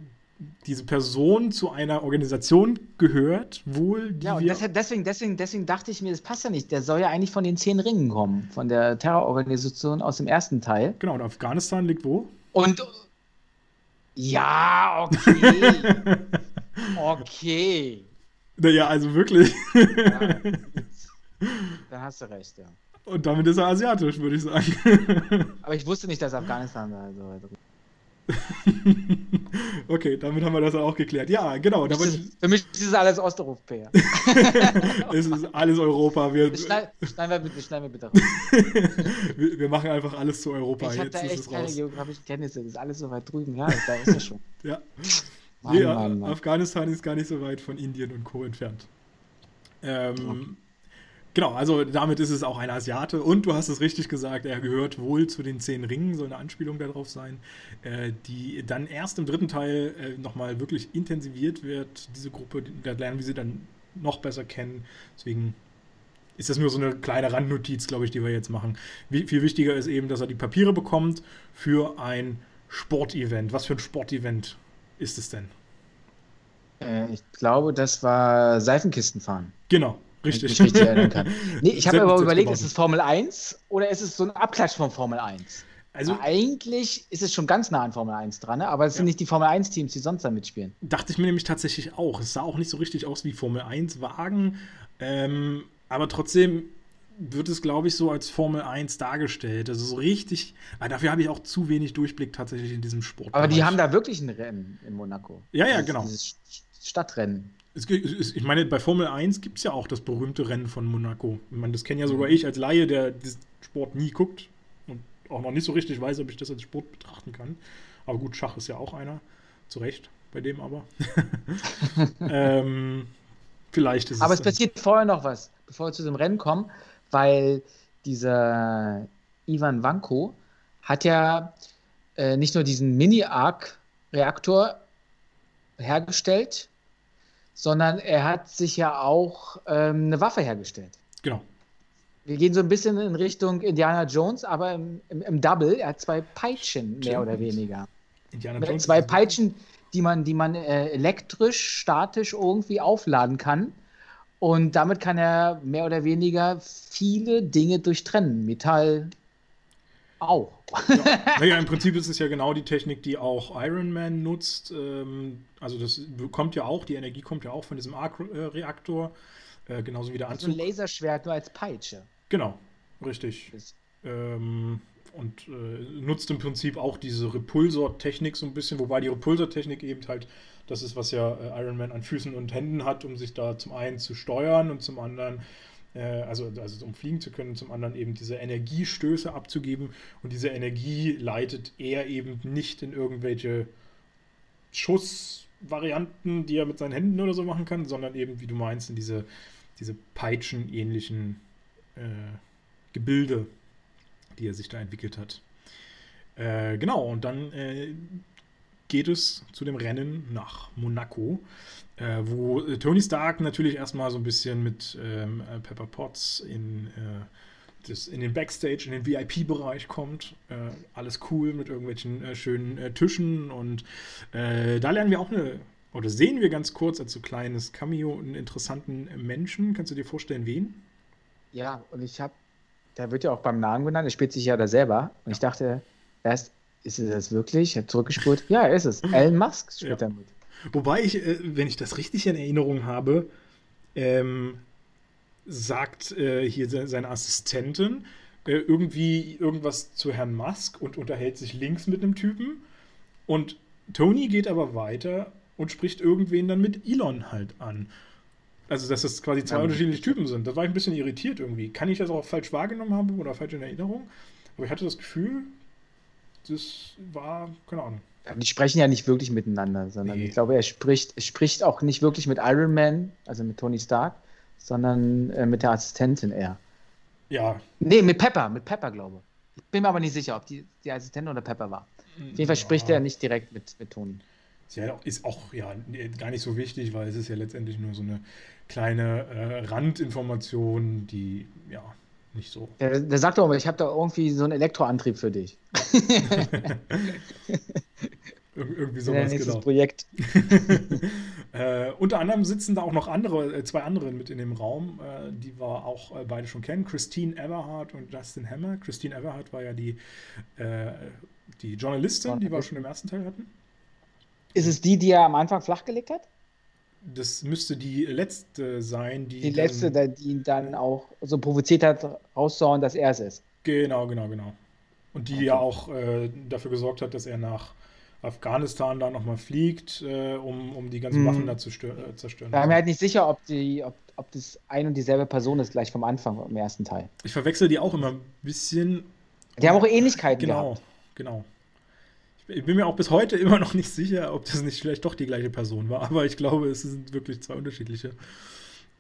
diese Person zu einer Organisation gehört, wohl, die Ja, und wir. deshalb, deswegen, deswegen, deswegen dachte ich mir, das passt ja nicht. Der soll ja eigentlich von den zehn Ringen kommen, von der Terrororganisation aus dem ersten Teil. Genau, und Afghanistan liegt wo? Und ja, okay. okay. Naja, also wirklich. Ja. Dann hast du recht, ja. Und damit ist er asiatisch, würde ich sagen. Aber ich wusste nicht, dass Afghanistan da so weit okay, damit haben wir das auch geklärt. Ja, genau. Für mich ist- für mich ist es alles Osteuropäer. es ist alles Europa. Wir, Das schneid- Schneiden wir bitte, schneiden wir bitte raus. wir, wir machen einfach alles zu Europa. Ich habe Jetzt da echt keine geografischen Kenntnisse. Das ist alles so weit drüben. Ja, da ist es schon. Ja. Mann, ja, Mann, Mann. Afghanistan ist gar nicht so weit von Indien und Co. entfernt. Ähm, Genau, also damit ist es auch ein Asiate und du hast es richtig gesagt, er gehört wohl zu den zehn Ringen, soll eine Anspielung darauf sein, äh, die dann erst im dritten Teil äh, nochmal wirklich intensiviert wird, diese Gruppe, da lernen wir sie dann noch besser kennen, deswegen ist das nur so eine kleine Randnotiz, glaube ich, die wir jetzt machen. Wie, viel wichtiger ist eben, dass er die Papiere bekommt für ein Sportevent. Was für ein Sportevent ist es denn? Äh, ich glaube, das war Seifenkistenfahren. Genau, richtig. mich richtig erinnern kann. Nee, ich habe Selbst- aber überlegt, ist es Formel 1 oder ist es so ein Abklatsch von Formel 1? Also Weil eigentlich ist es schon ganz nah an Formel 1 dran, ne? aber es sind Ja. nicht die Formel 1-Teams, die sonst da mitspielen. dachte ich mir nämlich tatsächlich auch. Es sah auch nicht so richtig aus wie Formel 1 Wagen, ähm, aber trotzdem wird es, glaube ich, so als Formel 1 dargestellt. Also so richtig, aber dafür habe ich auch zu wenig Durchblick tatsächlich in diesem Sport. Aber die haben da wirklich ein Rennen in Monaco. Ja, ja, genau. Dieses Stadtrennen. Es, ich meine, bei Formel 1 gibt es ja auch das berühmte Rennen von Monaco. Ich meine, das kenne ja Mhm. sogar ich als Laie, der diesen Sport nie guckt und auch noch nicht so richtig weiß, ob ich das als Sport betrachten kann. Aber gut, Schach ist ja auch einer. Zu Recht, bei dem aber. ähm, vielleicht ist Aber es. es passiert vorher noch was, bevor wir zu dem Rennen kommen, weil dieser Ivan Vanko hat ja äh, nicht nur diesen Mini-Arc-Reaktor hergestellt, sondern er hat sich ja auch ähm, eine Waffe hergestellt. Genau. Wir gehen so ein bisschen in Richtung Indiana Jones, aber im, im, im Double. Er hat zwei Peitschen, mehr oder weniger. Indiana Jones Zwei Peitschen, die man, die man äh, elektrisch, statisch irgendwie aufladen kann. Und damit kann er mehr oder weniger viele Dinge durchtrennen. Metall auch. Naja, im Prinzip ist es ja genau die Technik, die auch Iron Man nutzt. Ähm, also das kommt ja auch, die Energie kommt ja auch von diesem Arc-Reaktor, äh, genauso wie der So ein Anzug. Laserschwert nur als Peitsche. Genau, richtig. Ähm, und äh, nutzt im Prinzip auch diese Repulsor-Technik so ein bisschen, wobei die Repulsor-Technik eben halt das ist, was ja äh, Iron Man an Füßen und Händen hat, um sich da zum einen zu steuern und zum anderen, also, also um fliegen zu können, zum anderen eben diese Energiestöße abzugeben. Und diese Energie leitet er eben nicht in irgendwelche Schussvarianten, die er mit seinen Händen oder so machen kann, sondern eben, wie du meinst, in diese, diese Peitschen-ähnlichen äh, Gebilde, die er sich da entwickelt hat. Äh, genau, und dann äh, geht es zu dem Rennen nach Monaco, äh, wo äh, Tony Stark natürlich erstmal so ein bisschen mit ähm, äh, Pepper Potts in, äh, das, in den Backstage, in den VIP-Bereich kommt. Äh, alles cool mit irgendwelchen äh, schönen Tischen und da lernen wir auch eine, oder sehen wir ganz kurz als so kleines Cameo einen interessanten Menschen. Kannst du dir vorstellen, wen? Ja, und ich habe, der wird ja auch beim Namen genannt, er spielt sich ja da selber. Und ich dachte erst, ist es das wirklich? Ich habe zurückgespult. Ja, er ist es. Elon Musk spielt Ja. da mit. Wobei ich, äh, wenn ich das richtig in Erinnerung habe, ähm, sagt äh, hier seine Assistentin äh, irgendwie irgendwas zu Herrn Musk und unterhält sich links mit einem Typen. Und Tony geht aber weiter und spricht irgendwen dann mit Elon halt an. Also, dass das quasi zwei ja. unterschiedliche Typen sind. Da war ich ein bisschen irritiert irgendwie. Kann ich das auch falsch wahrgenommen haben oder falsch in Erinnerung? Aber ich hatte das Gefühl, das war, keine Ahnung. Die sprechen ja nicht wirklich miteinander, sondern nee. ich glaube, er spricht, spricht auch nicht wirklich mit Iron Man, also mit Tony Stark, sondern äh, mit der Assistentin eher. Ja. Nee, mit Pepper, mit Pepper, glaube ich. Ich bin mir aber nicht sicher, ob die, die Assistentin oder Pepper war. Auf jeden Fall spricht er nicht direkt mit, mit Tony. Ja, ist auch ja, gar nicht so wichtig, weil es ist ja letztendlich nur so eine kleine äh, Randinformation, die ja nicht so. Der, der sagt doch, ich habe da irgendwie so einen Elektroantrieb für dich. Ir irgendwie sowas, ja, genau. Projekt. äh, unter anderem sitzen da auch noch andere, äh, zwei andere mit in dem Raum, äh, die wir auch äh, beide schon kennen. Christine Everhart und Justin Hammer. Christine Everhart war ja die, äh, die Journalistin, die wir schon im ersten Teil hatten. Ist es die, die er am Anfang flachgelegt hat? Das müsste die letzte sein, die. Die letzte, dann, die ihn dann auch so provoziert hat, rauszuhauen, dass er es ist. Genau, genau, genau. Und die okay. ja auch äh, dafür gesorgt hat, dass er nach Afghanistan da nochmal fliegt, äh, um, um die ganzen hm. Waffen da zu äh, zerstören. Ich bin mir halt nicht sicher, ob, die, ob, ob das ein und dieselbe Person ist, gleich vom Anfang im ersten Teil. Ich verwechsel die auch immer ein bisschen. Die haben auch Ähnlichkeiten genau, gehabt. Genau, genau. Ich bin mir auch bis heute immer noch nicht sicher, ob das nicht vielleicht doch die gleiche Person war, aber ich glaube, es sind wirklich zwei unterschiedliche.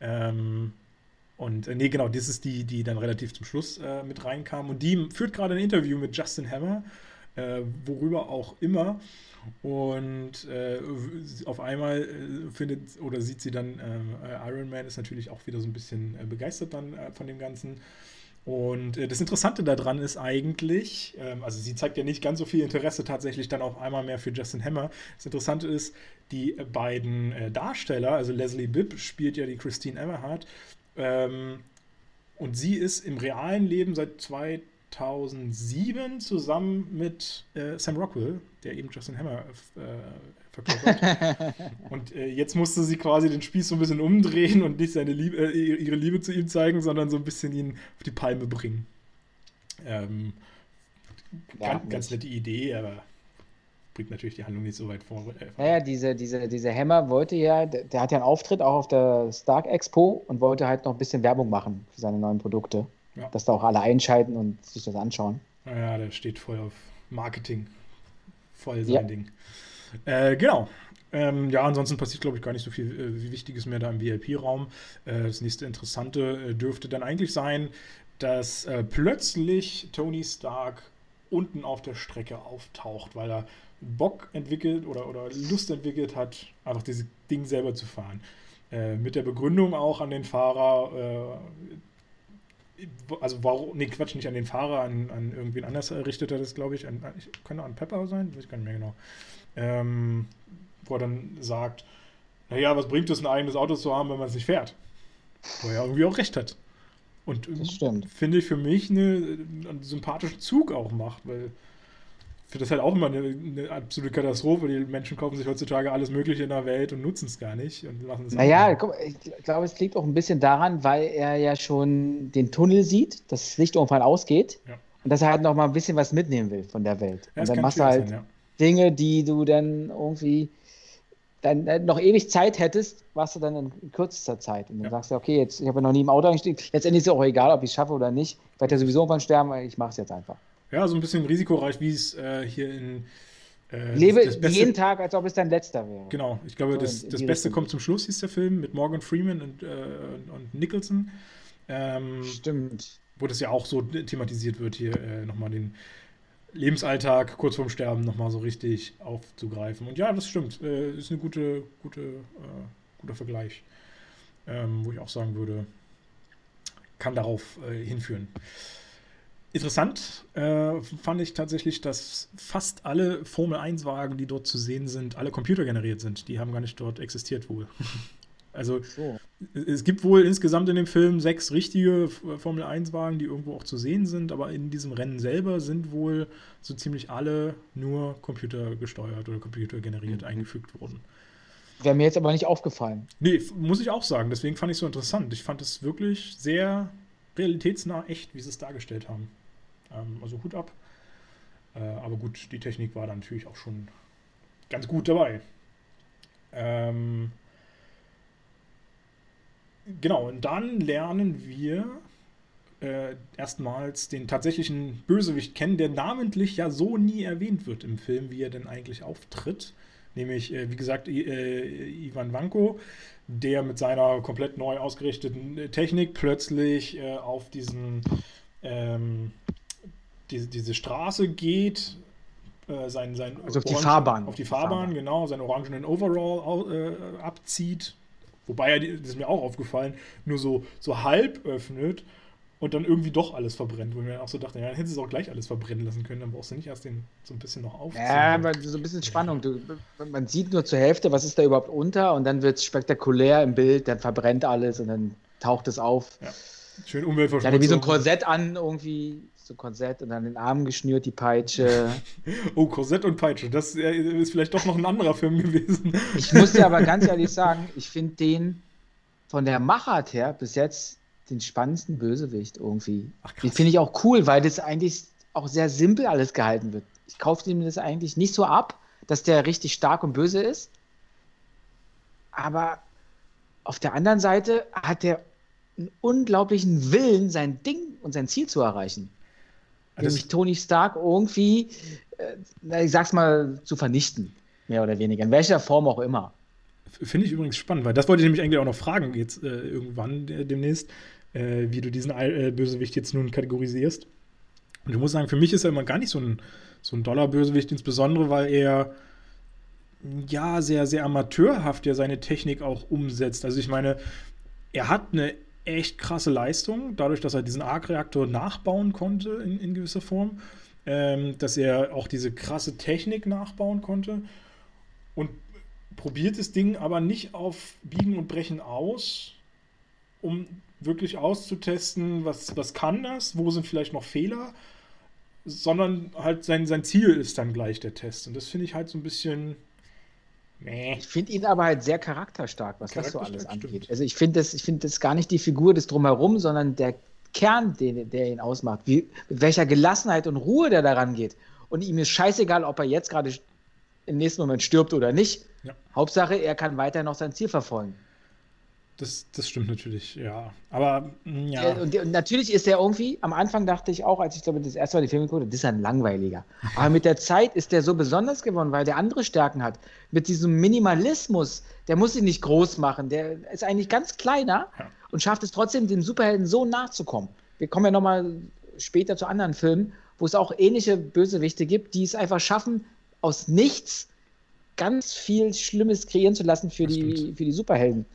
Ähm, und äh, nee, genau, das ist die, die dann relativ zum Schluss äh, mit reinkam. Und die führt gerade ein Interview mit Justin Hammer, äh, worüber auch immer. Und äh, auf einmal äh, findet oder sieht sie dann, äh, Iron Man ist natürlich auch wieder so ein bisschen begeistert dann von dem Ganzen und äh, das Interessante daran ist eigentlich, ähm, also sie zeigt ja nicht ganz so viel Interesse tatsächlich dann auf einmal mehr für Justin Hammer. Das Interessante ist, die beiden äh, Darsteller, also Leslie Bibb spielt ja die Christine Everhart, ähm, und sie ist im realen Leben seit 2007 zusammen mit äh, Sam Rockwell, der eben Justin Hammer äh, verkörpert. und äh, jetzt musste sie quasi den Spieß so ein bisschen umdrehen und nicht seine Liebe, äh, ihre Liebe zu ihm zeigen, sondern so ein bisschen ihn auf die Palme bringen. Ähm, ja, ganz, ganz nette Idee, aber bringt natürlich die Handlung nicht so weit vor. Äh, naja, diese, diese, diese Hammer wollte ja, der, der, hat ja einen Auftritt auch auf der Stark Expo und wollte halt noch ein bisschen Werbung machen für seine neuen Produkte. Ja. Dass da auch alle einschalten und sich das anschauen. Naja, der steht voll auf Marketing. Voll sein ja. Ding. Äh, genau. Ähm, ja, ansonsten passiert, glaube ich, gar nicht so viel äh, Wichtiges mehr da im VIP-Raum. Äh, das nächste Interessante äh, dürfte dann eigentlich sein, dass äh, plötzlich Tony Stark unten auf der Strecke auftaucht, weil er Bock entwickelt oder, oder Lust entwickelt hat, einfach dieses Ding selber zu fahren. Äh, mit der Begründung auch an den Fahrer, also warum, nee, Quatsch, nicht an den Fahrer, an, an irgendwen anders richtet er das, glaube ich. An, ich könnte an Pepper sein, weiß ich gar nicht mehr genau ähm, wo er dann sagt, naja, was bringt es, ein eigenes Auto zu haben, wenn man es nicht fährt? Wo er irgendwie auch recht hat. Und finde ich für mich eine, einen sympathischen Zug auch macht, weil ich finde das halt auch immer eine, eine, absolute Katastrophe. Die Menschen kaufen sich heutzutage alles Mögliche in der Welt und nutzen es gar nicht. Und machen naja, guck, ich glaube, es liegt auch ein bisschen daran, weil er ja schon den Tunnel sieht, dass das Licht irgendwann ausgeht ja. und dass er halt noch mal ein bisschen was mitnehmen will von der Welt. Ja, und dann machst du halt sein, ja. Dinge, die du dann irgendwie dann äh, noch ewig Zeit hättest, warst du dann in kürzester Zeit. Und dann ja. sagst du, okay, jetzt, ich habe ja noch nie im Auto eingestiegen, letztendlich ist es auch egal, ob ich es schaffe oder nicht. Ich werde ja sowieso irgendwann sterben, ich mache es jetzt einfach. Ja, so ein bisschen risikoreich, wie es äh, hier in. Äh, Lebe das, das Beste, jeden Tag, als ob es dein letzter wäre. Genau, ich glaube, so das, in, in das Beste kommt zum Schluss, hieß der Film, mit Morgan Freeman und, äh, und Nicholson. Ähm, Stimmt. Wo das ja auch so thematisiert wird, hier äh, nochmal den Lebensalltag kurz vorm Sterben nochmal so richtig aufzugreifen. Und ja, das stimmt. Äh, ist ein gute, gute, äh, guter Vergleich, ähm, wo ich auch sagen würde, kann darauf äh, hinführen. Interessant äh, fand ich tatsächlich, dass fast alle Formel 1-Wagen, die dort zu sehen sind, alle computergeneriert sind. Die haben gar nicht dort existiert wohl. Also so. es gibt wohl insgesamt in dem Film sechs richtige Formel 1-Wagen, die irgendwo auch zu sehen sind, aber in diesem Rennen selber sind wohl so ziemlich alle nur computergesteuert oder computergeneriert mhm. eingefügt worden. Wäre mir jetzt aber nicht aufgefallen. Nee, muss ich auch sagen. Deswegen fand ich es so interessant. Ich fand es wirklich sehr realitätsnah, echt, wie sie es dargestellt haben. Ähm, also Hut ab. Äh, aber gut, die Technik war dann natürlich auch schon ganz gut dabei. Ähm, genau, und dann lernen wir äh, erstmals den tatsächlichen Bösewicht kennen, der namentlich ja so nie erwähnt wird im Film, wie er denn eigentlich auftritt. Nämlich, äh, wie gesagt, äh, Ivan Vanko, der mit seiner komplett neu ausgerichteten Technik plötzlich äh, auf diesen ähm, die, diese Straße geht, äh, sein, sein also auf die Fahrbahn. Auf die Fahrbahn, Fahrbahn. genau, seinen orangenen Overall äh, abzieht. Wobei er, das ist mir auch aufgefallen, nur so, so halb öffnet und dann irgendwie doch alles verbrennt. Wo ich mir auch so dachte, ja, dann hättest du es auch gleich alles verbrennen lassen können, dann brauchst du nicht erst den so ein bisschen noch aufziehen. Ja, aber so ein bisschen Spannung. Du, man sieht nur zur Hälfte, was ist da überhaupt unter und dann wird es spektakulär im Bild, dann verbrennt alles und dann taucht es auf. Ja. Schön Umweltverschmutzung. Ja, wie so ein Korsett an, irgendwie so Korsett und an den Armen geschnürt, die Peitsche. oh, Korsett und Peitsche, das ist vielleicht doch noch ein anderer Film gewesen. ich muss dir aber ganz ehrlich sagen, ich finde den von der Machart her bis jetzt den spannendsten Bösewicht irgendwie. Ach, den finde ich auch cool, weil das eigentlich auch sehr simpel alles gehalten wird. Ich kaufe ihm das eigentlich nicht so ab, dass der richtig stark und böse ist. Aber auf der anderen Seite hat der einen unglaublichen Willen, sein Ding und sein Ziel zu erreichen. Also nämlich Tony Stark irgendwie, äh, ich sag's mal, zu vernichten. Mehr oder weniger. In welcher Form auch immer. Finde ich übrigens spannend, weil das wollte ich nämlich eigentlich auch noch fragen, jetzt äh, irgendwann äh, demnächst, äh, wie du diesen äh, Bösewicht jetzt nun kategorisierst. Und ich muss sagen, für mich ist er immer gar nicht so ein, so ein Dollar-Bösewicht, insbesondere weil er ja sehr, sehr amateurhaft ja seine Technik auch umsetzt. Also ich meine, er hat eine echt krasse Leistung, dadurch, dass er diesen Arc-Reaktor nachbauen konnte in, in gewisser Form, ähm, dass er auch diese krasse Technik nachbauen konnte und probiert das Ding aber nicht auf Biegen und Brechen aus, um wirklich auszutesten, was, was kann das, wo sind vielleicht noch Fehler, sondern halt sein, sein Ziel ist dann gleich der Test. Und das finde ich halt so ein bisschen. Ich finde ihn aber halt sehr charakterstark, was das so alles angeht. Stimmt. Also ich finde das, find das gar nicht die Figur des Drumherum, sondern der Kern, den, der ihn ausmacht. Wie, mit welcher Gelassenheit und Ruhe der daran geht. Und ihm ist scheißegal, ob er jetzt gerade im nächsten Moment stirbt oder nicht. Ja. Hauptsache, er kann weiter noch sein Ziel verfolgen. Das, das stimmt natürlich, ja. Aber mm, ja. Und, und, natürlich ist er irgendwie, am Anfang dachte ich auch, als ich glaube, das erste Mal die Filme guckte, das ist ein langweiliger. Aber mit der Zeit ist der so besonders geworden, weil der andere Stärken hat. Mit diesem Minimalismus, der muss sich nicht groß machen, der ist eigentlich ganz kleiner ja. und schafft es trotzdem, dem Superhelden so nachzukommen. Wir kommen ja nochmal später zu anderen Filmen, wo es auch ähnliche Bösewichte gibt, die es einfach schaffen, aus nichts ganz viel Schlimmes kreieren zu lassen für, die, für die Superhelden.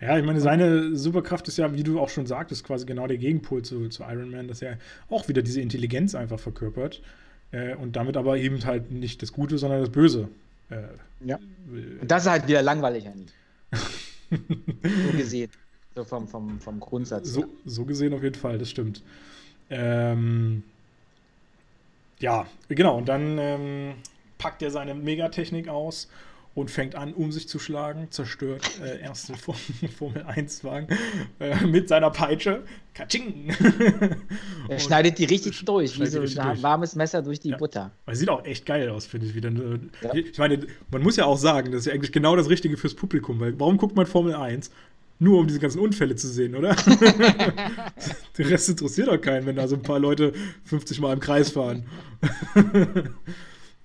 Ja, ich meine, seine Superkraft ist ja, wie du auch schon sagtest, quasi genau der Gegenpol zu, zu Iron Man, dass er auch wieder diese Intelligenz einfach verkörpert äh, und damit aber eben halt nicht das Gute, sondern das Böse. Äh, ja. Und das ist halt wieder langweilig, Anni. so gesehen. So vom, vom, vom Grundsatz. So, so gesehen auf jeden Fall, das stimmt. Ähm, ja, genau. Und dann ähm, packt er seine Megatechnik aus und fängt an, um sich zu schlagen, zerstört äh, erste Formel 1-Wagen äh, mit seiner Peitsche. Katsching! er schneidet die richtig durch, wie so ein durch. warmes Messer durch die ja. Butter. Aber sieht auch echt geil aus, finde ich. Wieder, ja. Ich meine, man muss ja auch sagen, das ist ja eigentlich genau das Richtige fürs Publikum, weil warum guckt man Formel 1? Nur um diese ganzen Unfälle zu sehen, oder? Der Rest interessiert doch keinen, wenn da so ein paar Leute 50 Mal im Kreis fahren.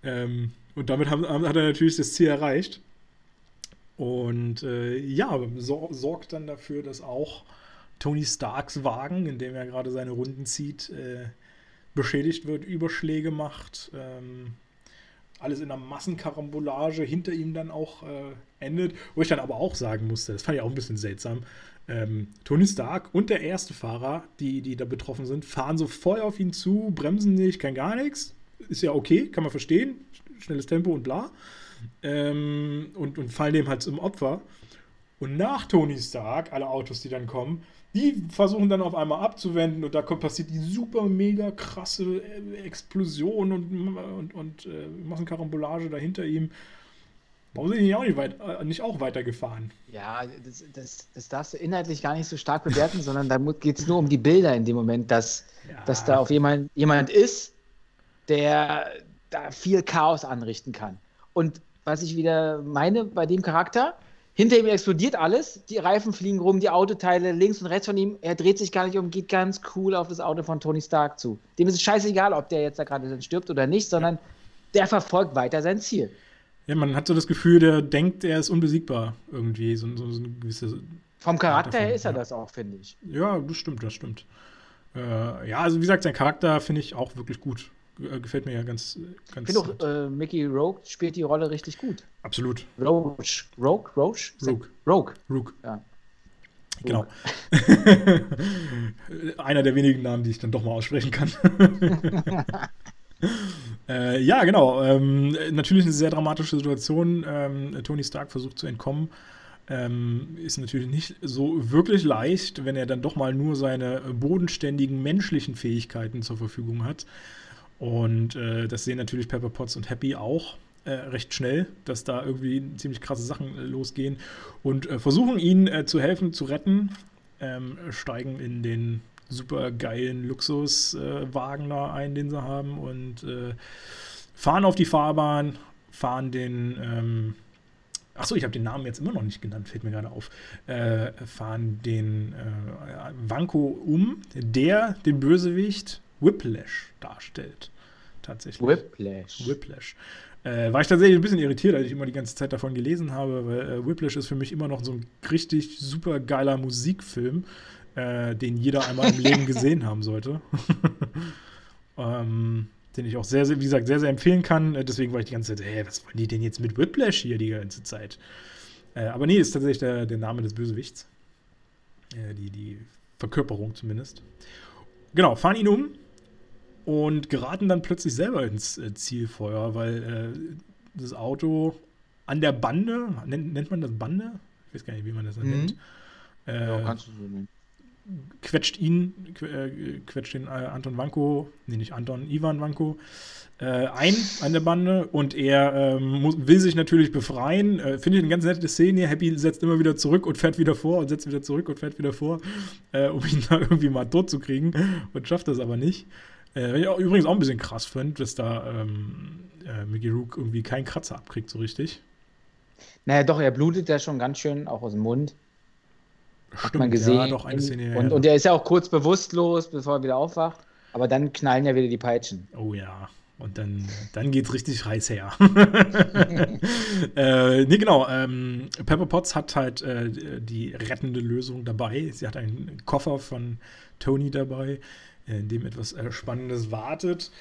ähm, und damit haben, hat er natürlich das Ziel erreicht. Und äh, ja, so, sorgt dann dafür, dass auch Tony Starks Wagen, in dem er gerade seine Runden zieht, äh, beschädigt wird, Überschläge macht. Ähm, alles in einer Massenkarambolage hinter ihm dann auch äh, endet. Wo ich dann aber auch sagen musste, das fand ich auch ein bisschen seltsam. Ähm, Tony Stark und der erste Fahrer, die, die da betroffen sind, fahren so voll auf ihn zu, bremsen nicht, kein gar nichts. Ist ja okay, kann man verstehen schnelles Tempo und bla. Ähm, und, und fallen dem halt zum Opfer. Und nach Tony Stark, alle Autos, die dann kommen, die versuchen dann auf einmal abzuwenden und da kommt, passiert die super mega krasse äh, Explosion und, und, und äh, Massenkarambolage dahinter ihm. Warum sind die auch nicht, weit, äh, nicht auch weitergefahren? Ja, das, das, das, darfst du inhaltlich gar nicht so stark bewerten, sondern da geht es nur um die Bilder in dem Moment, dass, ja. dass da auf jemand, jemand ist, der da viel Chaos anrichten kann. Und was ich wieder meine bei dem Charakter, hinter ihm explodiert alles, die Reifen fliegen rum, die Autoteile links und rechts von ihm, er dreht sich gar nicht um, geht ganz cool auf das Auto von Tony Stark zu. Dem ist es scheißegal, ob der jetzt da gerade stirbt oder nicht, sondern der verfolgt weiter sein Ziel. Ja, man hat so das Gefühl, der denkt, er ist unbesiegbar irgendwie. So, so, so eine gewisse Vom Charakter her ist er ja. das auch, finde ich. Ja, das stimmt, das stimmt. Äh, ja, also wie gesagt, sein Charakter finde ich auch wirklich gut. Äh, gefällt mir ja ganz. ganz ich finde auch, äh, Mickey Rogue spielt die Rolle richtig gut. Absolut. Rogue. Rogue? Rogue? Rogue. Rogue. Rogue. Ja. Genau. Einer der wenigen Namen, die ich dann doch mal aussprechen kann. Äh, ja, genau. Ähm, natürlich eine sehr dramatische Situation. Ähm, Tony Stark versucht zu entkommen. Ähm, ist natürlich nicht so wirklich leicht, wenn er dann doch mal nur seine bodenständigen menschlichen Fähigkeiten zur Verfügung hat. Und äh, das sehen natürlich Pepper Potts und Happy auch äh, recht schnell, dass da irgendwie ziemlich krasse Sachen äh, losgehen und äh, versuchen ihn äh, zu helfen, zu retten. Ähm, steigen in den super geilen Luxuswagen äh, da ein, den sie haben und fahren auf die Fahrbahn, fahren den, ähm, achso, ich habe den Namen jetzt immer noch nicht genannt, fällt mir gerade auf, fahren den Wanko um, der den Bösewicht Whiplash darstellt. Tatsächlich. Whiplash. Whiplash. Äh, war ich tatsächlich ein bisschen irritiert, als ich immer die ganze Zeit davon gelesen habe, weil äh, Whiplash ist für mich immer noch so ein richtig super geiler Musikfilm, äh, den jeder einmal im Leben gesehen haben sollte. ähm, den ich auch sehr, sehr, wie gesagt, sehr, sehr empfehlen kann. Äh, deswegen war ich die ganze Zeit, hey, was wollen die denn jetzt mit Whiplash hier die ganze Zeit? Äh, aber nee, ist tatsächlich der, der Name des Bösewichts. Äh, die, die Verkörperung zumindest. Genau, fahren ihn um und geraten dann plötzlich selber ins äh, Zielfeuer, weil äh, das Auto an der Bande, nennt, nennt, man das Bande? Ich weiß gar nicht, wie man das mhm. nennt. ja, kannst du so nennen quetscht ihn, äh, quetscht den äh, Anton Wanko, nee, nicht Anton, Ivan Wanko, äh, ein an der Bande und er ähm, muss, will sich natürlich befreien. Äh, Finde ich eine ganz nette Szene. Happy setzt immer wieder zurück und fährt wieder vor und setzt wieder zurück und fährt wieder vor, äh, um ihn da irgendwie mal tot zu kriegen und schafft das aber nicht. Äh, was ich auch, übrigens auch ein bisschen krass finde, dass da ähm, Mickey Rook irgendwie keinen Kratzer abkriegt, so richtig. Naja, doch, er blutet ja schon ganz schön, auch aus dem Mund. Stimmt, hat man gesehen. Ja, doch, eine Szene, und, ja. und er ist ja auch kurz bewusstlos, bevor er wieder aufwacht. Aber dann knallen ja wieder die Peitschen. Oh ja. Und dann, dann es richtig heiß her. äh, nee, genau. Ähm, Pepper Potts hat halt äh, die rettende Lösung dabei. Sie hat einen Koffer von Tony dabei, in dem etwas äh, Spannendes wartet.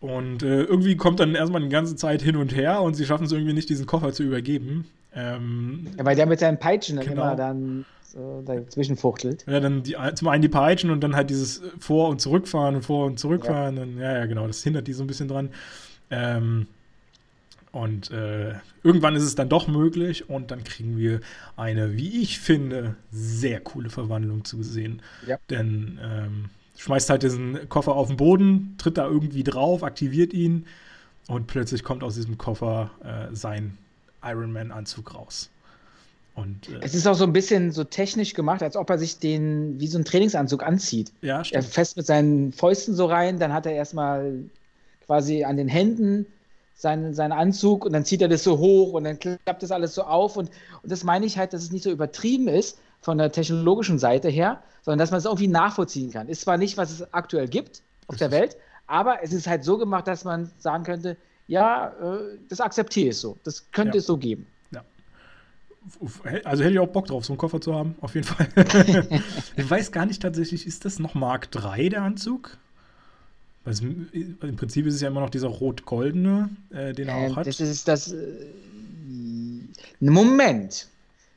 Und äh, irgendwie kommt dann erstmal eine ganze Zeit hin und her und sie schaffen es irgendwie nicht, diesen Koffer zu übergeben. Ähm, ja, weil der mit seinen Peitschen dann genau. immer dann so dazwischen fuchtelt. Ja, dann die, zum einen die Peitschen und dann halt dieses Vor- und Zurückfahren und Vor- und Zurückfahren. Ja. Und, ja, ja, genau, das hindert die so ein bisschen dran. Ähm, und äh, irgendwann ist es dann doch möglich und dann kriegen wir eine, wie ich finde, sehr coole Verwandlung zu sehen. Ja. Denn ähm, schmeißt halt diesen Koffer auf den Boden, tritt da irgendwie drauf, aktiviert ihn und plötzlich kommt aus diesem Koffer äh, sein Iron Man-Anzug raus. Und, äh, es ist auch so ein bisschen so technisch gemacht, als ob er sich den wie so einen Trainingsanzug anzieht. Ja, stimmt. Er fest mit seinen Fäusten so rein, dann hat er erstmal quasi an den Händen seinen, seinen Anzug und dann zieht er das so hoch und dann klappt das alles so auf. Und, und das meine ich halt, dass es nicht so übertrieben ist von der technologischen Seite her, sondern dass man es irgendwie nachvollziehen kann. Ist zwar nicht, was es aktuell gibt auf der Welt, aber es ist halt so gemacht, dass man sagen könnte, ja, äh, das akzeptiere ich so. Das könnte ja. es so geben. Also hätte ich auch Bock drauf, so einen Koffer zu haben, auf jeden Fall. ich weiß gar nicht tatsächlich, ist das noch Mark III, der Anzug? Also Im Prinzip ist es ja immer noch dieser rot-goldene, äh, den er äh, auch hat. Das ist das. Äh, Moment.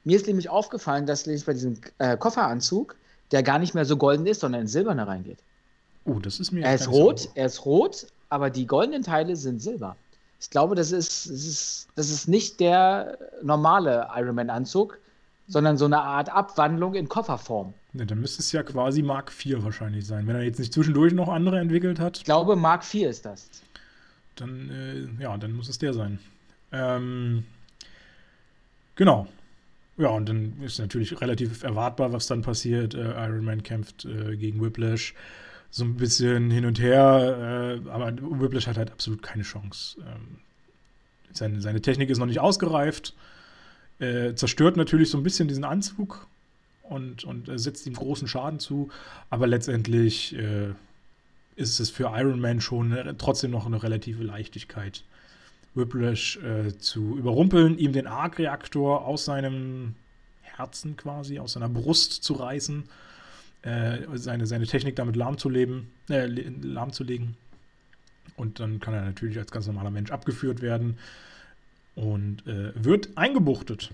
Mir ist nämlich aufgefallen, dass bei diesem äh, Kofferanzug der gar nicht mehr so golden ist, sondern in silberne reingeht. Oh, das ist mir. Er ist rot, so. er ist rot, aber die goldenen Teile sind silber. Ich glaube, das ist, das ist, das ist nicht der normale Iron Man-Anzug, sondern so eine Art Abwandlung in Kofferform. Ja, dann müsste es ja quasi Mark IV wahrscheinlich sein, wenn er jetzt nicht zwischendurch noch andere entwickelt hat. Ich glaube, Mark IV ist das. Dann, äh, ja, dann muss es der sein. Ähm, Genau. Ja, und dann ist natürlich relativ erwartbar, was dann passiert. Äh, Iron Man kämpft äh, gegen Whiplash so ein bisschen hin und her, äh, aber Whiplash hat halt absolut keine Chance. Ähm, seine, seine Technik ist noch nicht ausgereift, äh, zerstört natürlich so ein bisschen diesen Anzug und, und setzt ihm großen Schaden zu, aber letztendlich äh, ist es für Iron Man schon trotzdem noch eine relative Leichtigkeit, Whiplash äh, zu überrumpeln, ihm den Arc-Reaktor aus seinem Herzen quasi, aus seiner Brust zu reißen, äh, seine, seine Technik damit lahmzulegen, äh, lahmzulegen. Und dann kann er natürlich als ganz normaler Mensch abgeführt werden und äh, wird eingebuchtet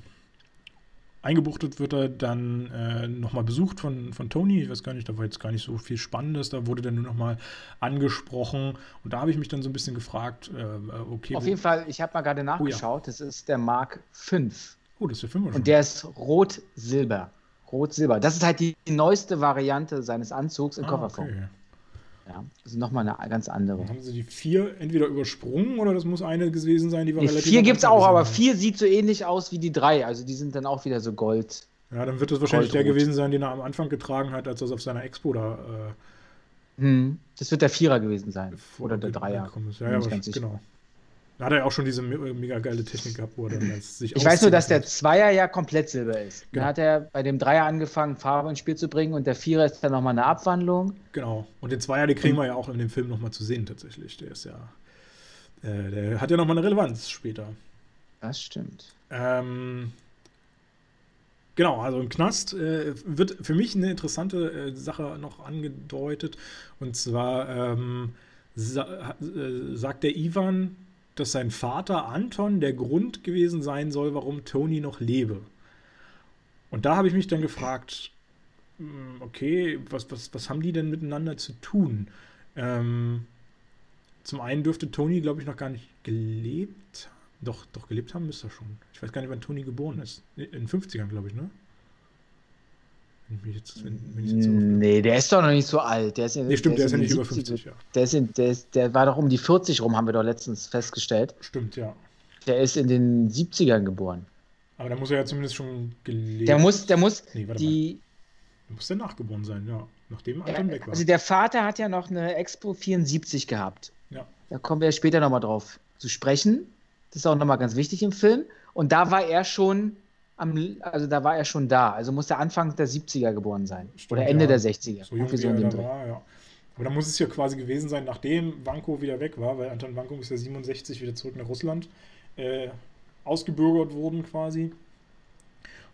eingebuchtet wird er dann äh, nochmal besucht von, von Tony. Ich weiß gar nicht, da war jetzt gar nicht so viel Spannendes. Da wurde dann nur nochmal angesprochen. Und da habe ich mich dann so ein bisschen gefragt, äh, okay. Auf jeden Fall, ich habe mal gerade nachgeschaut, oh, ja. das ist der Mark 5. Oh, das ist der 5 schon. Und der ist rot-silber. Rot-silber. Das ist halt die neueste Variante seines Anzugs in ah, Kofferform. Okay. Ja, ist nochmal eine ganz andere. Haben sie die vier entweder übersprungen oder das muss eine gewesen sein, die war die relativ. Vier gibt es auch, aber vier sieht so ähnlich aus wie die drei. Also die sind dann auch wieder so Gold. Ja, dann wird das wahrscheinlich Goldrot. der gewesen sein, den er am Anfang getragen hat, als er auf seiner Expo da. Äh, hm, das wird der Vierer gewesen sein. Oder der Dreier. Ja, ja, genau. Da hat er auch schon diese mega geile Technik gehabt, wo er dann sich Ich weiß nur, dass der Zweier ja komplett Silber ist. Genau. Dann hat er bei dem Dreier angefangen, Farbe ins Spiel zu bringen und der Vierer ist dann nochmal eine Abwandlung. Genau. Und den Zweier, den kriegen wir ja auch in dem Film nochmal zu sehen, tatsächlich. Der ist ja. Äh, der hat ja nochmal eine Relevanz später. Das stimmt. Ähm, Genau, also im Knast äh, wird für mich eine interessante äh, Sache noch angedeutet. Und zwar ähm, sa äh, sagt der Ivan, dass sein Vater Anton der Grund gewesen sein soll, warum Tony noch lebe. Und da habe ich mich dann gefragt, hm, okay, was, was, was haben die denn miteinander zu tun? Ähm, zum einen dürfte Tony, glaube ich, noch gar nicht gelebt. Doch, doch, gelebt haben müsste er schon. Ich weiß gar nicht, wann Tony geboren ist. In den 50ern, glaube ich, ne? Wenn jetzt, wenn, wenn jetzt so nee, der ist doch noch nicht so alt. Der ist in, nee, stimmt, der, der ist ja nicht 70, über 50, ja. Der, ist in, der, ist, der war doch um die 40 rum, haben wir doch letztens festgestellt. Stimmt, ja. Der ist in den 70ern geboren. Aber da muss er ja zumindest schon gelebt. Der muss, der muss nee, die. Der muss der nachgeboren sein, ja. Nachdem Anton ja, weg war. Also der Vater hat ja noch eine Expo 74 gehabt. Ja. Da kommen wir ja später nochmal drauf zu sprechen. Das ist auch nochmal ganz wichtig im Film. Und da war er schon am, also da war er schon da. Also muss er Anfang der 70er geboren sein. Stimmt, oder Ende ja. der 60er. So jung wie er da war, ja. Aber da muss es ja quasi gewesen sein, nachdem Wanko wieder weg war, weil Anton Wanko ist ja 67 wieder zurück nach Russland äh, ausgebürgert worden quasi.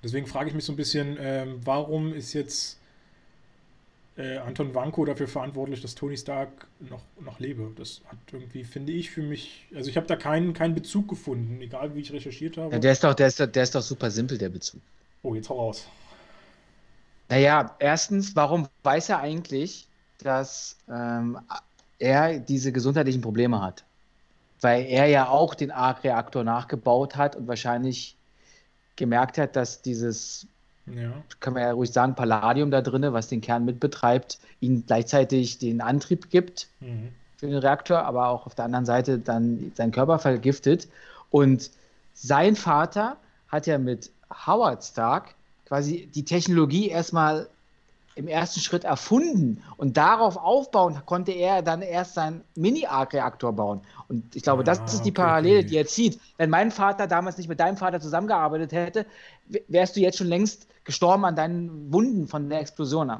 Deswegen frage ich mich so ein bisschen, äh, warum ist jetzt äh, Anton Wanko dafür verantwortlich, dass Tony Stark noch, noch lebe. Das hat irgendwie, finde ich, für mich, also ich habe da keinen, keinen Bezug gefunden, egal wie ich recherchiert habe. Ja, der, ist doch, der, ist, der ist doch super simpel, der Bezug. Oh, jetzt hau raus. Naja, erstens, warum weiß er eigentlich, dass ähm, er diese gesundheitlichen Probleme hat? Weil er ja auch den Arc-Reaktor nachgebaut hat und wahrscheinlich gemerkt hat, dass dieses ja. kann man ja ruhig sagen, Palladium da drin, was den Kern mitbetreibt, ihnen gleichzeitig den Antrieb gibt mhm. für den Reaktor, aber auch auf der anderen Seite dann seinen Körper vergiftet. Und sein Vater hat ja mit Howard Stark quasi die Technologie erstmal im ersten Schritt erfunden und darauf aufbauen konnte er dann erst seinen Mini-Arc-Reaktor bauen. Und ich glaube, das ist die Parallele, okay. die er zieht. Wenn mein Vater damals nicht mit deinem Vater zusammengearbeitet hätte, wärst du jetzt schon längst gestorben an deinen Wunden von der Explosion.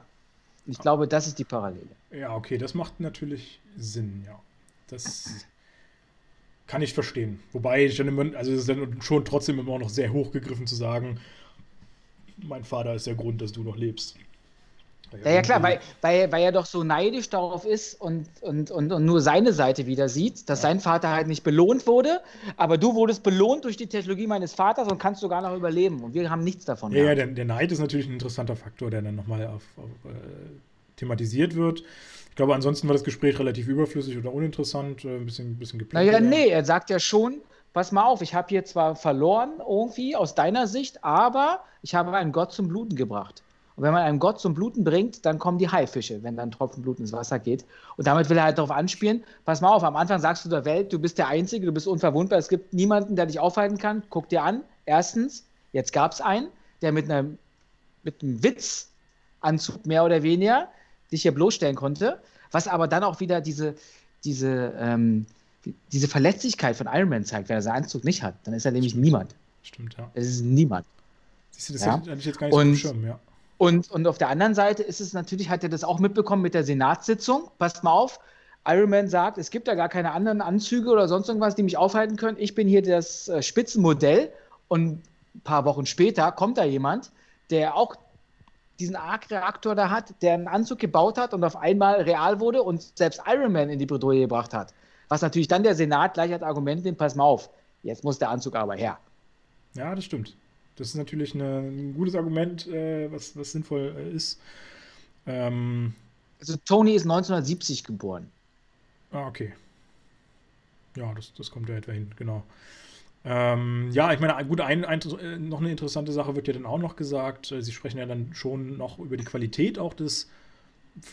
Ich glaube, das ist die Parallele. Ja, okay, das macht natürlich Sinn, ja. Das kann ich verstehen. Wobei ich dann immer, also es ist dann schon trotzdem immer noch sehr hochgegriffen zu sagen, mein Vater ist der Grund, dass du noch lebst. Ja, ja klar, weil, weil, weil er doch so neidisch darauf ist und, und, und, und nur seine Seite wieder sieht, dass ja. sein Vater halt nicht belohnt wurde, aber du wurdest belohnt durch die Technologie meines Vaters und kannst sogar noch überleben und wir haben nichts davon. Ja, ja der, der, Neid ist natürlich ein interessanter Faktor, der dann nochmal auf, auf äh, thematisiert wird. Ich glaube, ansonsten war das Gespräch relativ überflüssig oder uninteressant, äh, ein bisschen, ein bisschen geplant. Naja, nee, er sagt ja schon, pass mal auf, ich habe hier zwar verloren irgendwie aus deiner Sicht, aber ich habe einen Gott zum Bluten gebracht. Und wenn man einem Gott zum Bluten bringt, dann kommen die Haifische, wenn dann Tropfen Blut ins Wasser geht. Und damit will er halt darauf anspielen, pass mal auf, am Anfang sagst du der Welt, du bist der Einzige, du bist unverwundbar, es gibt niemanden, der dich aufhalten kann. Guck dir an, erstens, Jetzt gab es einen, der mit einem, mit einem Witzanzug mehr oder weniger sich hier bloßstellen konnte, was aber dann auch wieder diese, diese, ähm, diese Verletzlichkeit von Iron Man zeigt. Wenn er seinen Anzug nicht hat, dann ist er nämlich Stimmt. niemand. Stimmt, ja. Es ist niemand. Siehst du, das Ja. hatte ich jetzt gar nicht Und- so dem Schirm, ja. Und, und auf der anderen Seite ist es natürlich, hat er das auch mitbekommen mit der Senatssitzung. Passt mal auf, Iron Man sagt, es gibt da gar keine anderen Anzüge oder sonst irgendwas, die mich aufhalten können. Ich bin hier das äh, Spitzenmodell. Und ein paar Wochen später kommt da jemand, der auch diesen Arc-Reaktor da hat, der einen Anzug gebaut hat und auf einmal real wurde und selbst Iron Man in die Bredouille gebracht hat. Was natürlich dann der Senat gleich als Argument nimmt, pass mal auf, jetzt muss der Anzug aber her. Ja, das stimmt. Das ist natürlich eine, ein gutes Argument, äh, was, was sinnvoll äh, ist. Ähm, Also Tony ist 1970 geboren. ah, okay. Ja, das, das kommt ja etwa hin, genau. Ähm, ja, ich meine, gut, ein, ein, äh, noch eine interessante Sache wird ja dann auch noch gesagt. Sie sprechen ja dann schon noch über die Qualität auch des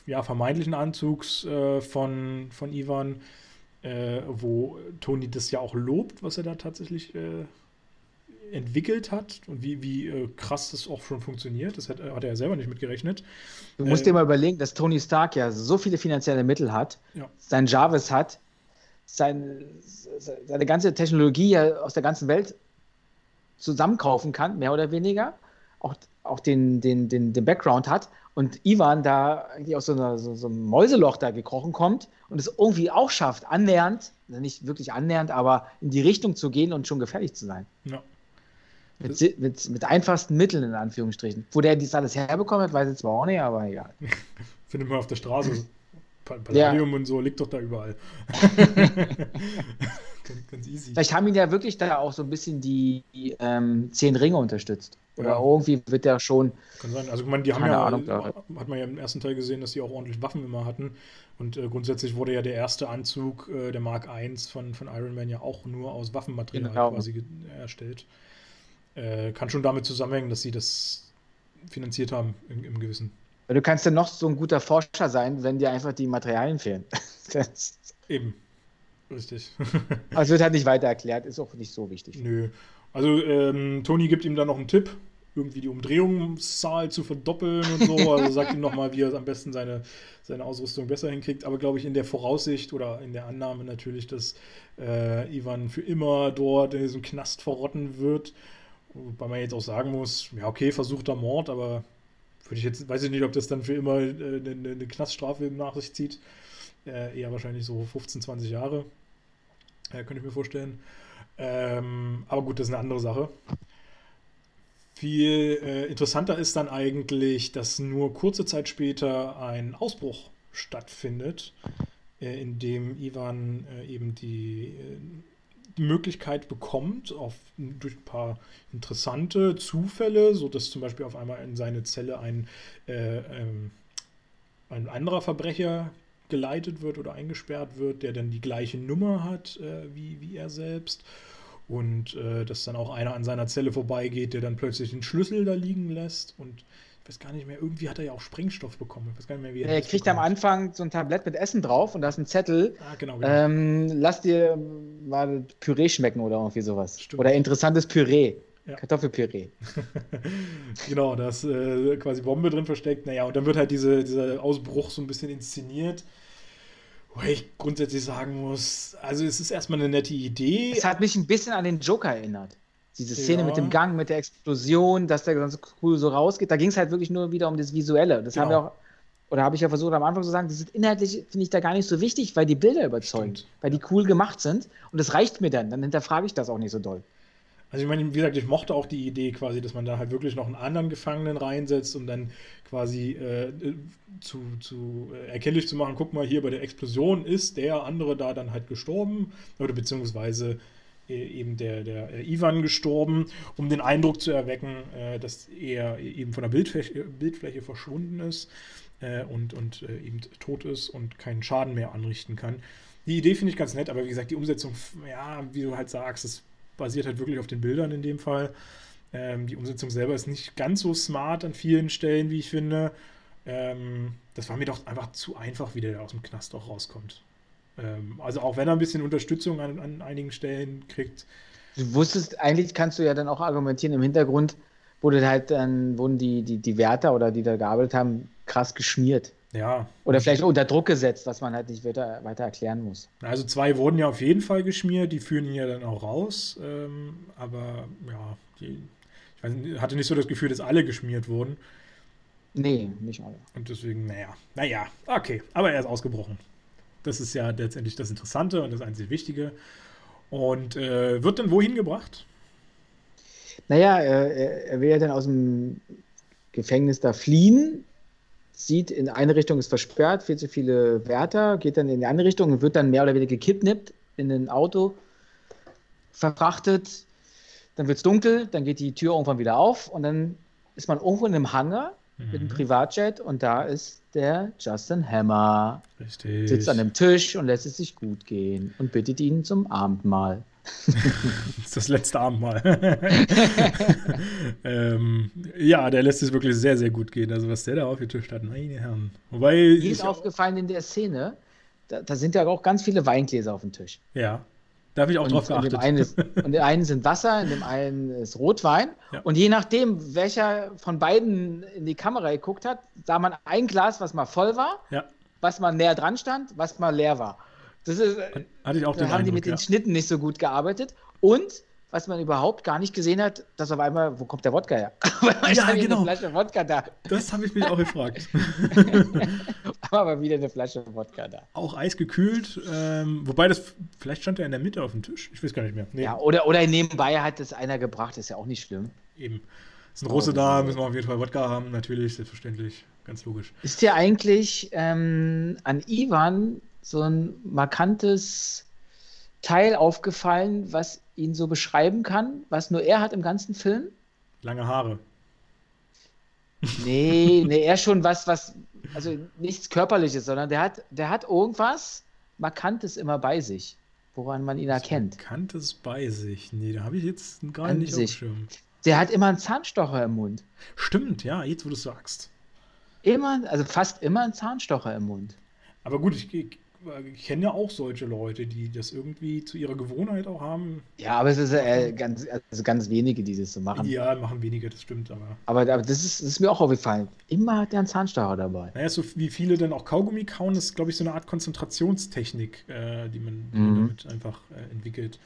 ja, vermeintlichen Anzugs äh, von, von Ivan, äh, wo Tony das ja auch lobt, was er da tatsächlich äh, entwickelt hat und wie, wie äh, krass das auch schon funktioniert. Das hat, hat er ja selber nicht mitgerechnet. Du musst Äh, dir mal überlegen, dass Tony Stark ja so viele finanzielle Mittel hat, Ja. sein Jarvis hat, sein, seine ganze Technologie ja aus der ganzen Welt zusammenkaufen kann, mehr oder weniger, auch, auch den, den, den, den Background hat und Ivan da eigentlich aus so, einer, so, so einem Mäuseloch da gekrochen kommt und es irgendwie auch schafft, annähernd, nicht wirklich annähernd, aber in die Richtung zu gehen und schon gefährlich zu sein. Ja. Mit, mit, mit einfachsten Mitteln, in Anführungsstrichen. Wo der dies alles herbekommen hat, weiß ich zwar auch nicht, aber egal. Findet man auf der Straße. Pa- Palladium und so liegt doch da überall. ganz, easy. Vielleicht haben ihn ja wirklich da auch so ein bisschen die, die ähm, zehn Ringe unterstützt. Oder Ja. irgendwie wird der schon. Kann sein. Also, ich meine, die haben ja, Ahnung, hat man ja im ersten Teil gesehen, dass sie auch ordentlich Waffen immer hatten. Und äh, grundsätzlich wurde ja der erste Anzug, äh, der Mark I von, von Iron Man, ja auch nur aus Waffenmaterial Genau. quasi erstellt. Äh, kann schon damit zusammenhängen, dass sie das finanziert haben im, im Gewissen. Du kannst ja noch so ein guter Forscher sein, wenn dir einfach die Materialien fehlen. Eben. Richtig. also wird halt nicht weiter erklärt, ist auch nicht so wichtig. Nö. Also ähm, Tony gibt ihm dann noch einen Tipp, irgendwie die Umdrehungszahl zu verdoppeln und so. Also sagt ihm nochmal, wie er am besten seine, seine Ausrüstung besser hinkriegt. Aber glaube ich in der Voraussicht oder in der Annahme natürlich, dass äh, Ivan für immer dort in diesem Knast verrotten wird. Wobei man jetzt auch sagen muss, ja okay, versuchter Mord, aber würde ich jetzt, weiß ich nicht, ob das dann für immer äh, eine, eine Knaststrafe nach sich zieht. Äh, eher wahrscheinlich so 15, 20 Jahre. Äh, könnte ich mir vorstellen. Ähm, aber gut, das ist eine andere Sache. Viel äh, interessanter ist dann eigentlich, dass nur kurze Zeit später ein Ausbruch stattfindet, äh, in dem Ivan äh, eben die Möglichkeit bekommt, auf, durch ein paar interessante Zufälle, so dass zum Beispiel auf einmal in seine Zelle ein, äh, ähm, ein anderer Verbrecher geleitet wird oder eingesperrt wird, der dann die gleiche Nummer hat äh, wie, wie er selbst. Und äh, dass dann auch einer an seiner Zelle vorbeigeht, der dann plötzlich den Schlüssel da liegen lässt. Und ich weiß gar nicht mehr, irgendwie hat er ja auch Sprengstoff bekommen. Ich weiß gar nicht mehr, wie Er das kriegt am bekommt. Anfang so ein Tablett mit Essen drauf und da ist ein Zettel. Ah, genau, genau. Ähm, lass dir mal Püree schmecken oder irgendwie sowas. Stimmt. Oder interessantes Püree. Ja. Kartoffelpüree. genau, da ist äh, quasi Bombe drin versteckt. Naja, und dann wird halt diese, dieser Ausbruch so ein bisschen inszeniert. Wo ich grundsätzlich sagen muss, also es ist erstmal eine nette Idee. Es hat mich ein bisschen an den Joker erinnert. Diese Szene Ja. mit dem Gang, mit der Explosion, dass der ganz cool so rausgeht. Da ging es halt wirklich nur wieder um das Visuelle. Das haben wir Genau. auch, oder habe ich ja versucht am Anfang zu sagen, das sind inhaltlich, finde ich da gar nicht so wichtig, weil die Bilder überzeugen, Stimmt. weil die cool gemacht sind. Und das reicht mir dann. Dann hinterfrage ich das auch nicht so doll. Also ich meine, wie gesagt, ich mochte auch die Idee quasi, dass man da halt wirklich noch einen anderen Gefangenen reinsetzt, um dann quasi äh, zu, zu äh, erkenntlich zu machen, guck mal, hier bei der Explosion ist der andere da dann halt gestorben oder beziehungsweise eben der, der äh, Ivan gestorben, um den Eindruck zu erwecken, äh, dass er eben von der Bildfläche, Bildfläche verschwunden ist äh, und, und äh, eben tot ist und keinen Schaden mehr anrichten kann. Die Idee finde ich ganz nett, aber wie gesagt, die Umsetzung, ja, wie du halt sagst, es basiert halt wirklich auf den Bildern in dem Fall. Ähm, die Umsetzung selber ist nicht ganz so smart an vielen Stellen, wie ich finde. Ähm, das war mir doch einfach zu einfach, wie der aus dem Knast auch rauskommt. Ähm, also auch wenn er ein bisschen Unterstützung an, an einigen Stellen kriegt, Du wusstest, eigentlich kannst du ja dann auch argumentieren, im Hintergrund wurde halt dann, wurden die, die, die Wärter oder die da gearbeitet haben, krass geschmiert. Ja. Oder vielleicht unter Druck gesetzt, was man halt nicht weiter, weiter erklären muss. Also zwei wurden ja auf jeden Fall geschmiert, die führen ihn ja dann auch raus. Ähm, aber ja, die, ich weiß, hatte nicht so das Gefühl, dass alle geschmiert wurden. Nee, nicht alle. Und deswegen, naja, naja, okay. Aber er ist ausgebrochen. Das ist ja letztendlich das Interessante und das einzig Wichtige. Und äh, wird dann wohin gebracht? Naja, er, er will ja dann aus dem Gefängnis da fliehen, sieht, in eine Richtung ist versperrt, viel zu viele Wärter, geht dann in die andere Richtung und wird dann mehr oder weniger gekidnappt, in ein Auto verfrachtet. Dann wird es dunkel, dann geht die Tür irgendwann wieder auf und dann ist man irgendwo in einem Hangar. Mit einem mhm. Privatjet und da ist der Justin Hammer. Richtig. Sitzt an einem Tisch und lässt es sich gut gehen und bittet ihn zum Abendmahl. das ist das letzte Abendmahl. ähm, ja, der lässt es wirklich sehr, sehr gut gehen. Also, was der da aufgetischt hat, meine Herren. Wobei. Mir ist aufgefallen in der Szene, da, da, sind ja auch ganz viele Weingläser auf dem Tisch. Ja. Da habe ich auch und drauf geachtet. In ist, und in dem einen sind Wasser, in dem einen ist Rotwein. Ja. Und je nachdem, welcher von beiden in die Kamera geguckt hat, sah man ein Glas, was mal voll war, ja. was mal näher dran stand, was mal leer war. Das ist, Hatte ich auch da haben Eindruck, die mit ja. den Schnitten nicht so gut gearbeitet. Und was man überhaupt gar nicht gesehen hat, dass auf einmal, wo kommt der Wodka her? ja, genau. Eine Flasche Wodka da. Das habe ich mich auch gefragt. Aber wieder eine Flasche Wodka da. Auch eisgekühlt, ähm, wobei das, vielleicht stand er in der Mitte auf dem Tisch, ich weiß gar nicht mehr. Nee. Ja, oder, oder nebenbei hat es einer gebracht, ist ja auch nicht schlimm. Eben. Ist ein Russe oh, da, müssen wir auf jeden Fall Wodka haben, natürlich, selbstverständlich, ganz logisch. Ist dir eigentlich ähm, an Ivan so ein markantes Teil aufgefallen, was ihn so beschreiben kann, was nur er hat im ganzen Film? Lange Haare. Nee, nee, er schon was, was, also nichts Körperliches, sondern der hat, der hat irgendwas Markantes immer bei sich, woran man ihn erkennt. Markantes bei sich? Nee, da habe ich jetzt gar nicht sich. auf Schirm. Der hat immer einen Zahnstocher im Mund. Stimmt, ja, jetzt wo du es sagst. Immer, also fast immer einen Zahnstocher im Mund. Aber gut, ich, ich kenne ja auch solche Leute, die das irgendwie zu ihrer Gewohnheit auch haben. Ja, aber es ist äh, ganz, also ganz wenige, die das so machen. Ja, machen wenige, das stimmt. Aber, aber, aber das, ist, das ist mir auch aufgefallen. Immer hat der einen Zahnstocher dabei. Naja, so wie viele dann auch Kaugummi kauen, ist, glaube ich, so eine Art Konzentrationstechnik, äh, die, man, die man, mhm. damit einfach äh, entwickelt.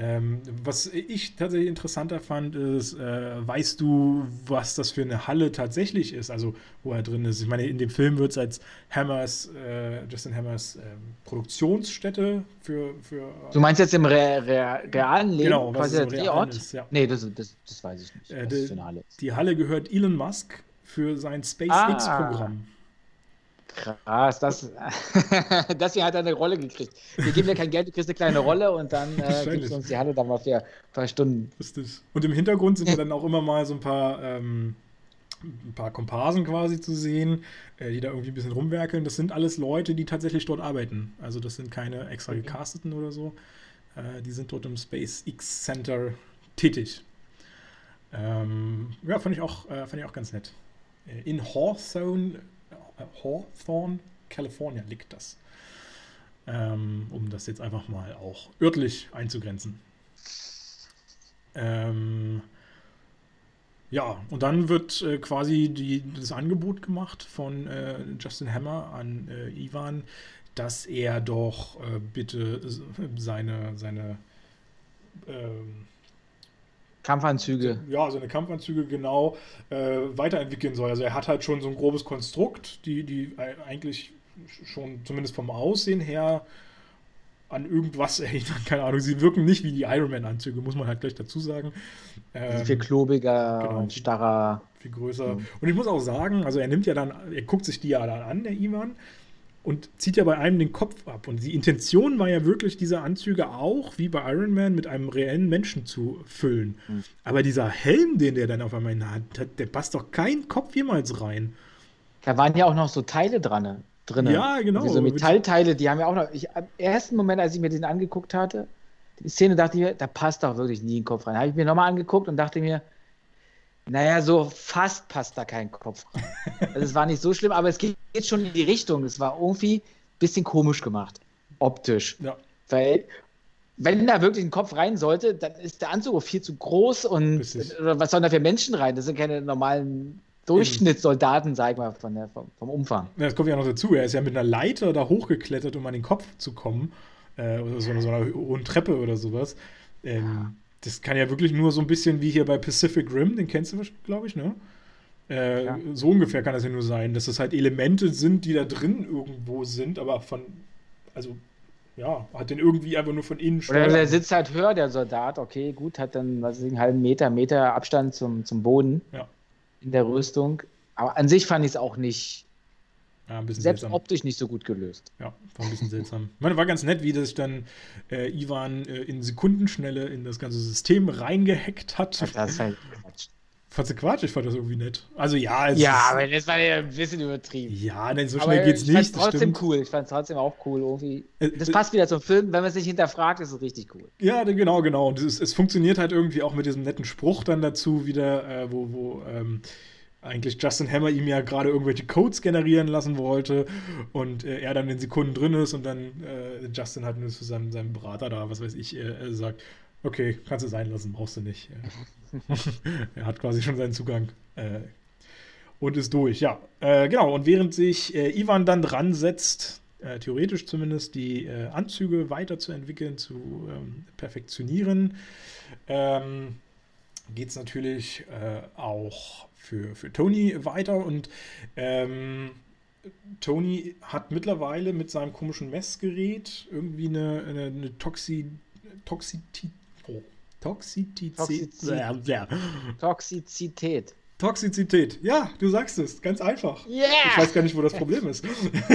Ähm, was ich tatsächlich interessanter fand, ist, äh, weißt du, was das für eine Halle tatsächlich ist, also wo er drin ist? Ich meine, in dem Film wird es als Hammers, äh, Justin Hammers äh, Produktionsstätte für, für. Du meinst jetzt im Re Re realen Leben? Genau, was ist im realen ist, ja. Nee, das, das, das weiß ich nicht. Äh, die, die, Halle gehört Elon Musk für sein SpaceX-Programm. Ah. Krass, das, deswegen hat er eine Rolle gekriegt. Wir geben dir kein Geld, du kriegst eine kleine Rolle und dann äh, gibst du uns die Halle dann mal für ein paar Stunden. Richtig. Und im Hintergrund sind ja dann auch immer mal so ein paar, ähm, ein paar Komparsen quasi zu sehen, äh, die da irgendwie ein bisschen rumwerkeln. Das sind alles Leute, die tatsächlich dort arbeiten. Also das sind keine extra gecasteten oder so. Äh, die sind dort im SpaceX Center tätig. Ähm, ja, fand ich, auch, äh, fand ich auch ganz nett. Äh, in Hawthorne Hawthorne, California liegt das. Ähm, um das jetzt einfach mal auch örtlich einzugrenzen. Ähm, ja, und dann wird äh, quasi die, das Angebot gemacht von äh, Justin Hammer an äh, Ivan, dass er doch äh, bitte seine, seine ähm, Kampfanzüge. Ja, seine Kampfanzüge genau äh, weiterentwickeln soll. Also er hat halt schon so ein grobes Konstrukt, die, die eigentlich schon zumindest vom Aussehen her an irgendwas erinnern, keine Ahnung. Sie wirken nicht wie die Iron Man-Anzüge, muss man halt gleich dazu sagen. Ähm, viel klobiger genau, und starrer. Viel größer. Mhm. Und ich muss auch sagen, also er nimmt ja dann, er guckt sich die ja dann an, der Ivan, und zieht ja bei einem den Kopf ab. Und die Intention war ja wirklich, diese Anzüge auch, wie bei Iron Man, mit einem reellen Menschen zu füllen. Mhm. Aber dieser Helm, den der dann auf einmal hat, der passt doch kein Kopf jemals rein. Da waren ja auch noch so Teile dran. Drinne. Ja, genau. Diese Metallteile, die haben ja auch noch. Ich, am ersten Moment, als ich mir den angeguckt hatte, die Szene dachte ich mir, da passt doch wirklich nie ein Kopf rein. Habe ich mir nochmal angeguckt und dachte mir, naja, so fast passt da kein Kopf rein. Also es war nicht so schlimm, aber es geht schon in die Richtung. Es war irgendwie ein bisschen komisch gemacht, optisch. Ja. Weil wenn da wirklich ein Kopf rein sollte, dann ist der Anzug viel zu groß und was sollen da für Menschen rein? Das sind keine normalen Durchschnittssoldaten, sag ich mal, von der, vom, vom Umfang. Ja, das kommt ja noch dazu. Er ist ja mit einer Leiter da hochgeklettert, um an den Kopf zu kommen. Äh, oder so, so einer hohen Treppe oder sowas. Ähm, ja. Das kann ja wirklich nur so ein bisschen wie hier bei Pacific Rim, den kennst du, glaube ich, ne? Äh, ja. So ungefähr kann das ja nur sein, dass das halt Elemente sind, die da drin irgendwo sind, aber von, also ja, hat den irgendwie einfach nur von innen Oder der sitzt halt höher, der Soldat, okay, gut, hat dann, was weiß ich, einen halben Meter, Meter Abstand zum, zum Boden ja. in der Rüstung. Aber an sich fand ich es auch nicht, ja, selbst seltsam. optisch nicht so gut gelöst. Ja, war ein bisschen seltsam. Ich meine, war ganz nett, wie das dann äh, Ivan äh, in Sekundenschnelle in das ganze System reingehackt hat. Das ist halt Quatsch. Fandst du Quatsch? Ich fand das irgendwie nett. Also ja, es Ja, aber das war ja ein bisschen übertrieben. Ja, nein, so schnell aber geht's ich nicht. Ich fand's trotzdem cool. Ich fand es trotzdem auch cool irgendwie. Äh, das passt wieder zum Film. Wenn man es nicht hinterfragt, ist es richtig cool. Ja, genau, genau. Und es, es, funktioniert halt irgendwie auch mit diesem netten Spruch dann dazu wieder, äh, wo, wo ähm, eigentlich Justin Hammer ihm ja gerade irgendwelche Codes generieren lassen wollte und äh, er dann in Sekunden drin ist und dann äh, Justin halt nur zu seinem, seinem Berater da, was weiß ich, äh, sagt, okay, kannst du sein lassen, brauchst du nicht. er hat quasi schon seinen Zugang äh, und ist durch. Ja, äh, genau. Und während sich äh, Ivan dann dran setzt, äh, theoretisch zumindest, die äh, Anzüge weiterzuentwickeln, zu ähm, perfektionieren, ähm, geht es natürlich äh, auch für, für Tony weiter. Und ähm, Tony hat mittlerweile mit seinem komischen Messgerät irgendwie eine, eine, eine Toxi, Toxität Toxizität. Toxizität. Toxizität. Toxizität. Ja, du sagst es. Ganz einfach. Yeah. Ich weiß gar nicht, wo das Problem ist.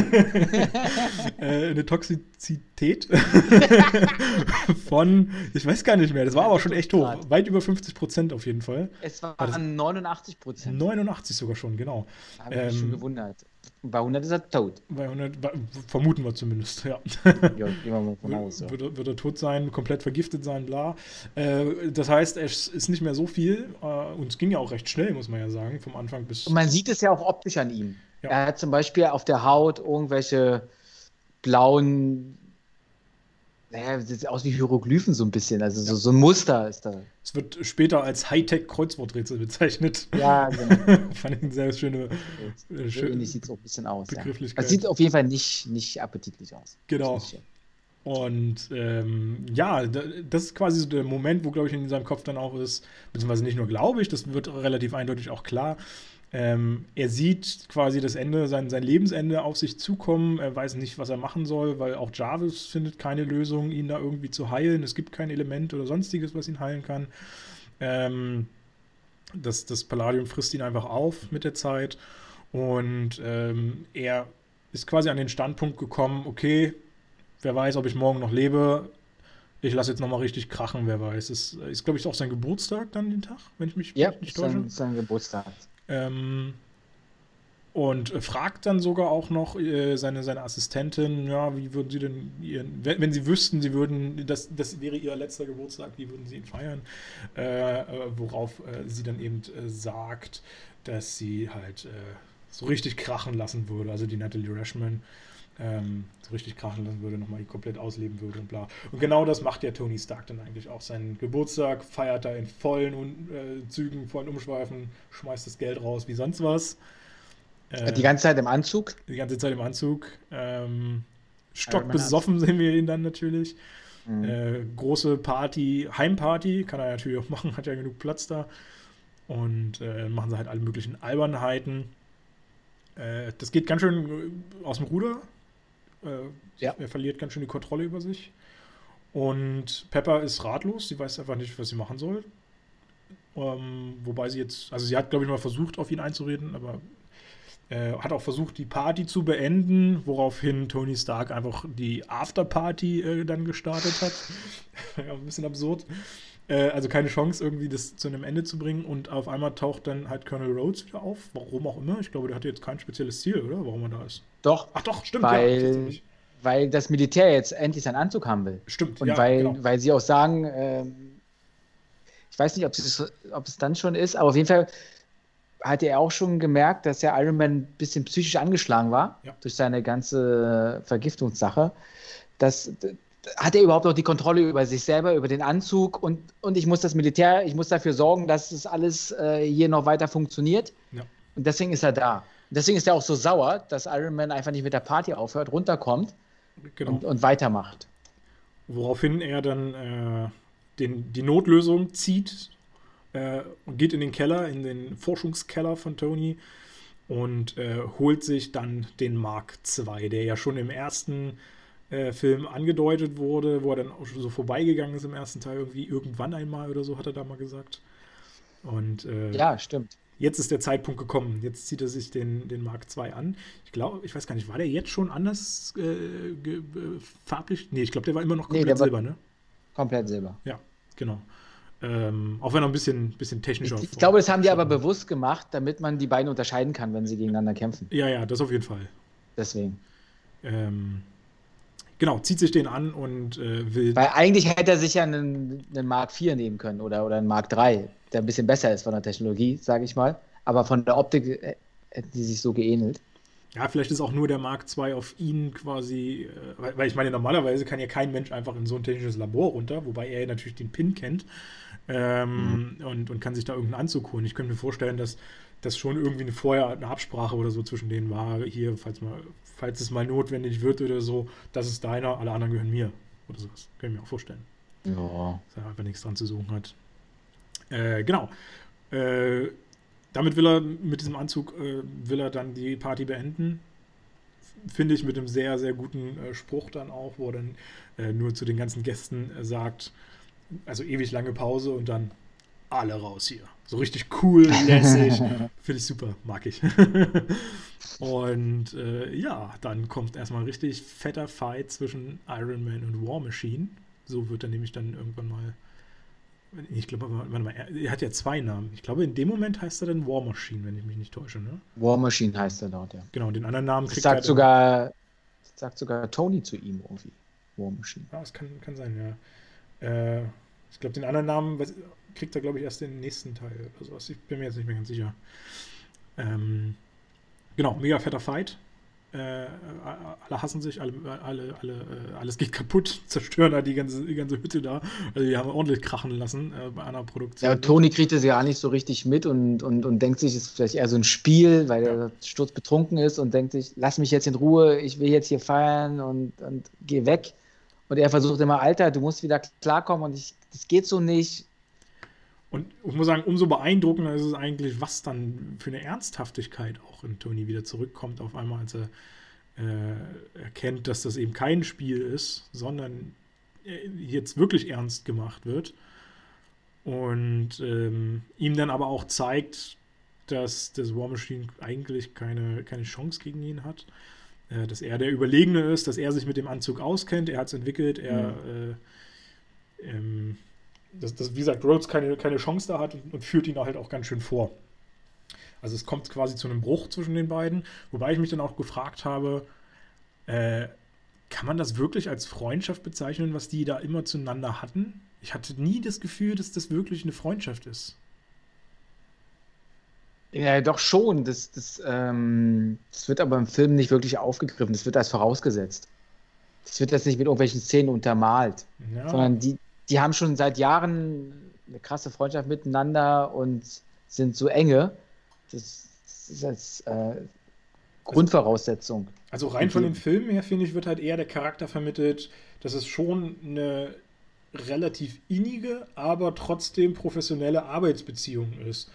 äh, eine Toxizität von, ich weiß gar nicht mehr. Das war aber schon echt hoch. Weit über 50 Prozent auf jeden Fall. Es waren 89 Prozent. 89 sogar schon, genau. Da habe ich ähm, mich schon gewundert. Bei 100 ist er tot. Bei 100, vermuten wir zumindest, ja. ja gehen wir mal von aus. Ja. Wird, er, wird, er tot sein, komplett vergiftet sein, bla. Äh, das heißt, es ist nicht mehr so viel äh, und es ging ja auch recht schnell, muss man ja sagen, vom Anfang bis. Und man sieht es ja auch optisch an ihm. Ja. Er hat zum Beispiel auf der Haut irgendwelche blauen naja, sieht aus wie Hieroglyphen so ein bisschen. Also so, so ein Muster ist da. Es wird später als Hightech-Kreuzworträtsel bezeichnet. Ja, genau. Fand ich eine sehr schöne. Äh, so ähnlich sieht es auch ein bisschen aus. Begrifflichkeit. Ja. Es sieht auf jeden Fall nicht, nicht appetitlich aus. Genau. Und ähm, ja, das ist quasi so der Moment, wo, glaube ich, in seinem Kopf dann auch ist, beziehungsweise nicht nur glaube ich, das wird relativ eindeutig auch klar, ähm, er sieht quasi das Ende, sein, sein Lebensende auf sich zukommen. Er weiß nicht, was er machen soll, weil auch Jarvis findet keine Lösung, ihn da irgendwie zu heilen. Es gibt kein Element oder sonstiges, was ihn heilen kann. Ähm, das, das Palladium frisst ihn einfach auf mit der Zeit. Und ähm, er ist quasi an den Standpunkt gekommen, okay, wer weiß, ob ich morgen noch lebe. Ich lasse jetzt nochmal richtig krachen, wer weiß. Es ist, glaube ich, auch sein Geburtstag dann den Tag, wenn ich mich ja, nicht täusche. Ja, sein, sein Geburtstag. Ähm, und fragt dann sogar auch noch äh, seine, seine Assistentin, ja, wie würden sie denn ihren, wenn, wenn, sie wüssten, sie würden, das, das wäre ihr letzter Geburtstag, wie würden sie ihn feiern? Äh, äh, worauf äh, sie dann eben äh, sagt, dass sie halt äh, so richtig krachen lassen würde, also die Natalie Rashman ähm, so richtig krachen lassen würde, nochmal komplett ausleben würde und bla. Und genau das macht ja Tony Stark dann eigentlich auch. Seinen Geburtstag feiert er in vollen äh, Zügen, vollen Umschweifen, schmeißt das Geld raus wie sonst was. Äh, die ganze Zeit im Anzug? Die ganze Zeit im Anzug. Ähm, stockbesoffen sehen wir ihn dann natürlich. Mhm. Äh, große Party, Heimparty, kann er natürlich auch machen, hat ja genug Platz da. Und äh, machen sie halt alle möglichen Albernheiten. Äh, das geht ganz schön aus dem Ruder. Äh, ja. Er verliert ganz schön die Kontrolle über sich. Und Pepper ist ratlos. Sie weiß einfach nicht, was sie machen soll. Ähm, wobei sie jetzt, also sie hat, glaube ich, mal versucht, auf ihn einzureden, aber äh, hat auch versucht, die Party zu beenden, woraufhin Tony Stark einfach die Afterparty äh, dann gestartet hat. ja, ein bisschen absurd. Äh, also keine Chance, irgendwie das zu einem Ende zu bringen. Und auf einmal taucht dann halt Colonel Rhodes wieder auf. Warum auch immer. Ich glaube, der hatte jetzt kein spezielles Ziel, oder? Warum er da ist. Doch. Ach doch, stimmt. Weil, ja, weil das Militär jetzt endlich seinen Anzug haben will. Stimmt. Und ja, weil, genau. weil sie auch sagen, äh, ich weiß nicht, ob es, ob es dann schon ist, aber auf jeden Fall hatte er auch schon gemerkt, dass der Iron Man ein bisschen psychisch angeschlagen war ja. durch seine ganze Vergiftungssache. Dass hat er überhaupt noch die Kontrolle über sich selber, über den Anzug und, und ich muss das Militär, ich muss dafür sorgen, dass es alles äh, hier noch weiter funktioniert. Ja. Und deswegen ist er da. Und deswegen ist er auch so sauer, dass Iron Man einfach nicht mit der Party aufhört, runterkommt genau. und, und, weitermacht. Woraufhin er dann äh, den, die Notlösung zieht äh, und geht in den Keller, in den Forschungskeller von Tony und äh, holt sich dann den Mark II, der ja schon im ersten äh, Film angedeutet wurde, wo er dann auch schon so vorbeigegangen ist im ersten Teil, irgendwie irgendwann einmal oder so, hat er da mal gesagt. Und äh, ja, stimmt. Jetzt ist der Zeitpunkt gekommen. Jetzt zieht er sich den, den Mark II an. Ich glaube, ich weiß gar nicht, war der jetzt schon anders äh, ge, äh, farblich? Nee, ich glaube, der war immer noch komplett nee, silber, ne? Komplett silber. Ja, genau. Ähm, auch wenn er ein bisschen, bisschen technischer Ich, ich glaube, das haben die aber bewusst gemacht, damit man die beiden unterscheiden kann, wenn sie gegeneinander kämpfen. Ja, ja, das auf jeden Fall. Deswegen. Ähm, genau, zieht sich den an und äh, will. Weil eigentlich hätte er sich ja einen, einen Mark IV nehmen können oder, oder einen Mark III, der ein bisschen besser ist von der Technologie, sage ich mal. Aber von der Optik äh, hätten die sich so geähnelt. Ja, vielleicht ist auch nur der Mark II auf ihn quasi, äh, weil, weil, ich meine, normalerweise kann ja kein Mensch einfach in so ein technisches Labor runter, wobei er natürlich den Pin kennt ähm, mhm. und, und kann sich da irgendeinen Anzug holen. Ich könnte mir vorstellen, dass das schon irgendwie eine, vorher eine Absprache oder so zwischen denen war, hier, falls, mal, falls es mal notwendig wird oder so, das ist deiner, alle anderen gehören mir oder sowas. Kann ich mir auch vorstellen. Ja. Dass er einfach nichts dran zu suchen hat. Äh, genau. Äh, damit will er, mit diesem Anzug, äh, will er dann die Party beenden. Finde ich mit einem sehr, sehr guten äh, Spruch dann auch, wo er dann äh, nur zu den ganzen Gästen äh, sagt, also ewig lange Pause und dann alle raus hier. So richtig cool, lässig. Finde ich super, mag ich. und äh, ja, dann kommt erstmal ein richtig fetter Fight zwischen Iron Man und War Machine. So wird er nämlich dann irgendwann mal ich glaube, warte mal, er, hat ja zwei Namen. Ich glaube, in dem Moment heißt er dann War Machine, wenn ich mich nicht täusche, ne? War Machine heißt er dort, ja. Genau, den anderen Namen kriegt sagt er. Sogar, sagt sogar Tony zu ihm irgendwie. War Machine. Ja, das kann, kann sein, ja. Äh, ich glaube, den anderen Namen kriegt er, glaube ich, erst den nächsten Teil oder sowas. Ich bin mir jetzt nicht mehr ganz sicher. Ähm, genau, mega fetter Fight. Äh, alle hassen sich, alle, alle, alle, äh, alles geht kaputt, zerstören da die ganze, die ganze Hütte da. Also die haben ordentlich krachen lassen äh, bei einer Produktion. Ja, Toni kriegt es ja nicht so richtig mit und, und, und denkt sich, es ist vielleicht eher so ein Spiel, weil ja. er sturzbetrunken ist und denkt sich, lass mich jetzt in Ruhe, ich will jetzt hier feiern und, und geh weg. Und er versucht immer, Alter, du musst wieder klarkommen und ich, das geht so nicht. Und ich muss sagen, umso beeindruckender ist es eigentlich, was dann für eine Ernsthaftigkeit auch in Tony wieder zurückkommt, auf einmal, als er äh, erkennt, dass das eben kein Spiel ist, sondern jetzt wirklich ernst gemacht wird. Und ähm, ihm dann aber auch zeigt, dass das War Machine eigentlich keine, keine Chance gegen ihn hat. Äh, dass er der Überlegene ist, dass er sich mit dem Anzug auskennt, er hat es entwickelt, er. Mhm. Äh, ähm, dass, dass, wie gesagt, Rhodes keine, keine Chance da hat und, und, führt ihn halt auch ganz schön vor. Also es kommt quasi zu einem Bruch zwischen den beiden, wobei ich mich dann auch gefragt habe, äh, kann man das wirklich als Freundschaft bezeichnen, was die da immer zueinander hatten? Ich hatte nie das Gefühl, dass das wirklich eine Freundschaft ist. Ja, doch schon. Das, das, ähm, das wird aber im Film nicht wirklich aufgegriffen. Das wird als vorausgesetzt. Das wird jetzt nicht mit irgendwelchen Szenen untermalt, ja. sondern die, die haben schon seit Jahren eine krasse Freundschaft miteinander und sind so enge. Das, das ist als äh, Grundvoraussetzung. Also rein von den Filmen her, finde ich, wird halt eher der Charakter vermittelt, dass es schon eine relativ innige, aber trotzdem professionelle Arbeitsbeziehung ist.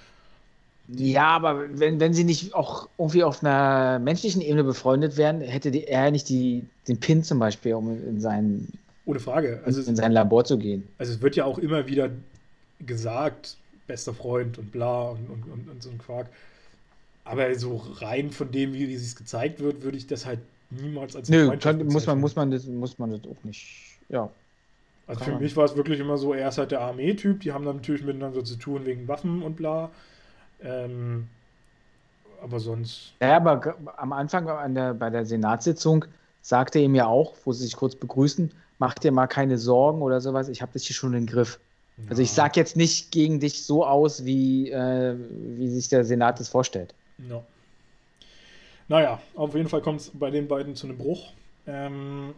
Ja, aber wenn, wenn sie nicht auch irgendwie auf einer menschlichen Ebene befreundet wären, hätte die, er nicht die, den Pin zum Beispiel, um in seinen ohne Frage. Also in sein Labor zu gehen. Also es wird ja auch immer wieder gesagt, bester Freund und bla und, und, und, und so ein Quark. Aber so rein von dem, wie, wie es gezeigt wird, würde ich das halt niemals als Nö, kann, muss man, muss man das, muss man das auch nicht, ja. Also für mich war es wirklich immer so, er ist halt der Armee-Typ, die haben dann natürlich miteinander zu tun wegen Waffen und bla. Ähm, aber sonst. Ja, aber am Anfang an der, bei der Senatssitzung sagte er ihm ja auch, wo sie sich kurz begrüßen, mach dir mal keine Sorgen oder sowas, ich habe das hier schon im Griff. Ja. Also ich sage jetzt nicht gegen dich so aus, wie, äh, wie sich der Senat das vorstellt. No. Naja, auf jeden Fall kommt es bei den beiden zu einem Bruch. Ähm,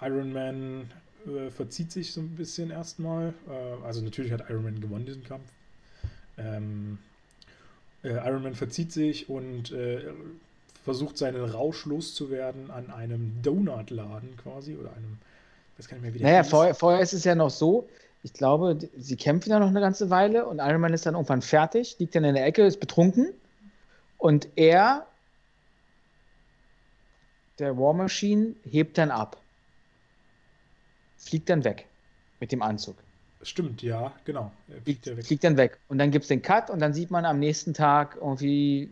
Iron Man äh, verzieht sich so ein bisschen erstmal. Äh, also natürlich hat Iron Man gewonnen diesen Kampf. Ähm, äh, Iron Man verzieht sich und äh, versucht seinen Rausch loszuwerden an einem Donutladen quasi oder einem, das kann ich mir wieder. Naja, vorher, vorher ist es ja noch so, ich glaube, sie kämpfen ja noch eine ganze Weile und Iron Man ist dann irgendwann fertig, liegt dann in der Ecke, ist betrunken und er, der War Machine, hebt dann ab. Fliegt dann weg mit dem Anzug. Stimmt, ja, genau. Fliegt, fliegt, dann weg. Und dann gibt es den Cut und dann sieht man am nächsten Tag irgendwie,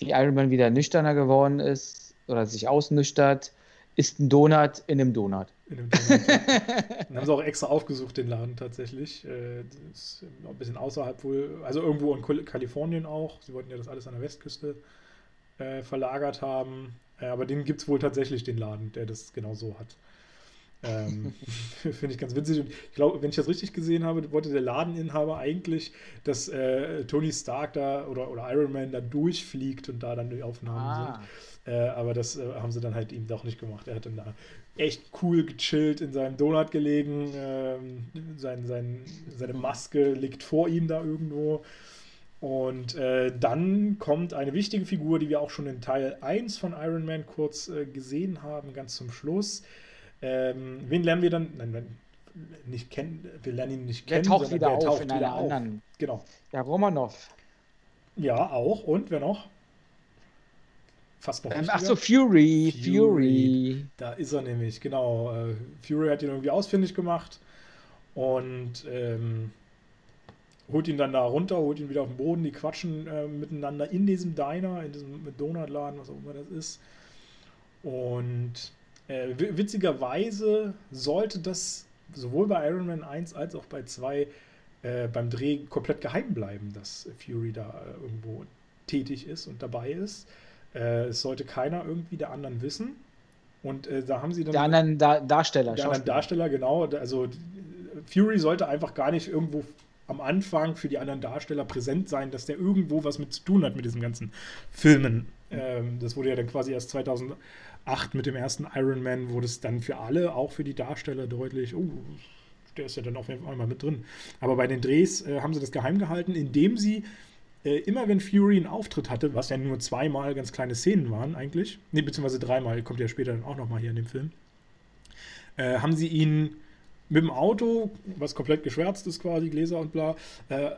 wie Iron Man wieder nüchterner geworden ist oder sich ausnüchtert, isst ein Donut in einem Donut. In einem Donut. dann haben sie auch extra aufgesucht, den Laden tatsächlich. Äh, das ist ein bisschen außerhalb wohl, also irgendwo in Kalifornien auch. Sie wollten ja das alles an der Westküste äh, verlagert haben. Äh, aber den gibt es wohl tatsächlich, den Laden, der das genau so hat. Ähm, Finde ich ganz witzig. Und ich glaube, wenn ich das richtig gesehen habe, wollte der Ladeninhaber eigentlich, dass äh, Tony Stark da oder, oder Iron Man da durchfliegt und da dann die Aufnahmen ah. sind. Äh, aber das äh, haben sie dann halt ihm doch nicht gemacht. Er hat dann da echt cool gechillt in seinem Donut gelegen. Ähm, sein, sein, seine Maske liegt vor ihm da irgendwo. Und äh, dann kommt eine wichtige Figur, die wir auch schon in Teil 1 von Iron Man kurz äh, gesehen haben, ganz zum Schluss. Ähm, wen lernen wir dann? Nein, nicht kennen, wir lernen ihn nicht kennen. Der taucht wieder der auf taucht in einer auf. anderen. Genau. Der Romanov. Ja, auch. Und wer noch? Fast noch. Ähm, ach so, Fury, Fury, Fury. Da ist er nämlich, genau. Äh, Fury hat ihn irgendwie ausfindig gemacht und ähm, holt ihn dann da runter, holt ihn wieder auf den Boden. Die quatschen äh, miteinander in diesem Diner, in diesem Donutladen, was auch immer das ist. Und äh, witzigerweise sollte das sowohl bei Iron Man 1 als auch bei 2 äh, beim Dreh komplett geheim bleiben, dass Fury da äh, irgendwo tätig ist und dabei ist. Äh, es sollte keiner irgendwie der anderen wissen. Und äh, da haben sie dann. Der anderen da Darsteller, Der anderen Darsteller, genau. Also Fury sollte einfach gar nicht irgendwo am Anfang für die anderen Darsteller präsent sein, dass der irgendwo was mit zu tun hat mit diesen ganzen Filmen. Ähm, das wurde ja dann quasi erst 2000 8 mit dem ersten Iron Man wurde es dann für alle, auch für die Darsteller deutlich, oh, der ist ja dann auf jeden Fall mal mit drin. Aber bei den Drehs äh, haben sie das geheim gehalten, indem sie äh, immer wenn Fury einen Auftritt hatte, was ja nur zweimal ganz kleine Szenen waren eigentlich, nee, beziehungsweise dreimal, kommt ja später dann auch nochmal hier in dem Film, äh, haben sie ihn mit dem Auto, was komplett geschwärzt ist quasi, Gläser und bla, äh,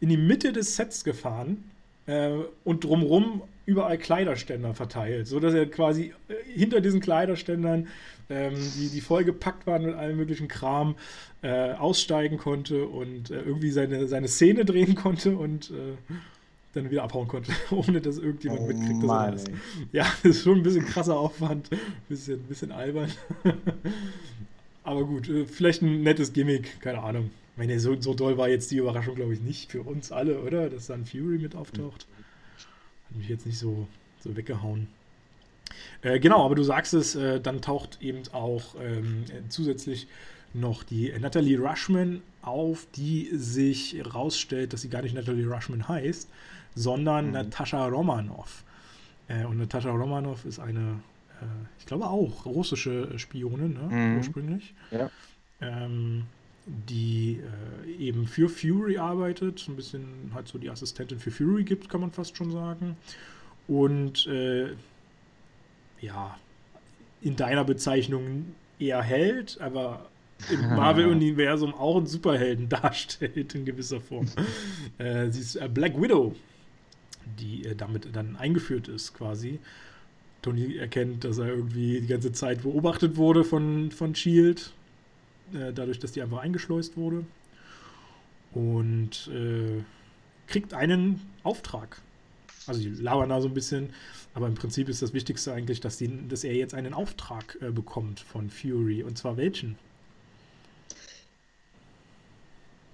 in die Mitte des Sets gefahren äh, und drumrum überall Kleiderständer verteilt, sodass er quasi äh, hinter diesen Kleiderständern, ähm, die, die vollgepackt waren mit allem möglichen Kram, äh, aussteigen konnte und äh, irgendwie seine, seine Szene drehen konnte und äh, dann wieder abhauen konnte, ohne dass irgendjemand oh, mitkriegt. Dass er das. Ja, das ist schon ein bisschen krasser Aufwand, ein bisschen, bisschen albern. Aber gut, äh, vielleicht ein nettes Gimmick, keine Ahnung. Ich meine, so, so doll war jetzt die Überraschung, glaube ich, nicht für uns alle, oder? Dass dann Fury mit auftaucht. Mhm. Hat mich jetzt nicht so, so weggehauen. Äh, genau, aber du sagst es, äh, dann taucht eben auch ähm, zusätzlich noch die Natalie Rushman auf, die sich herausstellt, dass sie gar nicht Natalie Rushman heißt, sondern mhm. Natascha Romanov. Äh, und Natascha Romanov ist eine, äh, ich glaube auch, russische Spionin, ne? mhm. ursprünglich. Ja. Ähm, die äh, eben für Fury arbeitet, ein bisschen halt so die Assistentin für Fury gibt, kann man fast schon sagen. Und äh, ja, in deiner Bezeichnung eher Held, aber im Marvel-Universum auch einen Superhelden darstellt in gewisser Form. äh, sie ist äh, Black Widow, die äh, damit dann eingeführt ist quasi. Tony erkennt, dass er irgendwie die ganze Zeit beobachtet wurde von, von Shield äh, dadurch, dass die einfach eingeschleust wurde. Und äh, kriegt einen Auftrag. Also die labern da so ein bisschen, aber im Prinzip ist das Wichtigste eigentlich, dass, die, dass er jetzt einen Auftrag äh, bekommt von Fury. Und zwar welchen?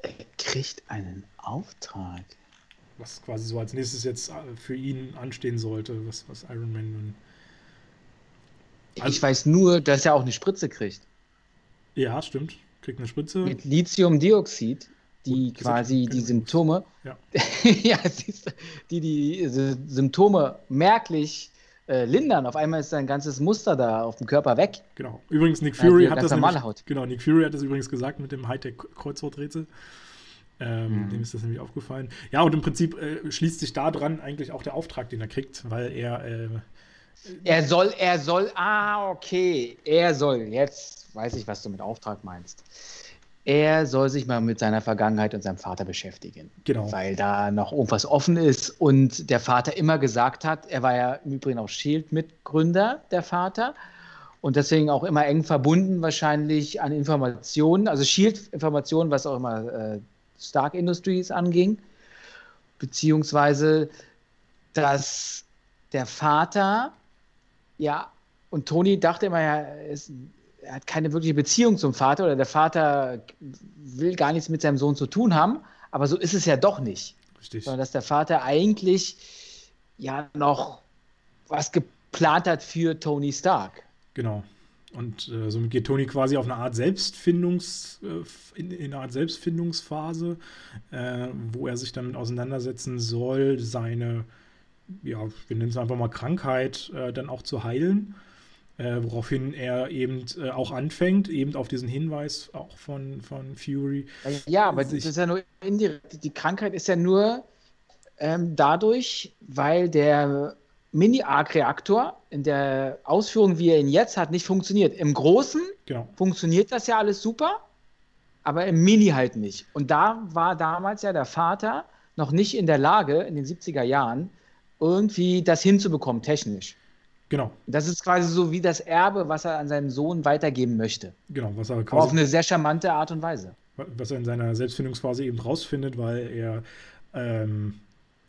Er kriegt einen Auftrag. Was quasi so als nächstes jetzt äh, für ihn anstehen sollte, was, was Iron Man nun. Also, ich weiß nur, dass er auch eine Spritze kriegt. Ja, stimmt. Kriegt eine Spritze. Mit Lithiumdioxid, die Gut, quasi die Symptome, ja. ja, die die Symptome merklich äh, lindern. Auf einmal ist sein ganzes Muster da auf dem Körper weg. Genau. Übrigens, Nick Fury hat das nämlich, Haut. Genau, Nick Fury hat das übrigens gesagt mit dem Hightech-Kreuzworträtsel. Ähm, mhm. Dem ist das nämlich aufgefallen. Ja, und im Prinzip äh, schließt sich da dran eigentlich auch der Auftrag, den er kriegt, weil er. Äh, er soll, er soll, ah, okay, er soll, jetzt weiß ich, was du mit Auftrag meinst er soll sich mal mit seiner Vergangenheit und seinem Vater beschäftigen. Genau. Weil da noch irgendwas offen ist und der Vater immer gesagt hat, er war ja im Übrigen auch Shield-Mitgründer, der Vater. Und deswegen auch immer eng verbunden wahrscheinlich an Informationen, also Shield-Informationen, was auch immer äh, Stark Industries anging. Beziehungsweise, dass der Vater, ja, und Tony dachte immer, er ist er hat keine wirkliche Beziehung zum Vater oder der Vater will gar nichts mit seinem Sohn zu tun haben, aber so ist es ja doch nicht. Richtig. Sondern dass der Vater eigentlich ja noch was geplant hat für Tony Stark. Genau. Und äh, somit geht Tony quasi auf eine Art Selbstfindungs, äh, in, in, eine Art Selbstfindungsphase, äh, wo er sich damit auseinandersetzen soll, seine, ja, wir nennen es einfach mal Krankheit, äh, dann auch zu heilen. Äh, woraufhin er eben äh, auch anfängt, eben auf diesen Hinweis auch von, von Fury. Ja, aber das ist ja nur indirekt. Die Krankheit ist ja nur ähm, dadurch, weil der Mini-Arc-Reaktor in der Ausführung, wie er ihn jetzt hat, nicht funktioniert. Im Großen genau. funktioniert das ja alles super, aber im Mini halt nicht. Und da war damals ja der Vater noch nicht in der Lage, in den 70er Jahren, irgendwie das hinzubekommen, technisch. Genau. Das ist quasi so wie das Erbe, was er an seinen Sohn weitergeben möchte. Genau, was er quasi. Auf eine sehr charmante Art und Weise. Was er in seiner Selbstfindungsphase eben rausfindet, weil er ähm,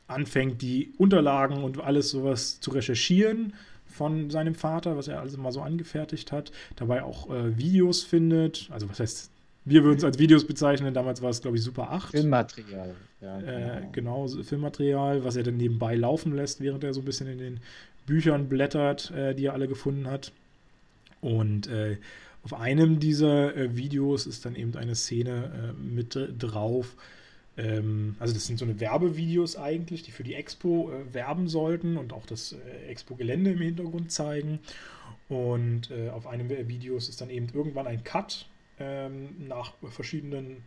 anfängt, die Unterlagen und alles sowas zu recherchieren von seinem Vater, was er also mal so angefertigt hat. Dabei auch äh, Videos findet. Also, was heißt wir würden es als Videos bezeichnen. Damals war es, glaube ich, Super 8. Filmmaterial. Ja, äh, genau. genau, Filmmaterial, was er dann nebenbei laufen lässt, während er so ein bisschen in den Büchern blättert, äh, die er alle gefunden hat. Und äh, auf einem dieser äh, Videos ist dann eben eine Szene äh, mit drauf. Ähm, also das sind so eine Werbevideos eigentlich, die für die Expo äh, werben sollten und auch das Expo-Gelände im Hintergrund zeigen. Und auf einem der Videos ist dann eben irgendwann ein Cut ähm, nach verschiedenen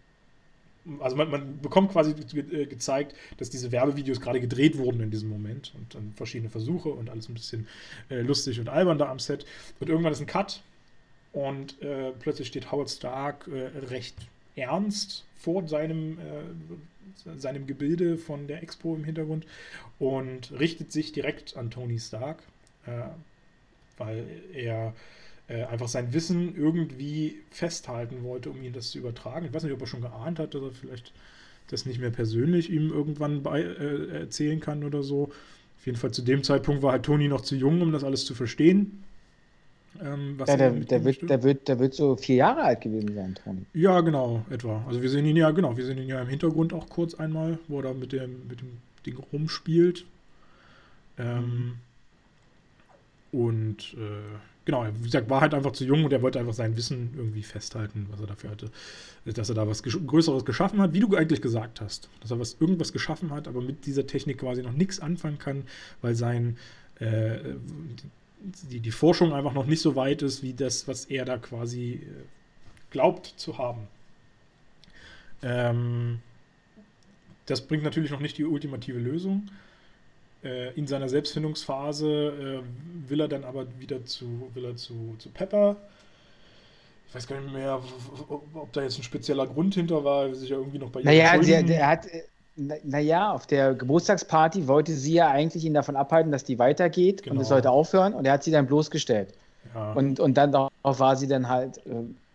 also man, man, bekommt quasi ge gezeigt, dass diese Werbevideos gerade gedreht wurden in diesem Moment und dann verschiedene Versuche und alles ein bisschen äh, lustig und albern da am Set. Und irgendwann ist ein Cut und äh, plötzlich steht Howard Stark äh, recht ernst vor seinem, äh, seinem Gebilde von der Expo im Hintergrund und richtet sich direkt an Tony Stark, äh, weil er äh, einfach sein Wissen irgendwie festhalten wollte, um ihm das zu übertragen. Ich weiß nicht, ob er schon geahnt hat, dass er vielleicht das nicht mehr persönlich ihm irgendwann bei, äh, erzählen kann oder so. Auf jeden Fall zu dem Zeitpunkt war halt Toni noch zu jung, um das alles zu verstehen. Ähm, ja, der, der, wird, der, wird, der wird so vier Jahre alt gewesen sein, Toni. Ja, genau, etwa. Also wir sehen ihn ja, genau, wir sehen ihn ja im Hintergrund auch kurz einmal, wo er da mit dem, mit dem Ding rumspielt. Ähm. Und äh, genau, wie gesagt, war halt einfach zu jung und er wollte einfach sein Wissen irgendwie festhalten, was er dafür hatte. Dass er da was Größeres geschaffen hat, wie du eigentlich gesagt hast. Dass er was, irgendwas geschaffen hat, aber mit dieser Technik quasi noch nichts anfangen kann, weil sein äh, die, die Forschung einfach noch nicht so weit ist, wie das, was er da quasi äh, glaubt zu haben. Ähm, das bringt natürlich noch nicht die ultimative Lösung. Äh, in seiner Selbstfindungsphase äh, will er dann aber wieder zu, will er zu, zu Pepper. Ich weiß gar nicht mehr, ob da jetzt ein spezieller Grund hinter war, sich ja irgendwie noch bei ihm Naja, der, der hat, äh, naja, auf der Geburtstagsparty wollte sie ja eigentlich ihn davon abhalten, dass die weitergeht genau. und es sollte aufhören und er hat sie dann bloßgestellt. Ja. Und, und dann darauf war sie dann halt äh,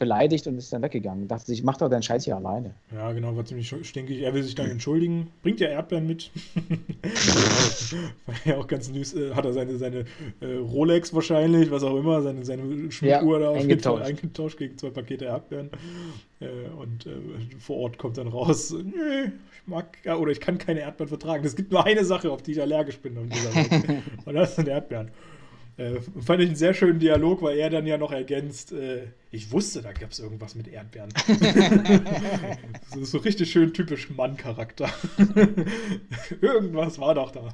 beleidigt und ist dann weggegangen. Dachte sich, mach doch deinen Scheiß hier alleine. Ja, genau, war ziemlich stinkig. Er will sich dann entschuldigen. Bringt ja Erdbeeren mit. war ja auch ganz süß. Äh, hat er seine, seine äh, Rolex wahrscheinlich, was auch immer, seine, seine Schmuckuhr ja, da eingetauscht. eingetauscht gegen zwei Pakete Erdbeeren. Äh, und vor Ort kommt dann raus, nö, ich mag oder ich kann keine Erdbeeren vertragen. Es gibt nur eine Sache, auf die ich allergisch bin. und das sind Erdbeeren. Äh, fand ich einen sehr schönen Dialog, weil er dann ja noch ergänzt, äh, ich wusste, da gab es irgendwas mit Erdbeeren. das ist so richtig schön typisch Mann-Charakter. irgendwas war doch da.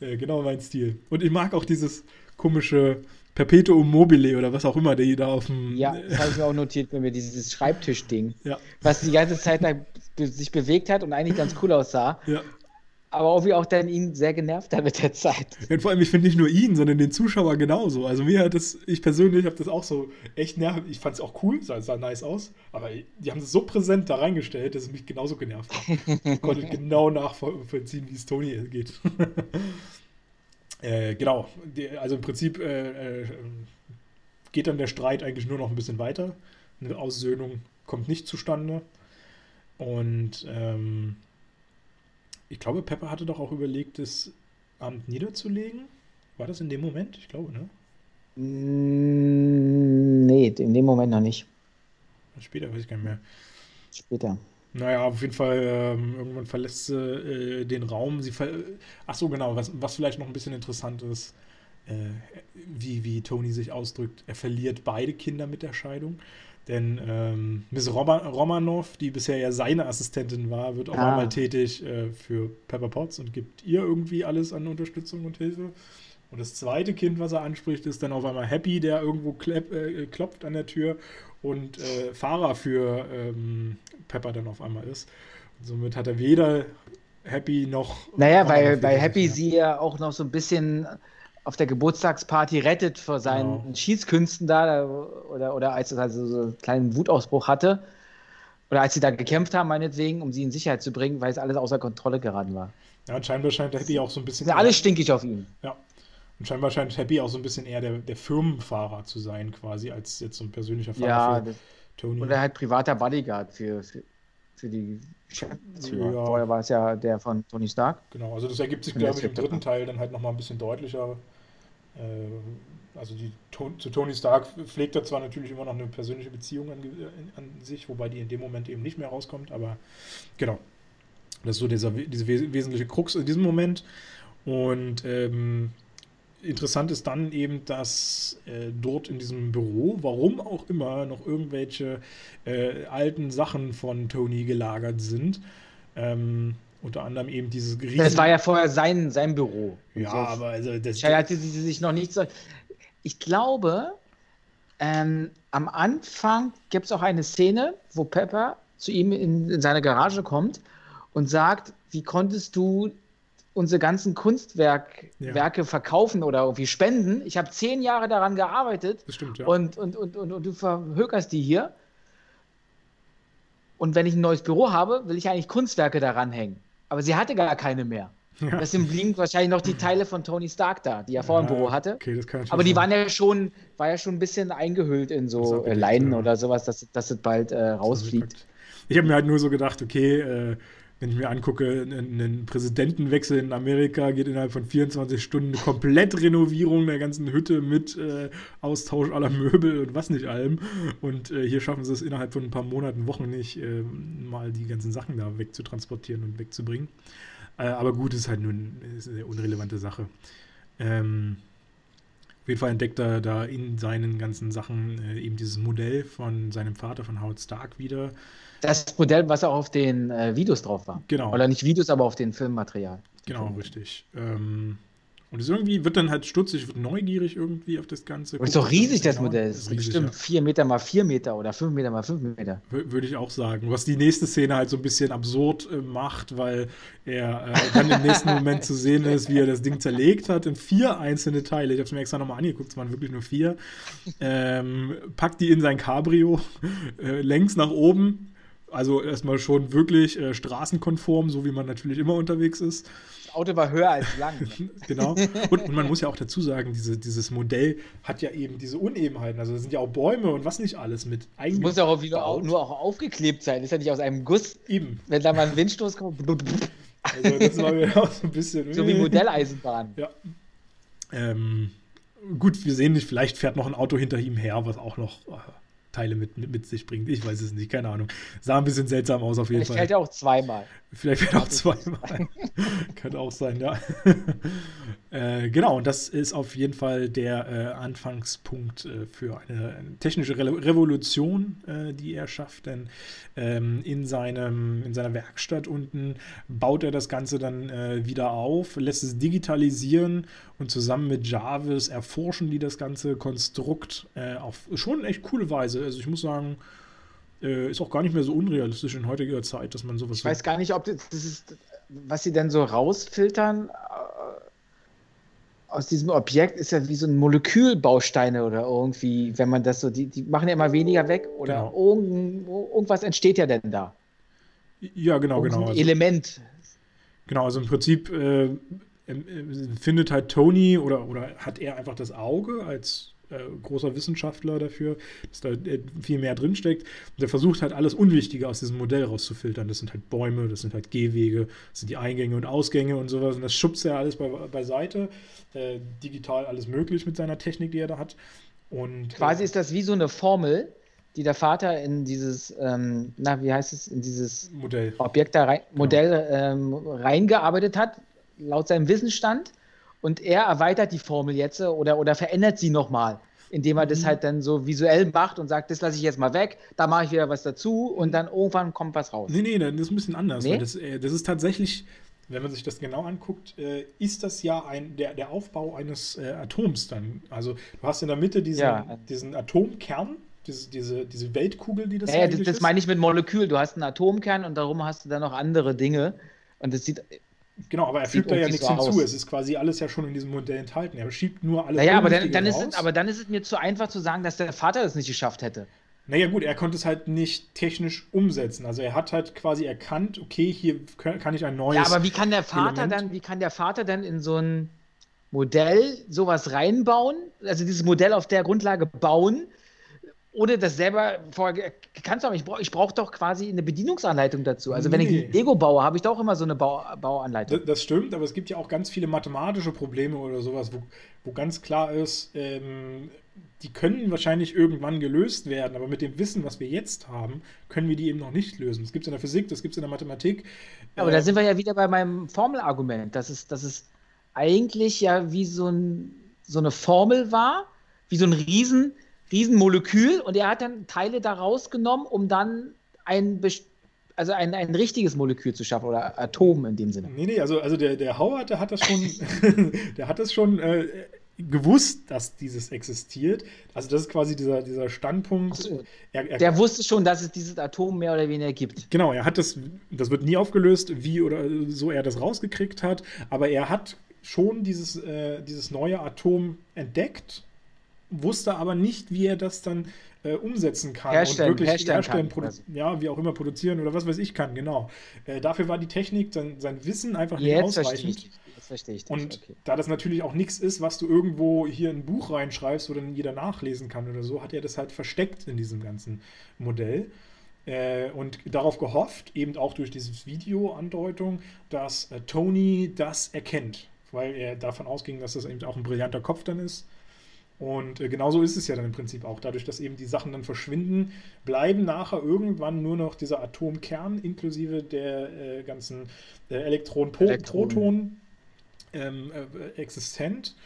Äh, genau mein Stil. Und ich mag auch dieses komische Perpetuum mobile oder was auch immer, die da auf dem. Ja, das habe ich mir auch notiert bei mir, dieses Schreibtischding. Ja. Was die ganze Zeit sich bewegt hat und eigentlich ganz cool aussah. Ja aber auch wie auch dann ihn sehr genervt hat mit der Zeit. Ja, vor allem, ich finde nicht nur ihn, sondern den Zuschauer genauso. Also mir hat das, ich persönlich habe das auch so echt nervig. Ich fand es auch cool, sah, sah nice aus, aber die haben es so präsent da reingestellt, dass es mich genauso genervt hat. Ich konnte genau nachvollziehen, wie es Tony geht. äh, genau, also im Prinzip äh, äh, geht dann der Streit eigentlich nur noch ein bisschen weiter. Eine Aussöhnung kommt nicht zustande. Und ähm, ich glaube, Pepper hatte doch auch überlegt, das Amt niederzulegen. War das in dem Moment? Ich glaube, ne? Mm, nee, in dem Moment noch nicht. Später weiß ich gar nicht mehr. Später. Naja, auf jeden Fall, ähm, irgendwann verlässt sie äh, den Raum. Sie ver Ach so, genau, was, was vielleicht noch ein bisschen interessant ist, äh, wie, wie Tony sich ausdrückt. Er verliert beide Kinder mit der Scheidung. Denn ähm, Miss Romanov, die bisher ja seine Assistentin war, wird auf ah. einmal tätig äh, für Pepper Potts und gibt ihr irgendwie alles an Unterstützung und Hilfe. Und das zweite Kind, was er anspricht, ist dann auf einmal Happy, der irgendwo klepp, äh, klopft an der Tür und äh, Fahrer für ähm, Pepper dann auf einmal ist. Und somit hat er weder Happy noch. Naja, weil, weil Happy sie ja auch noch so ein bisschen auf der Geburtstagsparty rettet vor seinen genau. Schießkünsten da oder, oder als es also so einen kleinen Wutausbruch hatte. Oder als sie da gekämpft haben, meinetwegen, um sie in Sicherheit zu bringen, weil es alles außer Kontrolle geraten war. Ja, und scheinbar scheint Happy auch so ein bisschen. Ja, alles stinkig auf ihn. Ja. Und scheinbar scheint Happy auch so ein bisschen eher der, der Firmenfahrer zu sein, quasi, als jetzt so ein persönlicher Fahrer ja, für Tony. Oder halt privater Bodyguard für, für, für die Geschäftsführer. Ja. Vorher war es ja der von Tony Stark. Genau, also das ergibt sich, glaube ich, im dritten Teil dann halt nochmal ein bisschen deutlicher. Äh, also die, zu Tony Stark pflegt er zwar natürlich immer noch eine persönliche Beziehung an, an, sich, wobei die in dem Moment eben nicht mehr rauskommt, aber genau. Das ist so dieser, diese wesentliche Krux in diesem Moment. Und ähm, interessant ist dann eben, dass äh, dort in diesem Büro, warum auch immer, noch irgendwelche äh, alten Sachen von Tony gelagert sind. Ähm, unter anderem eben dieses riesen... Das war ja vorher sein, sein Büro. Ja, so. aber also das... hatte sie sich noch nicht so... Ich glaube, ähm, am Anfang gibt es auch eine Szene, wo Pepper zu ihm in, in seine Garage kommt und sagt, wie konntest du unsere ganzen Kunstwerke ja. verkaufen oder irgendwie spenden. Ich habe zehn Jahre daran gearbeitet das stimmt, ja. und, und, und, und, und du verhökerst die hier. Und wenn ich ein neues Büro habe, will ich eigentlich Kunstwerke daran hängen aber sie hatte gar keine mehr. Ja. Deswegen blieben wahrscheinlich noch die Teile von Tony Stark da, die er vorher im Büro hatte. Okay, das kann aber die waren ja schon, war ja schon ein bisschen eingehüllt in so Leinen ja. oder sowas, dass, dass es bald äh, rausfliegt. Ich habe mir halt nur so gedacht, okay, äh, wenn ich mir angucke, ein Präsidentenwechsel in Amerika geht innerhalb von 24 Stunden eine komplett Renovierung der ganzen Hütte mit äh, Austausch aller Möbel und was nicht allem. Und äh, hier schaffen sie es innerhalb von ein paar Monaten, Wochen nicht, äh, mal die ganzen Sachen da wegzutransportieren und wegzubringen. Äh, aber gut, ist halt nur eine, eine unrelevante Sache. Ähm, auf jeden Fall entdeckt er da in seinen ganzen Sachen äh, eben dieses Modell von seinem Vater, von Howard Stark wieder das Modell, was auch auf den äh, Videos drauf war. Genau. Oder nicht Videos, aber auf den Filmmaterial. Genau, richtig. Ähm, und es irgendwie wird dann halt stutzig, wird neugierig irgendwie auf das Ganze. Und ist doch riesig, das, das Modell. Das ist riesig, bestimmt ja. 4 Meter mal 4 Meter oder 5 Meter mal 5 Meter. Würde ich auch sagen. Was die nächste Szene halt so ein bisschen absurd äh, macht, weil er äh, dann im nächsten Moment zu sehen ist, wie er das Ding zerlegt hat in vier einzelne Teile. Ich habe es mir extra nochmal angeguckt, es waren wirklich nur vier. Ähm, packt die in sein Cabrio, äh, längs nach oben, also erstmal schon wirklich äh, straßenkonform, so wie man natürlich immer unterwegs ist. Das Auto war höher als lang. genau. Und, und, man muss ja auch dazu sagen, diese, dieses Modell hat ja eben diese Unebenheiten. Also da sind ja auch Bäume und was nicht alles mit eigentlich. Muss ja auch wieder auch, nur auch aufgeklebt sein. Ist ja nicht aus einem Guss. Eben. Wenn da mal ein Windstoß kommt. also das war mir auch so ein bisschen. So wie Modelleisenbahn. Ja. Ähm, gut, wir sehen nicht, vielleicht fährt noch ein Auto hinter ihm her, was auch noch. Äh, Teile mit, mit, mit, sich bringt. Ich weiß es nicht, keine Ahnung. Sah ein bisschen seltsam aus auf jeden Vielleicht Fall. Fällt er auch zweimal. Vielleicht er auch zweimal. Könnte auch sein, ja. äh, genau, und das ist auf jeden Fall der äh, Anfangspunkt äh, für eine technische Re Revolution, äh, die er schafft. Denn ähm, in, seinem, in seiner Werkstatt unten baut er das Ganze dann äh, wieder auf, lässt es digitalisieren und zusammen mit Jarvis erforschen die das ganze Konstrukt äh, auf schon echt coole Weise. Also ich muss sagen, äh, ist auch gar nicht mehr so unrealistisch in heutiger Zeit, dass man sowas. Ich weiß gar nicht, ob das, das ist, was sie denn so rausfiltern äh, aus diesem Objekt ist ja wie so ein Molekülbausteine oder irgendwie, wenn man das so, die, die machen ja immer weniger weg oder genau. irgend, irgendwas entsteht ja denn da. Ja, genau, genau. Also, Element. Genau, also im Prinzip äh, findet halt Tony oder, oder hat er einfach das Auge als äh, großer Wissenschaftler dafür, dass da äh, viel mehr drinsteckt. Und der versucht halt alles Unwichtige aus diesem Modell rauszufiltern. Das sind halt Bäume, das sind halt Gehwege, das sind die Eingänge und Ausgänge und sowas. Und das schubst er alles bei, beiseite. Äh, digital alles möglich mit seiner Technik, die er da hat. Und, Quasi äh, ist das wie so eine Formel, die der Vater in dieses, ähm, na, wie heißt es, in dieses Modell, Objekt da rein, genau. Modell ähm, reingearbeitet hat, laut seinem Wissensstand und er erweitert die Formel jetzt äh, oder, oder verändert sie nochmal, indem er mhm. das halt dann so visuell macht und sagt, das lasse ich jetzt mal weg, da mache ich wieder was dazu und dann irgendwann kommt was raus. Nee, nee, das ist ein bisschen anders. Nee? Das, äh, das, ist tatsächlich, wenn man sich das genau anguckt, äh, ist das ja ein, der, der Aufbau eines Atoms dann. Also du hast in der Mitte diesen, ja. diesen Atomkern, diese, diese, diese Weltkugel, die das ja, das, das meine ich mit Molekül. Du hast einen Atomkern und darum hast du dann noch andere Dinge. Und das sieht Genau, aber er fügt da ja nichts so hinzu. Aus. Es ist quasi alles ja schon in diesem Modell enthalten. Er schiebt nur alles naja, aber dann, dann ist es, aber dann ist es mir zu einfach zu sagen, dass der Vater das nicht geschafft hätte. Naja, gut, er konnte es halt nicht technisch umsetzen. Also er hat halt quasi erkannt, okay, hier kann ich ein neues. Ja, aber wie kann der Vater Element dann, wie kann der Vater dann in so ein Modell sowas reinbauen? Also dieses Modell auf der Grundlage bauen, ohne das selber vorher kannst du aber, ich brauche ich brauch doch quasi eine Bedienungsanleitung dazu. Also, nee. wenn ich ein Lego baue, habe ich doch immer so eine Bau, Bauanleitung. Das, das, stimmt, aber es gibt ja auch ganz viele mathematische Probleme oder sowas, wo, wo ganz klar ist, ähm, die können wahrscheinlich irgendwann gelöst werden, aber mit dem Wissen, was wir jetzt haben, können wir die eben noch nicht lösen. Das gibt es in der Physik, das gibt es in der Mathematik. Aber äh, da sind wir ja wieder bei meinem Formelargument, dass es, dass es eigentlich ja wie so, ein, so eine Formel war, wie so ein Riesen Riesenmolekül und er hat dann Teile daraus genommen, um dann ein, also ein, ein richtiges Molekül zu schaffen oder Atom in dem Sinne. Nee, nee, also, also der, der Howard, der hat das schon, der hat das schon äh, gewusst, dass dieses existiert. Also das ist quasi dieser, dieser Standpunkt. So. Er, er, der wusste schon, dass es dieses Atom mehr oder weniger gibt. Genau, er hat das, das wird nie aufgelöst, wie oder so er das rausgekriegt hat, aber er hat schon dieses, äh, dieses neue Atom entdeckt wusste aber nicht, wie er das dann äh, umsetzen kann herstellen, und wirklich herstellen, herstellen kann, ja, wie auch immer produzieren oder was weiß ich kann, genau. Äh, dafür war die Technik, sein, sein Wissen einfach nicht Jetzt ausreichend. Verstehe ich. Jetzt verstehe ich das. Und okay. da das natürlich auch nichts ist, was du irgendwo hier in ein Buch reinschreibst, wo dann jeder nachlesen kann oder so, hat er das halt versteckt in diesem ganzen Modell. Äh, und darauf gehofft, eben auch durch dieses Video-Andeutung, dass äh, Tony das erkennt, weil er davon ausging, dass das eben auch ein brillanter Kopf dann ist und äh, genauso ist es ja dann im Prinzip auch. Dadurch, dass eben die Sachen dann verschwinden, bleiben nachher irgendwann nur noch dieser Atomkern inklusive der äh, ganzen äh, Elektronen, Protonen ähm, äh, existent,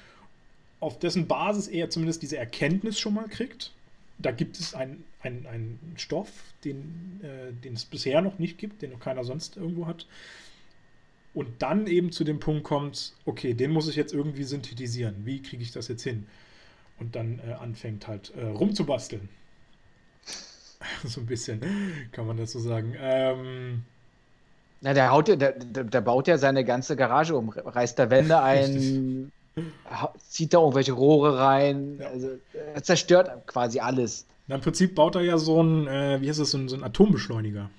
auf dessen Basis er zumindest diese Erkenntnis schon mal kriegt. Da gibt es einen ein Stoff, den, äh, den es bisher noch nicht gibt, den noch keiner sonst irgendwo hat. Und dann eben zu dem Punkt kommt, okay, den muss ich jetzt irgendwie synthetisieren. Wie kriege ich das jetzt hin? Und dann äh, anfängt halt äh, rumzubasteln. so ein bisschen, kann man das so sagen. Ähm, Na, der, haut, der, der, baut ja seine ganze Garage um, reißt da Wände ein, zieht da irgendwelche Rohre rein, ja. also, er zerstört quasi alles. Na, Im Prinzip baut er ja so ein, äh, wie heißt das, so ein, so ein Atombeschleuniger,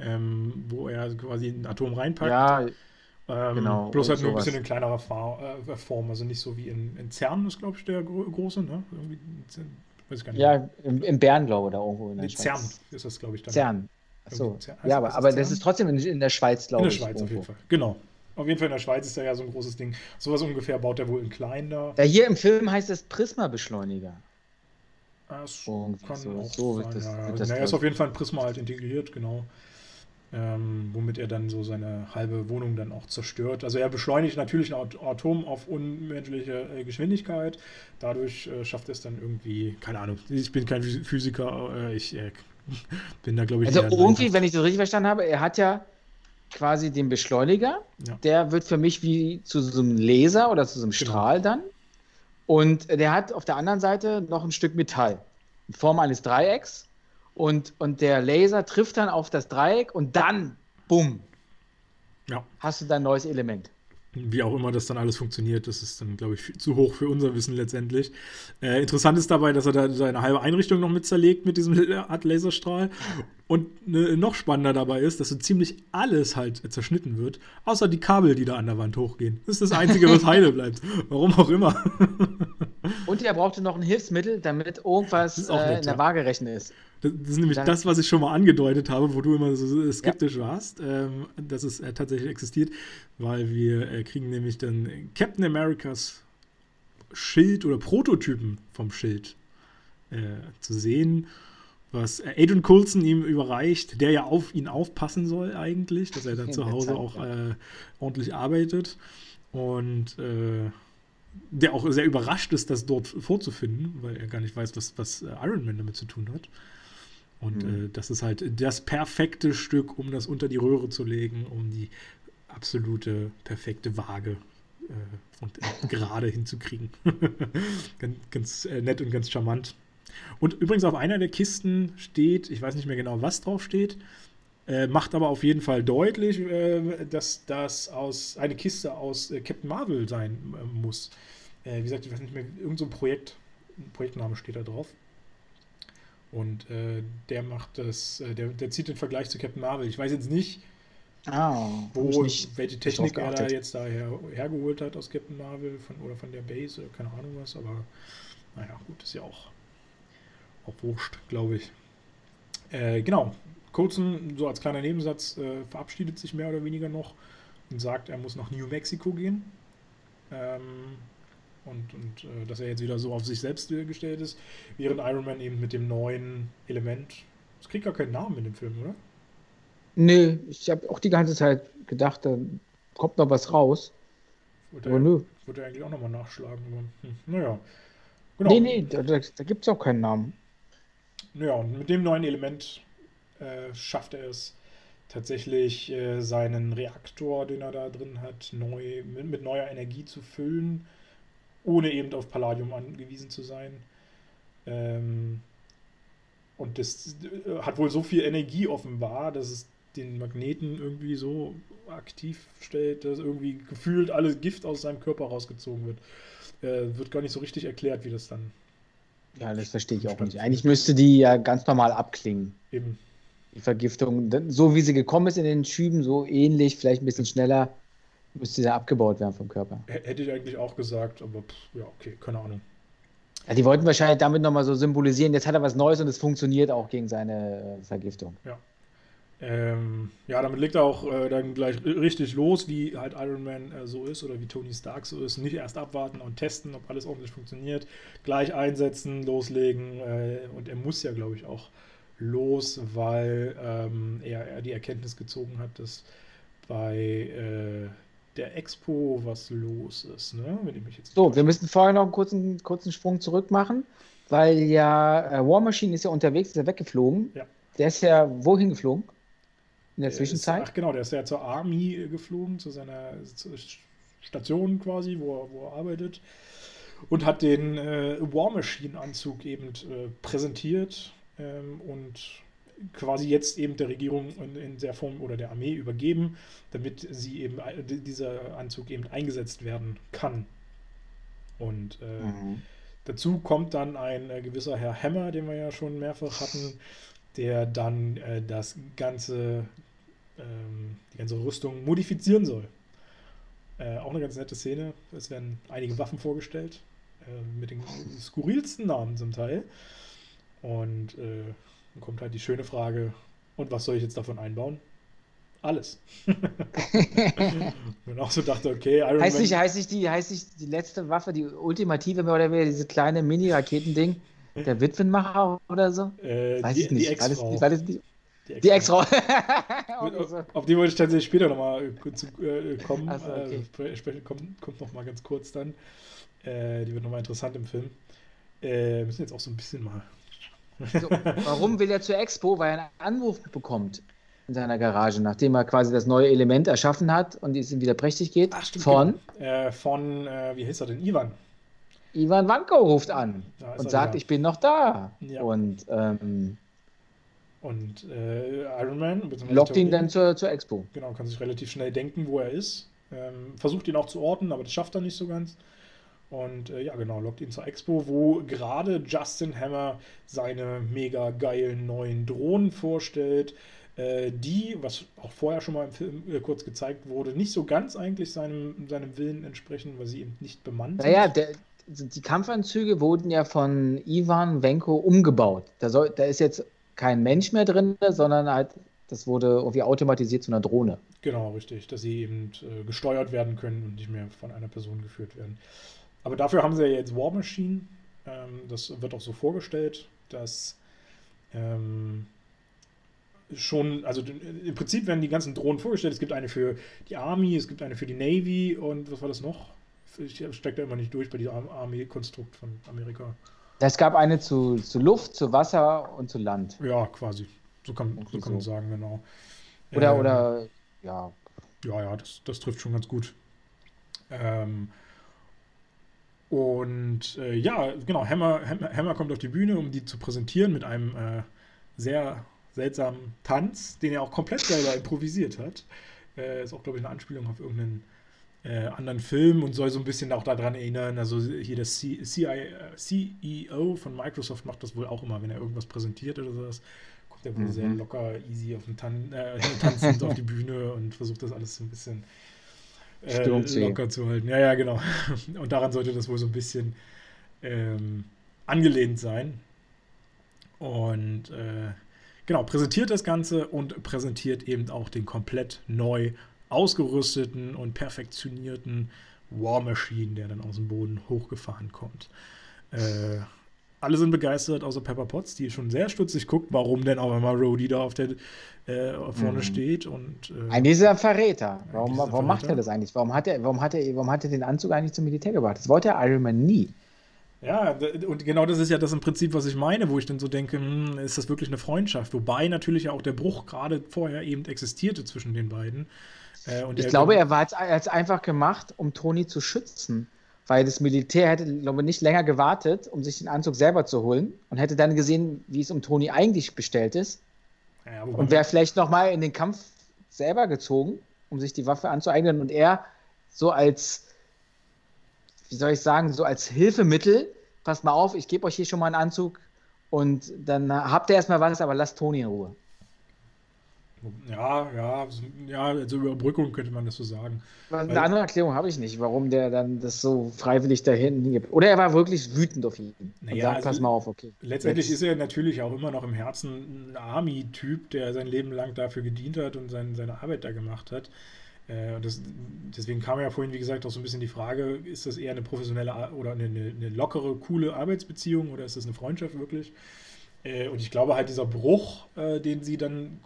ähm, wo er quasi ein Atom reinpackt. Ja, ähm, genau, bloß halt nur ein bisschen in kleinerer äh, Form, also nicht so wie in, in CERN ist, glaube ich, der große, ne? Ja, im, im Bern, glaube ich, da irgendwo in der nee. CERN ist das, glaube ich, dann. CERN. Achso. Ja, aber, aber das ist trotzdem in, in der Schweiz, glaube ich. In der Schweiz irgendwo. auf jeden Fall, genau. Auf jeden Fall in der Schweiz ist da ja so ein großes Ding. Sowas ungefähr baut er wohl in klein da. Ja, hier im Film heißt es Prisma-Beschleuniger. Das Irgendwie kann so, auch so sein, das, ja. das naja, ist auf jeden Fall ein Prisma halt integriert, genau. Ähm, womit er dann so seine halbe Wohnung dann auch zerstört. Also er beschleunigt natürlich ein Atom auf unmenschliche äh, Geschwindigkeit. Dadurch äh, schafft er es dann irgendwie, keine Ahnung, ich bin kein Physiker, äh, ich äh, bin da glaube ich. Also irgendwie, wenn ich das richtig verstanden habe, er hat ja quasi den Beschleuniger, ja. der wird für mich wie zu so einem Laser oder zu so einem genau. Strahl dann. Und der hat auf der anderen Seite noch ein Stück Metall in Form eines Dreiecks und, und der Laser trifft dann auf das Dreieck und dann, bumm, ja. hast du dein neues Element. Wie auch immer das dann alles funktioniert, das ist dann, glaube ich, zu hoch für unser Wissen letztendlich. Äh, interessant ist dabei, dass er da seine halbe Einrichtung noch mit zerlegt mit diesem Art Laserstrahl. Und ne, noch spannender dabei ist, dass so ziemlich alles halt zerschnitten wird, außer die Kabel, die da an der Wand hochgehen. Das ist das Einzige, was heile bleibt. Warum auch immer. Und er brauchte noch ein Hilfsmittel, damit irgendwas äh, nett, in der Waage rechnen ist. Das, das, ist nämlich Dann, das, was ich schon mal angedeutet habe, wo du immer so skeptisch ja. warst, ähm, dass es äh, tatsächlich existiert, weil wir äh, kriegen nämlich dann Captain Americas Schild oder Prototypen vom Schild äh, zu sehen, was äh, Adrian Coulson ihm überreicht, der ja auf ihn aufpassen soll eigentlich, dass er dann zu Hause auch äh, ordentlich arbeitet und äh, der auch sehr überrascht ist, das dort vorzufinden, weil er gar nicht weiß, was, was Iron Man damit zu tun hat. Und mhm. äh, das ist halt das perfekte Stück, um das unter die Röhre zu legen, um die absolute perfekte Waage äh, und äh, gerade hinzukriegen. ganz, ganz äh, nett und ganz charmant. Und übrigens auf einer der Kisten steht, ich weiß nicht mehr genau, was drauf steht, äh, macht aber auf jeden Fall deutlich, äh, dass das aus eine Kiste aus Captain Marvel sein muss. wie gesagt, ich weiß nicht mehr, irgendein so Projekt, ein Projektname steht da drauf. Und äh, der macht das, äh, der, der zieht den Vergleich zu Captain Marvel. Ich weiß jetzt nicht, ah, wo, nicht, welche Technik er da jetzt daher hergeholt hat aus Captain Marvel von, oder von der Base oder keine Ahnung was, aber naja, gut, ist ja auch, auch wurscht, glaube ich. Äh, genau, Coulson, so als kleiner Nebensatz, äh, verabschiedet sich mehr oder weniger noch und sagt, er muss nach New Mexico gehen. Ähm, und, und äh, dass er jetzt wieder so auf sich selbst gestellt ist, während Iron Man eben mit dem neuen Element. Es kriegt gar keinen Namen in dem Film, oder? Nö, ich habe auch die ganze Zeit gedacht, da kommt noch was raus. Würde aber nö. Würde er eigentlich auch nochmal nachschlagen. Aber, hm, naja. Genau. Nee, nee, da, da gibt es auch keinen Namen. Naja, und mit dem neuen Element äh, schafft er es tatsächlich, äh, seinen Reaktor, den er da drin hat, neu, mit, mit neuer Energie zu füllen ohne eben auf Palladium angewiesen zu sein. Ähm, und das äh, hat wohl so viel Energie offenbar, dass es den Magneten irgendwie so aktiv stellt, dass irgendwie gefühlt alles Gift aus seinem Körper rausgezogen wird. Äh, wird gar nicht so richtig erklärt, wie das dann. Ja, das verstehe ich auch nicht. Eigentlich müsste die ja ganz normal abklingen. Eben. Die Vergiftung. So wie sie gekommen ist in den Schüben, so ähnlich, vielleicht ein bisschen schneller. Müsste ja abgebaut werden vom Körper. Hätte ich eigentlich auch gesagt, aber pff, ja, okay, keine Ahnung. Ja, die wollten wahrscheinlich damit nochmal so symbolisieren, jetzt hat er was Neues und es funktioniert auch gegen seine äh, Vergiftung. Ja. Ähm, ja, damit legt er auch äh, dann gleich richtig los, wie halt Iron Man äh, so ist oder wie Tony Stark so ist. Nicht erst abwarten und testen, ob alles ordentlich funktioniert. Gleich einsetzen, loslegen. Äh, und er muss ja, glaube ich, auch los, weil ähm, er, er, die Erkenntnis gezogen hat, dass bei äh, der Expo was los ist, ne? Wenn ich mich jetzt so, wir müssen vorher noch einen kurzen, kurzen Sprung zurück machen, weil ja äh, War Machine ist ja unterwegs, ist ja weggeflogen. Ja. Der ist ja wohin geflogen? In der, Zwischenzeit? Ist, ach genau, der ist ja zur Army geflogen, zu seiner Station quasi, wo er, wo er arbeitet. Und hat den äh, War Machine Anzug eben äh, präsentiert ähm, und quasi jetzt eben der Regierung in, in, der Form oder der Armee übergeben, damit sie eben dieser Anzug eben eingesetzt werden kann. Und äh, mhm. dazu kommt dann ein äh, gewisser Herr Hammer, den wir ja schon mehrfach hatten, der dann äh, das ganze, ähm, die ganze Rüstung modifizieren soll. Äh, auch eine ganz nette Szene. Es werden einige Waffen vorgestellt, äh, mit den skurrilsten Namen zum Teil. Und äh, dann kommt halt die schöne Frage, und was soll ich jetzt davon einbauen? Alles. und auch so dachte, okay, Iron heißt Man. Nicht, heißt, nicht die, heißt nicht die letzte Waffe, die ultimative mehr oder weniger, diese kleine Mini-Raketending, Der Witwenmacher oder so? Äh, Weiß die, ich nicht. Die War das, Ex-Frau. war das die, Die die Ex-Frau. Auf, auf die wollte ich tatsächlich später nochmal zu äh, kommen. Ach so, okay. äh, sprechen, kommt, kommt nochmal ganz kurz dann. Äh, die wird nochmal interessant im Film. Äh, müssen jetzt auch so ein bisschen mal. so, warum will er zur Expo? Weil er einen Anruf bekommt in seiner Garage, nachdem er quasi das neue Element erschaffen hat und es ihm wieder prächtig geht. Ach, stimmt, von genau. Äh, von, äh, wie heißt er denn? Ivan. Ivan Vanko ruft an und sagt, wieder. ich bin noch da. Ja. Und ähm, Und äh, Iron Man. lockt ihn dann zur, zur Expo. Genau, kann sich relativ schnell denken, wo er ist. Ähm, versucht ihn auch zu orten, aber das schafft er nicht so ganz. Und äh, ja, genau, lockt ihn zur Expo, wo gerade Justin Hammer seine mega geilen neuen Drohnen vorstellt, äh, die, was auch vorher schon mal im Film äh, kurz gezeigt wurde, nicht so ganz eigentlich seinem, seinem Willen entsprechen, weil sie eben nicht bemannt Naja, sind. der, die Kampfanzüge wurden ja von Ivan Venko umgebaut. Da, soll, da ist jetzt kein Mensch mehr drin, sondern halt, das wurde irgendwie automatisiert zu einer Drohne. Genau, richtig, dass sie eben äh, gesteuert werden können und nicht mehr von einer Person geführt werden. Aber dafür haben sie ja jetzt War Machine. Ähm, das wird auch so vorgestellt, dass ähm, schon, also im Prinzip werden die ganzen Drohnen vorgestellt. Es gibt eine für die Army, es gibt eine für die Navy und was war das noch? Ich stecke da immer nicht durch bei diesem Ar- Army-Konstrukt von Amerika. Es gab eine zu, zu Luft, zu Wasser und zu Land. Ja, quasi. So kann, so kann man so. sagen, genau. Oder, Ähm, oder, ja. Ja, ja, das, das trifft schon ganz gut. Ähm, und äh, ja, genau, Hammer, Hammer, Hammer kommt auf die Bühne, um die zu präsentieren mit einem äh, sehr seltsamen Tanz, den er auch komplett selber improvisiert hat. Äh, ist auch, glaube ich, eine Anspielung auf irgendeinen äh, anderen Film und soll so ein bisschen auch daran erinnern. Also hier der C CI, äh, CEO von Microsoft macht das wohl auch immer, wenn er irgendwas präsentiert oder sowas. Kommt er wohl Mhm. sehr locker, easy auf den Tan äh, tanzend auf die Bühne und versucht das alles so ein bisschen äh, locker zu halten. Ja, ja, genau. Und daran sollte das wohl so ein bisschen ähm, angelehnt sein. Und äh, genau, präsentiert das Ganze und präsentiert eben auch den komplett neu ausgerüsteten und perfektionierten War Machine, der dann aus dem Boden hochgefahren kommt. Äh, alle sind begeistert, außer Pepper Potts, die schon sehr stutzig guckt, warum denn auch immer Rhodey da auf der äh, vorne Mhm. steht. Und, äh, Ein dieser Verräter. Warum, dieser warum macht Verräter. er das eigentlich? Warum hat er, warum, hat er, warum hat er den Anzug eigentlich zum Militär gebracht? Das wollte Iron Man nie. Ja, und genau das ist ja das im Prinzip, was ich meine, wo ich dann so denke, hm, ist das wirklich eine Freundschaft? Wobei natürlich ja auch der Bruch gerade vorher eben existierte zwischen den beiden. Äh, Ich er- glaube, er war jetzt, er hat's einfach gemacht, um Tony zu schützen. Weil das Militär hätte, glaube ich, nicht länger gewartet, um sich den Anzug selber zu holen und hätte dann gesehen, wie es um Tony eigentlich bestellt ist. ja, Und wäre vielleicht nochmal in den Kampf selber gezogen, um sich die Waffe anzueignen. Und er so als, wie soll ich sagen, so als Hilfemittel, passt mal auf, ich gebe euch hier schon mal einen Anzug und dann habt ihr erstmal was, aber lasst Tony in Ruhe. Ja, ja, ja, also Überbrückung könnte man das so sagen. Eine Weil- andere Erklärung habe ich nicht, warum der dann das so freiwillig dahin hingibt. Oder er war wirklich wütend auf ihn Naja, sagt, also pass mal auf, okay. Letztendlich Jetzt- ist er natürlich auch immer noch im Herzen ein Army-Typ, der sein Leben lang dafür gedient hat und sein, seine Arbeit da gemacht hat. Äh, und das, deswegen kam ja vorhin, wie gesagt, auch so ein bisschen die Frage, ist das eher eine professionelle oder eine, eine, eine lockere, coole Arbeitsbeziehung oder ist das eine Freundschaft wirklich? Äh, und ich glaube halt, dieser Bruch, äh, den sie dann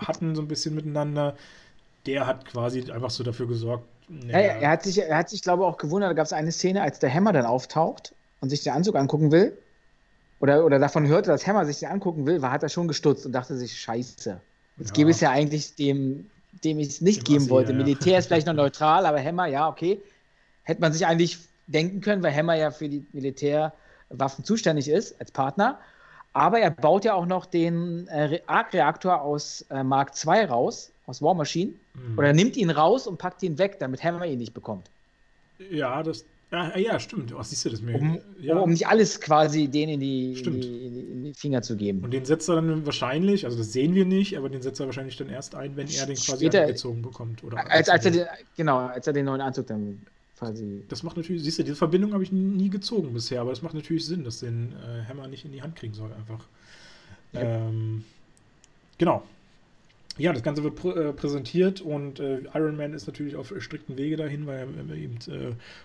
hatten, so ein bisschen miteinander, der hat quasi einfach so dafür gesorgt, Ja, er hat sich, er hat sich, glaube ich, auch gewundert. Da gab es eine Szene, als der Hammer dann auftaucht und sich den Anzug angucken will. Oder, oder davon hörte, dass Hammer sich den angucken will, war, hat er schon gestutzt und dachte sich, scheiße. Jetzt Ja. gebe ich es ja eigentlich dem, dem ich es nicht geben Assi, wollte. ja. Militär ist vielleicht noch neutral, aber Hammer, ja, okay. Hätte man sich eigentlich denken können, weil Hammer ja für die Militärwaffen zuständig ist, als Partner. Aber er baut ja auch noch den äh, Re- Arc-Reaktor aus äh, Mark II raus, aus War Machine. Mhm. Oder nimmt ihn raus und packt ihn weg, damit Hammer ihn nicht bekommt. ja, das, ja, ja, stimmt. Oh, siehst du das mir? Um, ja. um nicht alles quasi denen in die, in die, in die, in die Finger zu geben. Und den setzt er dann wahrscheinlich, also das sehen wir nicht, aber den setzt er wahrscheinlich dann erst ein, wenn er den quasi Später- angezogen bekommt. Oder als, als er den, genau, als er den neuen Anzug dann quasi. das macht natürlich, siehst du, diese Verbindung habe ich nie gezogen bisher, aber das macht natürlich Sinn, dass den äh, Hammer nicht in die Hand kriegen soll, einfach. Ja. Ähm, genau. ja, das Ganze wird pr äh, präsentiert und äh, Iron Man ist natürlich auf strikten Wege dahin, weil er eben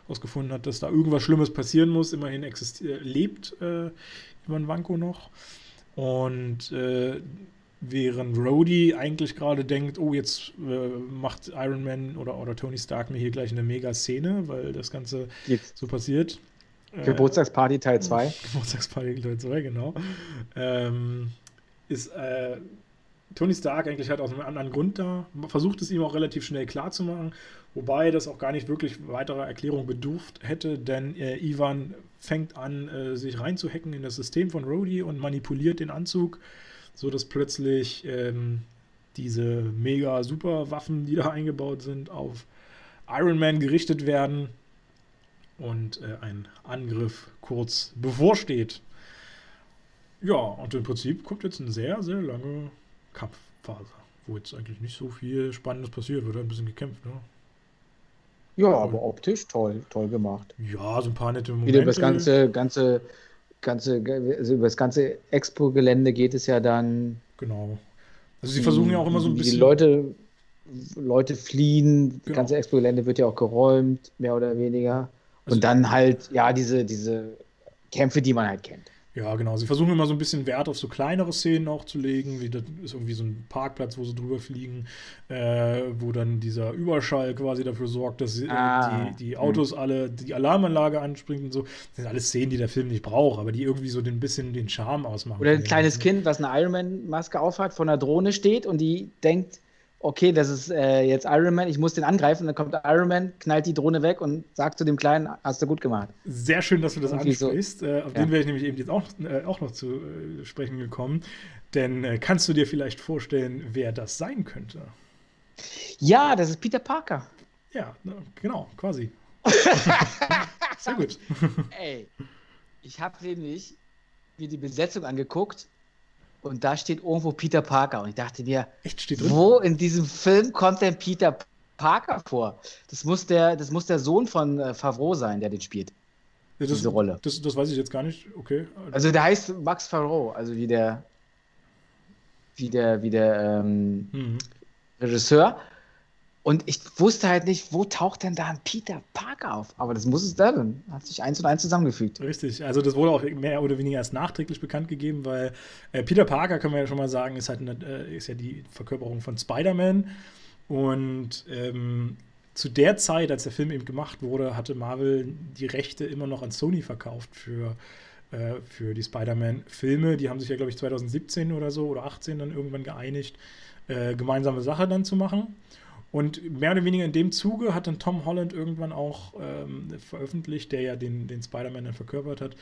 herausgefunden äh, hat, dass da irgendwas Schlimmes passieren muss. Immerhin lebt äh, Ivan Vanko noch. Und äh, während Rhodey eigentlich gerade denkt, oh, jetzt äh, macht Iron Man oder, oder Tony Stark mir hier gleich eine Mega-Szene, weil das Ganze jetzt. so passiert. Geburtstagsparty Teil 2. Geburtstagsparty Teil 2, genau. Ähm, ist Tony Stark eigentlich halt aus einem anderen Grund da, versucht es ihm auch relativ schnell klar zu machen, wobei das auch gar nicht wirklich weiterer Erklärung bedurft hätte, denn äh, Ivan fängt an, äh, sich reinzuhacken in das System von Rhodey und manipuliert den Anzug, sodass plötzlich ähm, diese mega super Waffen, die da eingebaut sind, auf Iron Man gerichtet werden und äh, ein Angriff kurz bevorsteht. Ja, und im Prinzip kommt jetzt eine sehr, sehr lange Kampfphase, wo jetzt eigentlich nicht so viel Spannendes passiert, wird ein bisschen gekämpft, ne? Ja, aber optisch toll, toll gemacht. Ja, so ein paar nette Momente. Über das ganze, ganze, ganze, also über das ganze Expo-Gelände geht es ja dann. Genau. Also sie versuchen ja auch immer so ein bisschen. Die Leute, Leute fliehen, das genau. ganze Expo-Gelände wird ja auch geräumt, mehr oder weniger. Also Und dann halt, ja, diese, diese Kämpfe, die man halt kennt. Ja, genau. Sie versuchen immer so ein bisschen Wert auf so kleinere Szenen auch zu legen, wie das ist irgendwie so ein Parkplatz, wo sie drüber fliegen, äh, wo dann dieser Überschall quasi dafür sorgt, dass sie, ah. die, die, Autos hm. alle die Alarmanlage anspringen und so. Das sind alles Szenen, die der Film nicht braucht, aber die irgendwie so ein bisschen den Charme ausmachen. Oder ein kleines Kind, was eine Ironman-Maske aufhat, vor einer Drohne steht und die denkt, okay, das ist äh, jetzt Iron Man, ich muss den angreifen. Dann kommt Iron Man, knallt die Drohne weg und sagt zu dem Kleinen, hast du gut gemacht. Sehr schön, dass du das Irgendwie ansprichst. So. Äh, auf ja. den wäre ich nämlich eben jetzt auch, äh, auch noch zu äh, sprechen gekommen. Denn äh, kannst du dir vielleicht vorstellen, wer das sein könnte? Ja, das ist Peter Parker. Ja, genau, quasi. Sehr gut. Ey, ich habe nämlich mir die Besetzung angeguckt und da steht irgendwo Peter Parker. Und ich dachte mir, wo in diesem Film kommt denn Peter Parker vor? Das muss der, das muss der Sohn von äh, Favreau sein, der den spielt. Ja, das, diese Rolle. Das, das weiß ich jetzt gar nicht. Okay. Also der heißt Max Favreau, also wie der, wie der, wie der ähm, mhm. Regisseur. Und ich wusste halt nicht, wo taucht denn da ein Peter Parker auf? Aber das muss es da dann. Hat sich eins und eins zusammengefügt. Richtig. Also das wurde auch mehr oder weniger erst nachträglich bekannt gegeben, weil äh, Peter Parker, können wir ja schon mal sagen, ist halt eine, äh, ist ja die Verkörperung von Spider-Man. Und ähm, zu der Zeit, als der Film eben gemacht wurde, hatte Marvel die Rechte immer noch an Sony verkauft für, äh, für die Spider-Man-Filme. Die haben sich ja, glaube ich, 2017 oder so oder 18 dann irgendwann geeinigt, äh, gemeinsame Sache dann zu machen. Und mehr oder weniger in dem Zuge hat dann Tom Holland irgendwann auch ähm, veröffentlicht, der ja den, den Spider-Man dann verkörpert hat,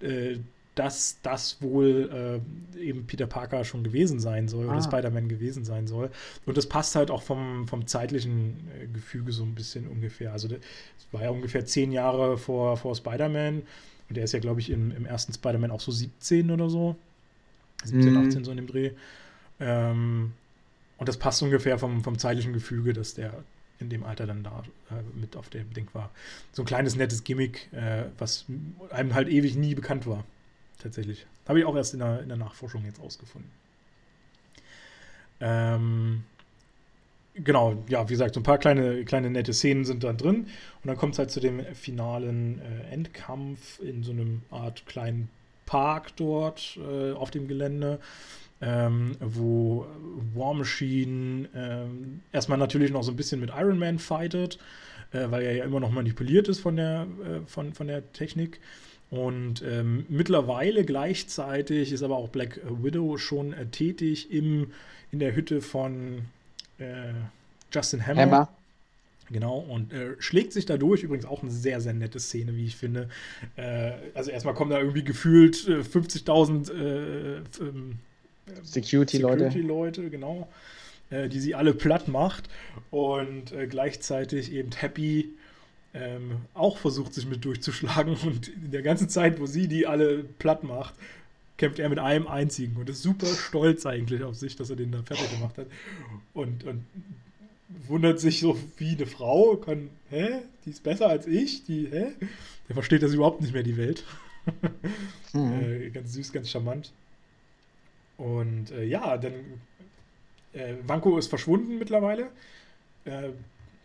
äh, dass das wohl äh, eben Peter Parker schon gewesen sein soll ah. oder Spider-Man gewesen sein soll. Und das passt halt auch vom, vom zeitlichen äh, Gefüge so ein bisschen ungefähr. Also das war ja ungefähr zehn Jahre vor, vor Spider-Man und der ist ja, glaube ich, im, im ersten Spider-Man auch so 17 oder so. 17, mm. 18 so in dem Dreh. Ähm, und das passt ungefähr vom, vom zeitlichen Gefüge, dass der in dem Alter dann da äh, mit auf dem Ding war. So ein kleines nettes Gimmick, äh, was einem halt ewig nie bekannt war. Tatsächlich. Habe ich auch erst in der, in der Nachforschung jetzt ausgefunden. Ähm, genau, ja, wie gesagt, so ein paar kleine, kleine nette Szenen sind da drin. Und dann kommt es halt zu dem finalen äh, Endkampf in so einem Art kleinen Park dort äh, auf dem Gelände ähm, wo War Machine ähm, erstmal natürlich noch so ein bisschen mit Iron Man fightet, äh, weil er ja immer noch manipuliert ist von der, äh, von, von der Technik. Und ähm, mittlerweile gleichzeitig ist aber auch Black Widow schon äh, tätig im, in der Hütte von äh, Justin Hammer. Hammer. Genau, und äh, schlägt sich dadurch übrigens auch eine sehr, sehr nette Szene, wie ich finde. Äh, also erstmal kommen da irgendwie gefühlt 50.000 äh, ähm, Security-Leute. Security-Leute, genau. Äh, die sie alle platt macht und äh, gleichzeitig eben Happy ähm, auch versucht, sich mit durchzuschlagen und in der ganzen Zeit, wo sie die alle platt macht, kämpft er mit einem einzigen und ist super stolz eigentlich auf sich, dass er den da fertig gemacht hat und, und wundert sich so wie eine Frau, kann, hä, die ist besser als ich, die, hä? Der versteht das überhaupt nicht mehr, die Welt. mhm. äh, ganz süß, ganz charmant. Und äh, ja, dann äh, Vanko ist verschwunden mittlerweile. Äh,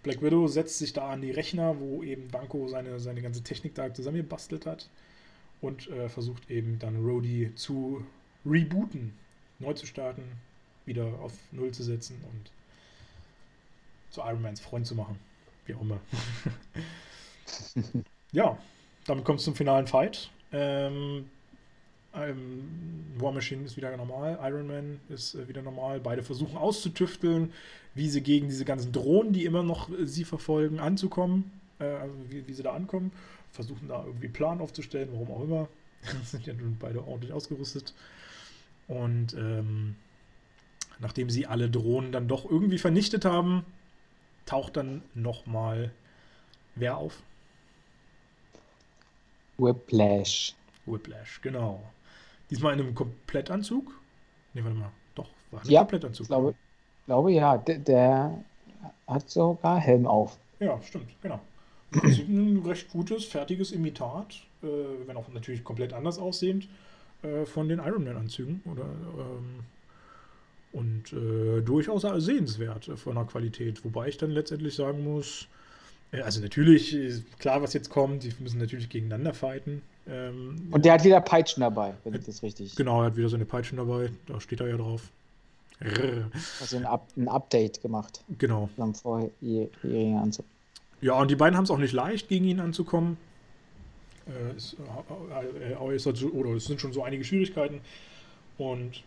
Black Widow setzt sich da an die Rechner, wo eben Vanko seine, seine ganze Technik da zusammengebastelt hat und äh, versucht eben dann Rhodey zu rebooten, neu zu starten, wieder auf Null zu setzen und zu Iron Mans Freund zu machen. Wie auch immer. ja, damit kommt es zum finalen Fight. Ähm, ähm, War Machine ist wieder normal, Iron Man ist äh, wieder normal. Beide versuchen auszutüfteln, wie sie gegen diese ganzen Drohnen, die immer noch äh, sie verfolgen, anzukommen. Äh, also wie, wie, sie da ankommen. Versuchen da irgendwie Plan aufzustellen, warum auch immer. sind ja nun beide ordentlich ausgerüstet. Und ähm, nachdem sie alle Drohnen dann doch irgendwie vernichtet haben, taucht dann nochmal wer auf? Whiplash. Whiplash, genau. Diesmal in einem Komplettanzug. Ne, warte mal. Doch, war ein ja, Komplettanzug. Ich glaube, glaube ja, der, der, hat sogar Helm auf. Ja, stimmt, genau. Sieht ein recht gutes, fertiges Imitat, äh, wenn auch natürlich komplett anders aussehend, äh, von den Ironman-Anzügen. Oder, ähm, und äh, durchaus sehenswert von der Qualität. Wobei ich dann letztendlich sagen muss, äh, also natürlich, klar, was jetzt kommt, die müssen natürlich gegeneinander fighten. Ähm, und der hat wieder Peitschen dabei, wenn ich das richtig. Genau, er hat wieder seine Peitschen dabei, da steht er ja drauf. Also ein, Up ein Update gemacht. Genau. Am vorherigen Anzug. Ja, und die beiden haben es auch nicht leicht, gegen ihn anzukommen. Äh, es, äh, äh, es, so, oder es sind schon so einige Schwierigkeiten. Und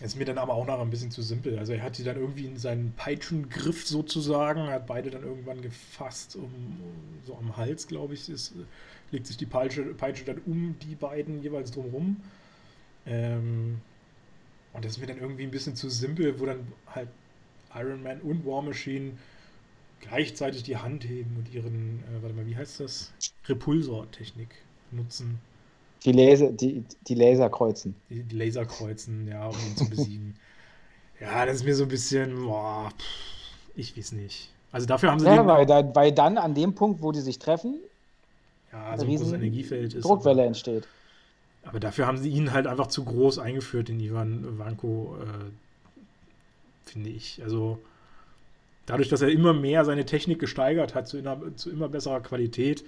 es ist mir dann aber auch noch ein bisschen zu simpel. Also er hat sie dann irgendwie in seinen Peitschengriff sozusagen, hat beide dann irgendwann gefasst, um, so am Hals, glaube ich, ist, legt sich die Peitsche, Peitsche dann um die beiden jeweils drumherum. Ähm, und das ist mir dann irgendwie ein bisschen zu simpel, wo dann halt Iron Man und War Machine gleichzeitig die Hand heben und ihren, äh, warte mal, wie heißt das? Repulsor-Technik nutzen. Die, Laser, die, die Laserkreuzen. Die, die Laserkreuzen, ja, um ihn zu besiegen. ja, das ist mir so ein bisschen, boah, pff, ich weiß nicht. Also dafür haben sie. Ja, weil, da, weil dann an dem Punkt, wo die sich treffen, ja, so ein großes Energiefeld ist. Druckwelle aber, entsteht. Aber dafür haben sie ihn halt einfach zu groß eingeführt, den Ivan Vanko, äh, finde ich. Also dadurch, dass er immer mehr seine Technik gesteigert hat zu immer, zu immer besserer Qualität,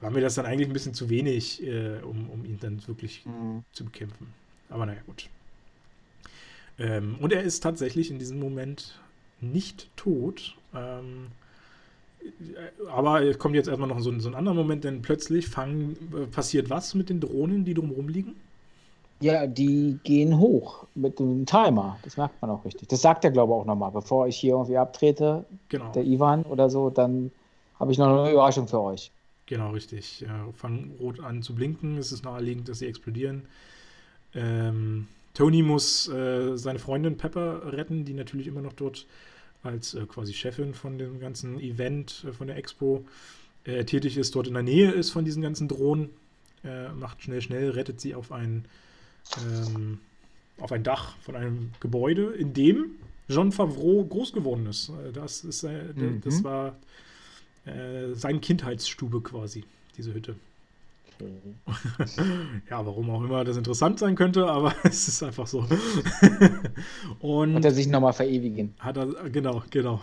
war mir das dann eigentlich ein bisschen zu wenig, äh, um, um ihn dann wirklich mhm. zu bekämpfen. Aber naja, gut. Ähm, und er ist tatsächlich in diesem Moment nicht tot. Ähm, aber es kommt jetzt erstmal noch so, so ein anderer Moment, denn plötzlich fangen, äh, passiert was mit den Drohnen, die drumherum liegen? Ja, die gehen hoch mit dem Timer. Das merkt man auch richtig. Das sagt er, glaube ich, auch nochmal. Bevor ich hier irgendwie abtrete, genau. der Ivan oder so, dann habe ich noch eine Überraschung für euch. Genau, richtig. Ja, fangen rot an zu blinken. Es ist naheliegend, dass sie explodieren. Ähm, Tony muss äh, seine Freundin Pepper retten, die natürlich immer noch dort als äh, quasi Chefin von dem ganzen Event, äh, von der Expo äh, tätig ist, dort in der Nähe ist von diesen ganzen Drohnen. Äh, macht schnell, schnell, rettet sie auf ein, ähm, auf ein Dach von einem Gebäude, in dem John Favreau groß geworden ist. Äh, das, ist, mhm. das war seine Kindheitsstube quasi, diese Hütte. ja, warum auch immer das interessant sein könnte, aber es ist einfach so. und hat er sich nochmal verewigen. Hat er, genau, genau.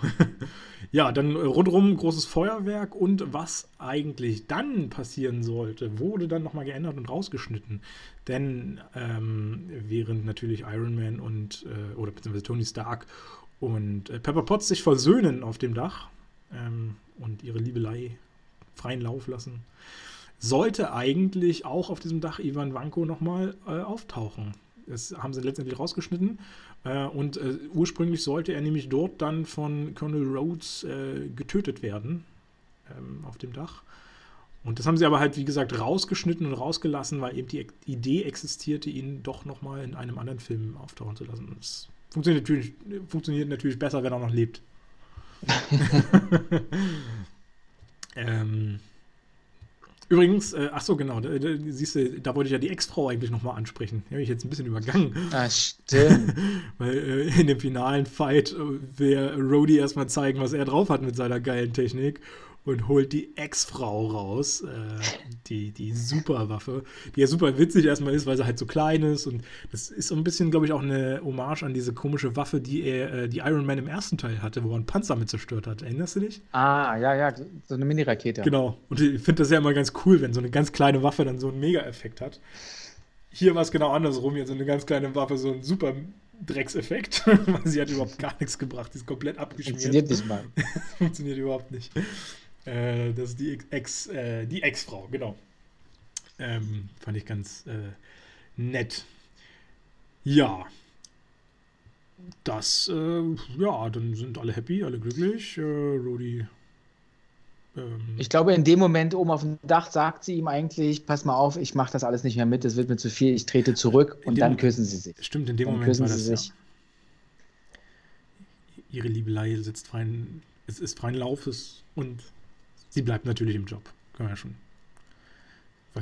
ja, dann rundherum großes Feuerwerk und was eigentlich dann passieren sollte, wurde dann nochmal geändert und rausgeschnitten. Denn ähm, während natürlich Iron Man und, äh, oder beziehungsweise Tony Stark und äh, Pepper Potts sich versöhnen auf dem Dach ähm, und ihre Liebelei freien Lauf lassen, sollte eigentlich auch auf diesem Dach Ivan Vanko nochmal äh, auftauchen. Das haben sie letztendlich rausgeschnitten. Äh, und äh, ursprünglich sollte er nämlich dort dann von Colonel Rhodes äh, getötet werden. Ähm, auf dem Dach. Und das haben sie aber halt, wie gesagt, rausgeschnitten und rausgelassen, weil eben die Idee existierte, ihn doch nochmal in einem anderen Film auftauchen zu lassen. Das funktioniert natürlich, funktioniert natürlich besser, wenn er noch lebt. ähm, Übrigens, äh, ach so, genau, da, da, siehst du, da wollte ich ja die Ex-Frau eigentlich nochmal ansprechen. Die habe ich jetzt ein bisschen übergangen. Ah, stimmt. Weil äh, in dem finalen Fight äh, will Rhodey erstmal zeigen, was er drauf hat mit seiner geilen Technik. Und holt die Ex-Frau raus, äh, die, die Superwaffe, die ja super witzig erstmal ist, weil sie halt so klein ist und das ist so ein bisschen, glaube ich, auch eine Hommage an diese komische Waffe, die er, äh, die Iron Man im ersten Teil hatte, wo er einen Panzer mit zerstört hat. Erinnerst du dich? Ah, ja, ja, so eine Mini-Rakete. Genau. Und ich finde das ja immer ganz cool, wenn so eine ganz kleine Waffe dann so einen Mega-Effekt hat. Hier war es genau andersrum. Hier so eine ganz kleine Waffe, so ein super Dreckseffekt. weil sie hat überhaupt gar nichts gebracht. Die ist komplett abgeschmiert. Funktioniert nicht mal. Funktioniert überhaupt nicht. Äh, das ist die Ex, äh, die Ex-Frau, genau. Ähm, fand ich ganz äh, nett. Ja. Das, äh, ja, dann sind alle happy, alle glücklich. Äh, Rudi. Ähm, ich glaube, in dem Moment oben auf dem Dach sagt sie ihm eigentlich: Pass mal auf, ich mache das alles nicht mehr mit, es wird mir zu viel, ich trete zurück und dann küssen sie sich. Stimmt, in dem dann Moment küssen war sie das. sich. Ja. Ihre Liebelei sitzt freien, es ist freien Laufes und sie bleibt natürlich im Job. Kann man ja schon.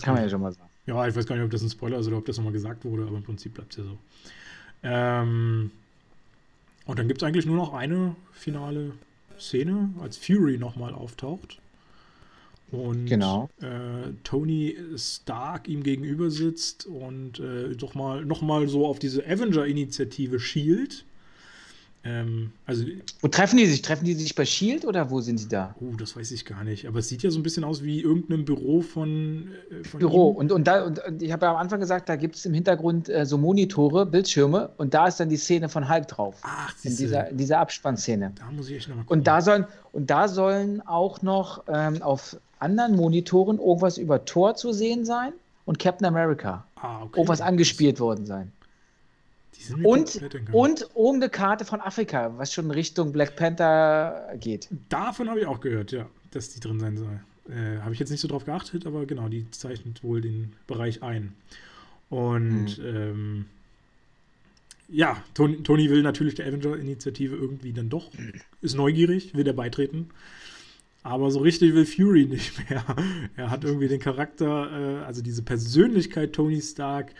Kann man ja schon mal sagen. Ja, ich weiß gar nicht, ob das ein Spoiler ist oder ob das nochmal gesagt wurde, aber im Prinzip bleibt es ja so. Ähm, und dann gibt es eigentlich nur noch eine finale Szene, als Fury nochmal auftaucht. Und Genau. äh, Tony Stark ihm gegenüber sitzt und äh, doch mal nochmal so auf diese Avenger-Initiative schielt. Ähm, also Wo treffen die sich? Treffen die sich bei Shield oder wo sind sie da? Oh, das weiß ich gar nicht. Aber es sieht ja so ein bisschen aus wie irgendein Büro von, äh, von Büro. ihm. Und, und, da, und, ich habe ja am Anfang gesagt, da gibt es im Hintergrund äh, so Monitore, Bildschirme und da ist dann die Szene von Hulk drauf. Ach, In dieser, in dieser Abspannszene. da muss ich echt nochmal gucken. Und da sollen, und da sollen auch noch ähm, auf anderen Monitoren irgendwas über Thor zu sehen sein und Captain America. ah, okay. Irgendwas angespielt worden sein. Die sind Und, und irgendeine Karte von Afrika, was schon Richtung Black Panther geht. Davon habe ich auch gehört, ja, dass die drin sein soll. Äh, habe ich jetzt nicht so drauf geachtet, aber genau, die zeichnet wohl den Bereich ein. Und Mhm. ähm, ja, Tony, Tony will natürlich der Avenger-Initiative irgendwie dann doch, ist neugierig, will der beitreten. Aber so richtig will Fury nicht mehr. Er hat irgendwie den Charakter, äh, also diese Persönlichkeit Tony Stark,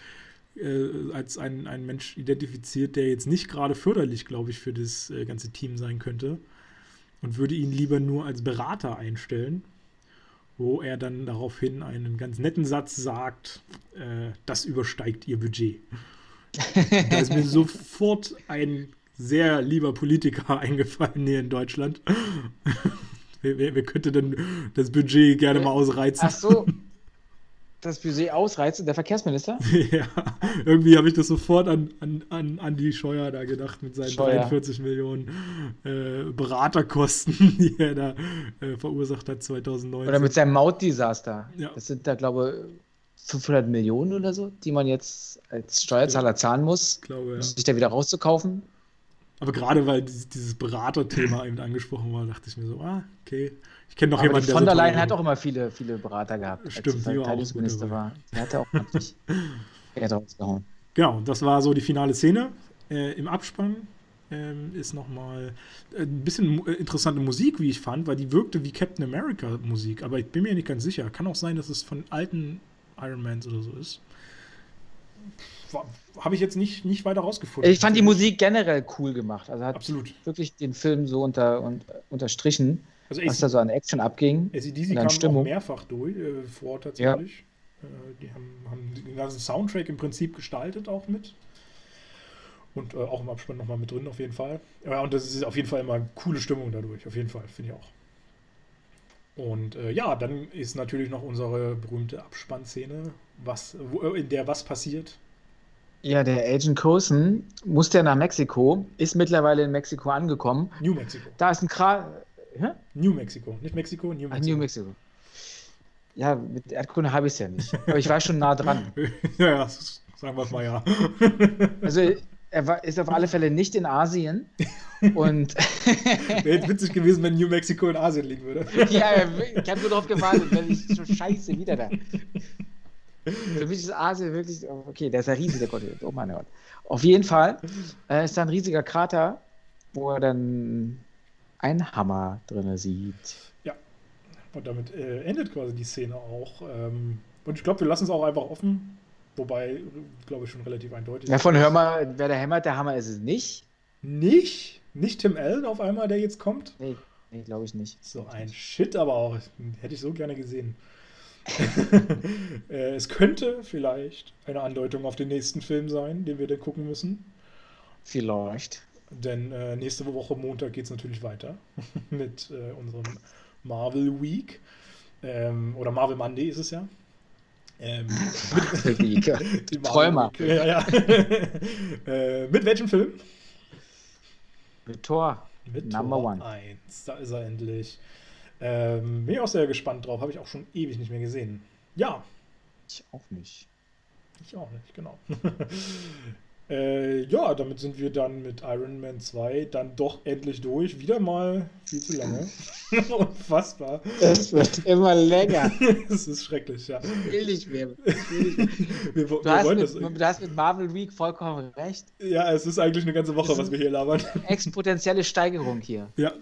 äh, als ein, ein Mensch identifiziert, der jetzt nicht gerade förderlich, glaube ich, für das äh, ganze Team sein könnte. Und würde ihn lieber nur als Berater einstellen, wo er dann daraufhin einen ganz netten Satz sagt, äh, das übersteigt ihr Budget. da ist mir sofort ein sehr lieber Politiker eingefallen hier in Deutschland. wer, wer, wer könnte denn das Budget gerne mal ausreizen? Ach so. Das Budget ausreizen, der Verkehrsminister? Ja, irgendwie habe ich das sofort an, an, an Andi Scheuer da gedacht mit seinen Scheuer. 43 Millionen äh, Beraterkosten, die er da äh, verursacht hat 2019. Oder mit seinem Mautdesaster. Ja. Das sind da, glaube ich, 500 Millionen oder so, die man jetzt als Steuerzahler zahlen muss, glaube, um ja. sich da wieder rauszukaufen. Aber gerade weil dieses, dieses Beraterthema eben angesprochen war, dachte ich mir so, ah, okay. Ich kenne noch Aber jemanden, die von der so Leyen hat auch immer viele, viele Berater gehabt. Stimmt, als sie gut Verteidigungsminister war. Die hatte auch natürlich Geld rausgehauen. Genau, das war so die finale Szene. Äh, Im Abspann ähm, ist nochmal ein bisschen äh, interessante Musik, wie ich fand, weil die wirkte wie Captain America Musik, aber ich bin mir nicht ganz sicher. Kann auch sein, dass es von alten Iron Mans oder so ist. Habe ich jetzt nicht, nicht weiter rausgefunden. Ich fand die Musik generell cool gemacht. Also hat Absolut. wirklich den Film so unter, und, unterstrichen, Also was da so an Action abging. ACDC kam an auch Stimmung. mehrfach durch, äh, vor tatsächlich. Äh, die haben, haben den ganzen Soundtrack im Prinzip gestaltet auch mit. Und äh, auch im Abspann nochmal mit drin, auf jeden Fall. Ja, und das ist auf jeden Fall immer eine coole Stimmung dadurch, auf jeden Fall, finde ich auch. Und äh, ja, dann ist natürlich noch unsere berühmte Abspannszene, was, wo, äh, in der was passiert. Ja, der Agent Coulson musste ja nach Mexiko, ist mittlerweile in Mexiko angekommen. New Mexico. Da ist ein Kra. Hä? New Mexico. Nicht Mexiko, New Ach, Mexico. New Mexico. Ja, mit Erdkunde habe ich es ja nicht. Aber ich war schon nah dran. ja, ja, sagen wir es mal ja. Also er war, ist auf alle Fälle nicht in Asien. Und Wäre jetzt witzig gewesen, wenn New Mexico in Asien liegen würde. ja, ich habe nur darauf gewartet, wenn ich so scheiße wieder da. Für mich ist Asien wirklich, okay, der ist ja riesig, der Kontinent. Oh mein Gott. Auf jeden Fall äh, ist da ein riesiger Krater, wo er dann einen Hammer drin sieht. Und damit äh, endet quasi die Szene auch. Ähm, und ich glaube, wir lassen es auch einfach offen. Wobei, glaube ich, schon relativ eindeutig. Ja, von Hör mal, wer der hämmert, der Hammer ist es nicht. Nicht? Nicht Tim Allen auf einmal, der jetzt kommt? Nee. Nee, glaube ich nicht. So ein Shit, aber auch. Hätte ich so gerne gesehen. Äh, es könnte vielleicht eine Andeutung auf den nächsten Film sein, den wir dann gucken müssen. Vielleicht. Denn äh, nächste Woche Montag geht es natürlich weiter mit äh, unserem Marvel Week. Ähm, oder Marvel Monday ist es ja. Ähm, mit, die Träumer. Week. Ja, ja. äh, mit welchem Film? Mit Thor. Mit Number Tor One. 1. Da ist er endlich. Ähm, bin ich auch sehr gespannt drauf. Habe ich auch schon ewig nicht mehr gesehen. Ja. Ich auch nicht. Ich auch nicht, genau. Äh, ja, damit sind wir dann mit Iron Man 2 dann doch endlich durch. Wieder mal viel zu lange. Unfassbar. Es wird immer länger. Es ist schrecklich, ja. Ich will nicht mehr. Will nicht mehr. wir, du, wir hast mit, du, hast mit, Marvel Week vollkommen recht. Ja, es ist eigentlich eine ganze Woche, was wir hier labern. Exponentielle Steigerung hier. Ja.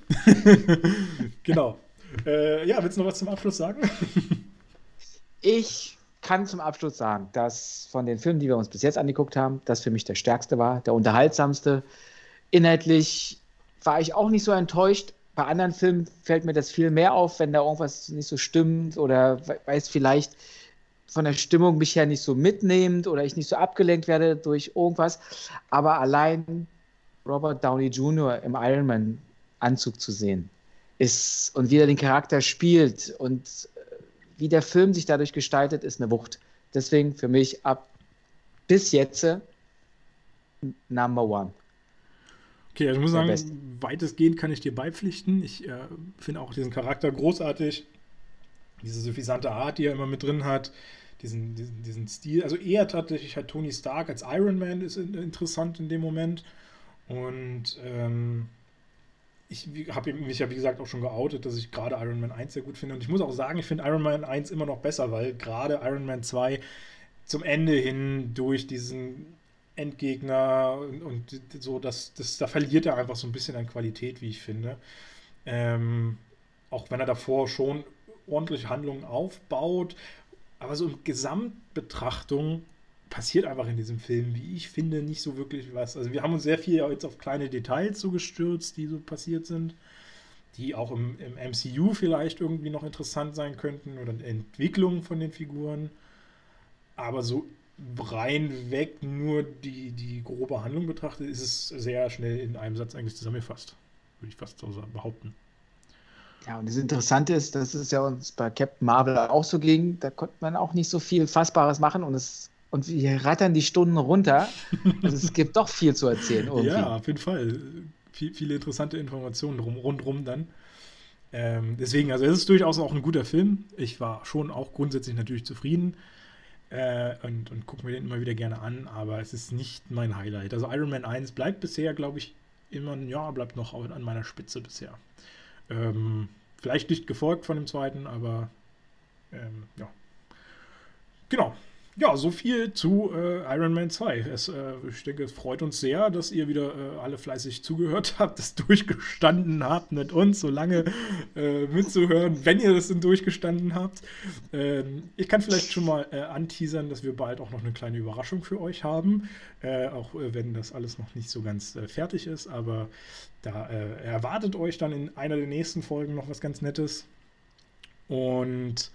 genau. Äh, ja, willst du noch was zum Abschluss sagen? ich kann zum Abschluss sagen, dass von den Filmen, die wir uns bis jetzt angeguckt haben, das für mich der stärkste war, der unterhaltsamste. Inhaltlich war ich auch nicht so enttäuscht. Bei anderen Filmen fällt mir das viel mehr auf, wenn da irgendwas nicht so stimmt oder weil es vielleicht von der Stimmung mich her nicht so mitnehmend oder ich nicht so abgelenkt werde durch irgendwas. Aber allein Robert Downey Jr. im Iron Man Anzug zu sehen, ist und wie er den Charakter spielt und wie der Film sich dadurch gestaltet, ist eine Wucht. Deswegen für mich ab bis jetzt Number One. Okay, also ich muss sagen, Beste. weitestgehend kann ich dir beipflichten. Ich äh, finde auch diesen Charakter großartig. Diese suffisante Art, die er immer mit drin hat. Diesen, diesen, diesen Stil. Also eher tatsächlich halt Tony Stark als Iron Man ist interessant in dem Moment. Und ähm, ich habe mich ja wie gesagt auch schon geoutet, dass ich gerade Iron Man 1 sehr gut finde. Und ich muss auch sagen, ich finde Iron Man 1 immer noch besser, weil gerade Iron Man 2 zum Ende hin durch diesen Endgegner und, und so, das, das, da verliert er einfach so ein bisschen an Qualität, wie ich finde. Ähm, auch wenn er davor schon ordentliche Handlungen aufbaut, aber so in Gesamtbetrachtung passiert einfach in diesem Film, wie ich finde, nicht so wirklich was. Also wir haben uns sehr viel jetzt auf kleine Details so gestürzt, die so passiert sind, die auch im, im MCU vielleicht irgendwie noch interessant sein könnten oder Entwicklungen von den Figuren. Aber so rein weg nur die, die grobe Handlung betrachtet, ist es sehr schnell in einem Satz eigentlich zusammengefasst. Würde ich fast so behaupten. Ja, und das Interessante ist, dass es ja uns bei Captain Marvel auch so ging. Da konnte man auch nicht so viel Fassbares machen und es und wir rattern die Stunden runter. Also es gibt doch viel zu erzählen. Irgendwie. Ja, auf jeden Fall. Viel, viele interessante Informationen drum, rundrum dann. Ähm, deswegen, also es ist durchaus auch ein guter Film. Ich war schon auch grundsätzlich natürlich zufrieden äh, und, und gucke mir den immer wieder gerne an, aber es ist nicht mein Highlight. Also Iron Man 1 bleibt bisher, glaube ich, immer, ja, bleibt noch an meiner Spitze bisher. Ähm, vielleicht nicht gefolgt von dem zweiten, aber ähm, ja. Genau, ja, so viel zu äh, Iron Man 2. Es, äh, ich denke, es freut uns sehr, dass ihr wieder äh, alle fleißig zugehört habt, das durchgestanden habt mit uns, so lange äh, mitzuhören, wenn ihr das denn durchgestanden habt. Ähm, ich kann vielleicht schon mal äh, anteasern, dass wir bald auch noch eine kleine Überraschung für euch haben, äh, auch wenn das alles noch nicht so ganz fertig ist, aber da erwartet euch dann in einer der nächsten Folgen noch was ganz Nettes. Und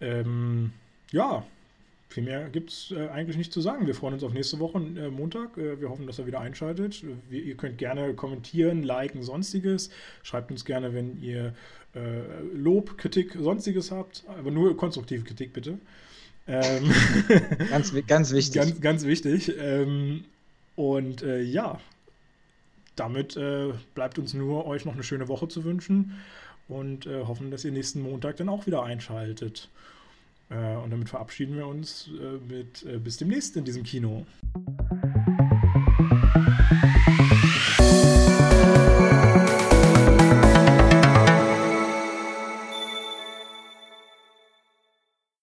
ähm, ja, viel mehr gibt es äh, eigentlich nicht zu sagen. Wir freuen uns auf nächste Woche, äh, Montag. Äh, wir hoffen, dass er wieder einschaltet. Wir, ihr könnt gerne kommentieren, liken, sonstiges. Schreibt uns gerne, wenn ihr äh, Lob, Kritik, sonstiges habt. Aber nur konstruktive Kritik, bitte. Ähm, ganz, ganz wichtig. Ganz, ganz wichtig. Ähm, und äh, ja, damit äh, bleibt uns nur, euch noch eine schöne Woche zu wünschen und hoffen, dass ihr nächsten Montag dann auch wieder einschaltet. Äh, und damit verabschieden wir uns äh, mit äh, bis demnächst in diesem Kino.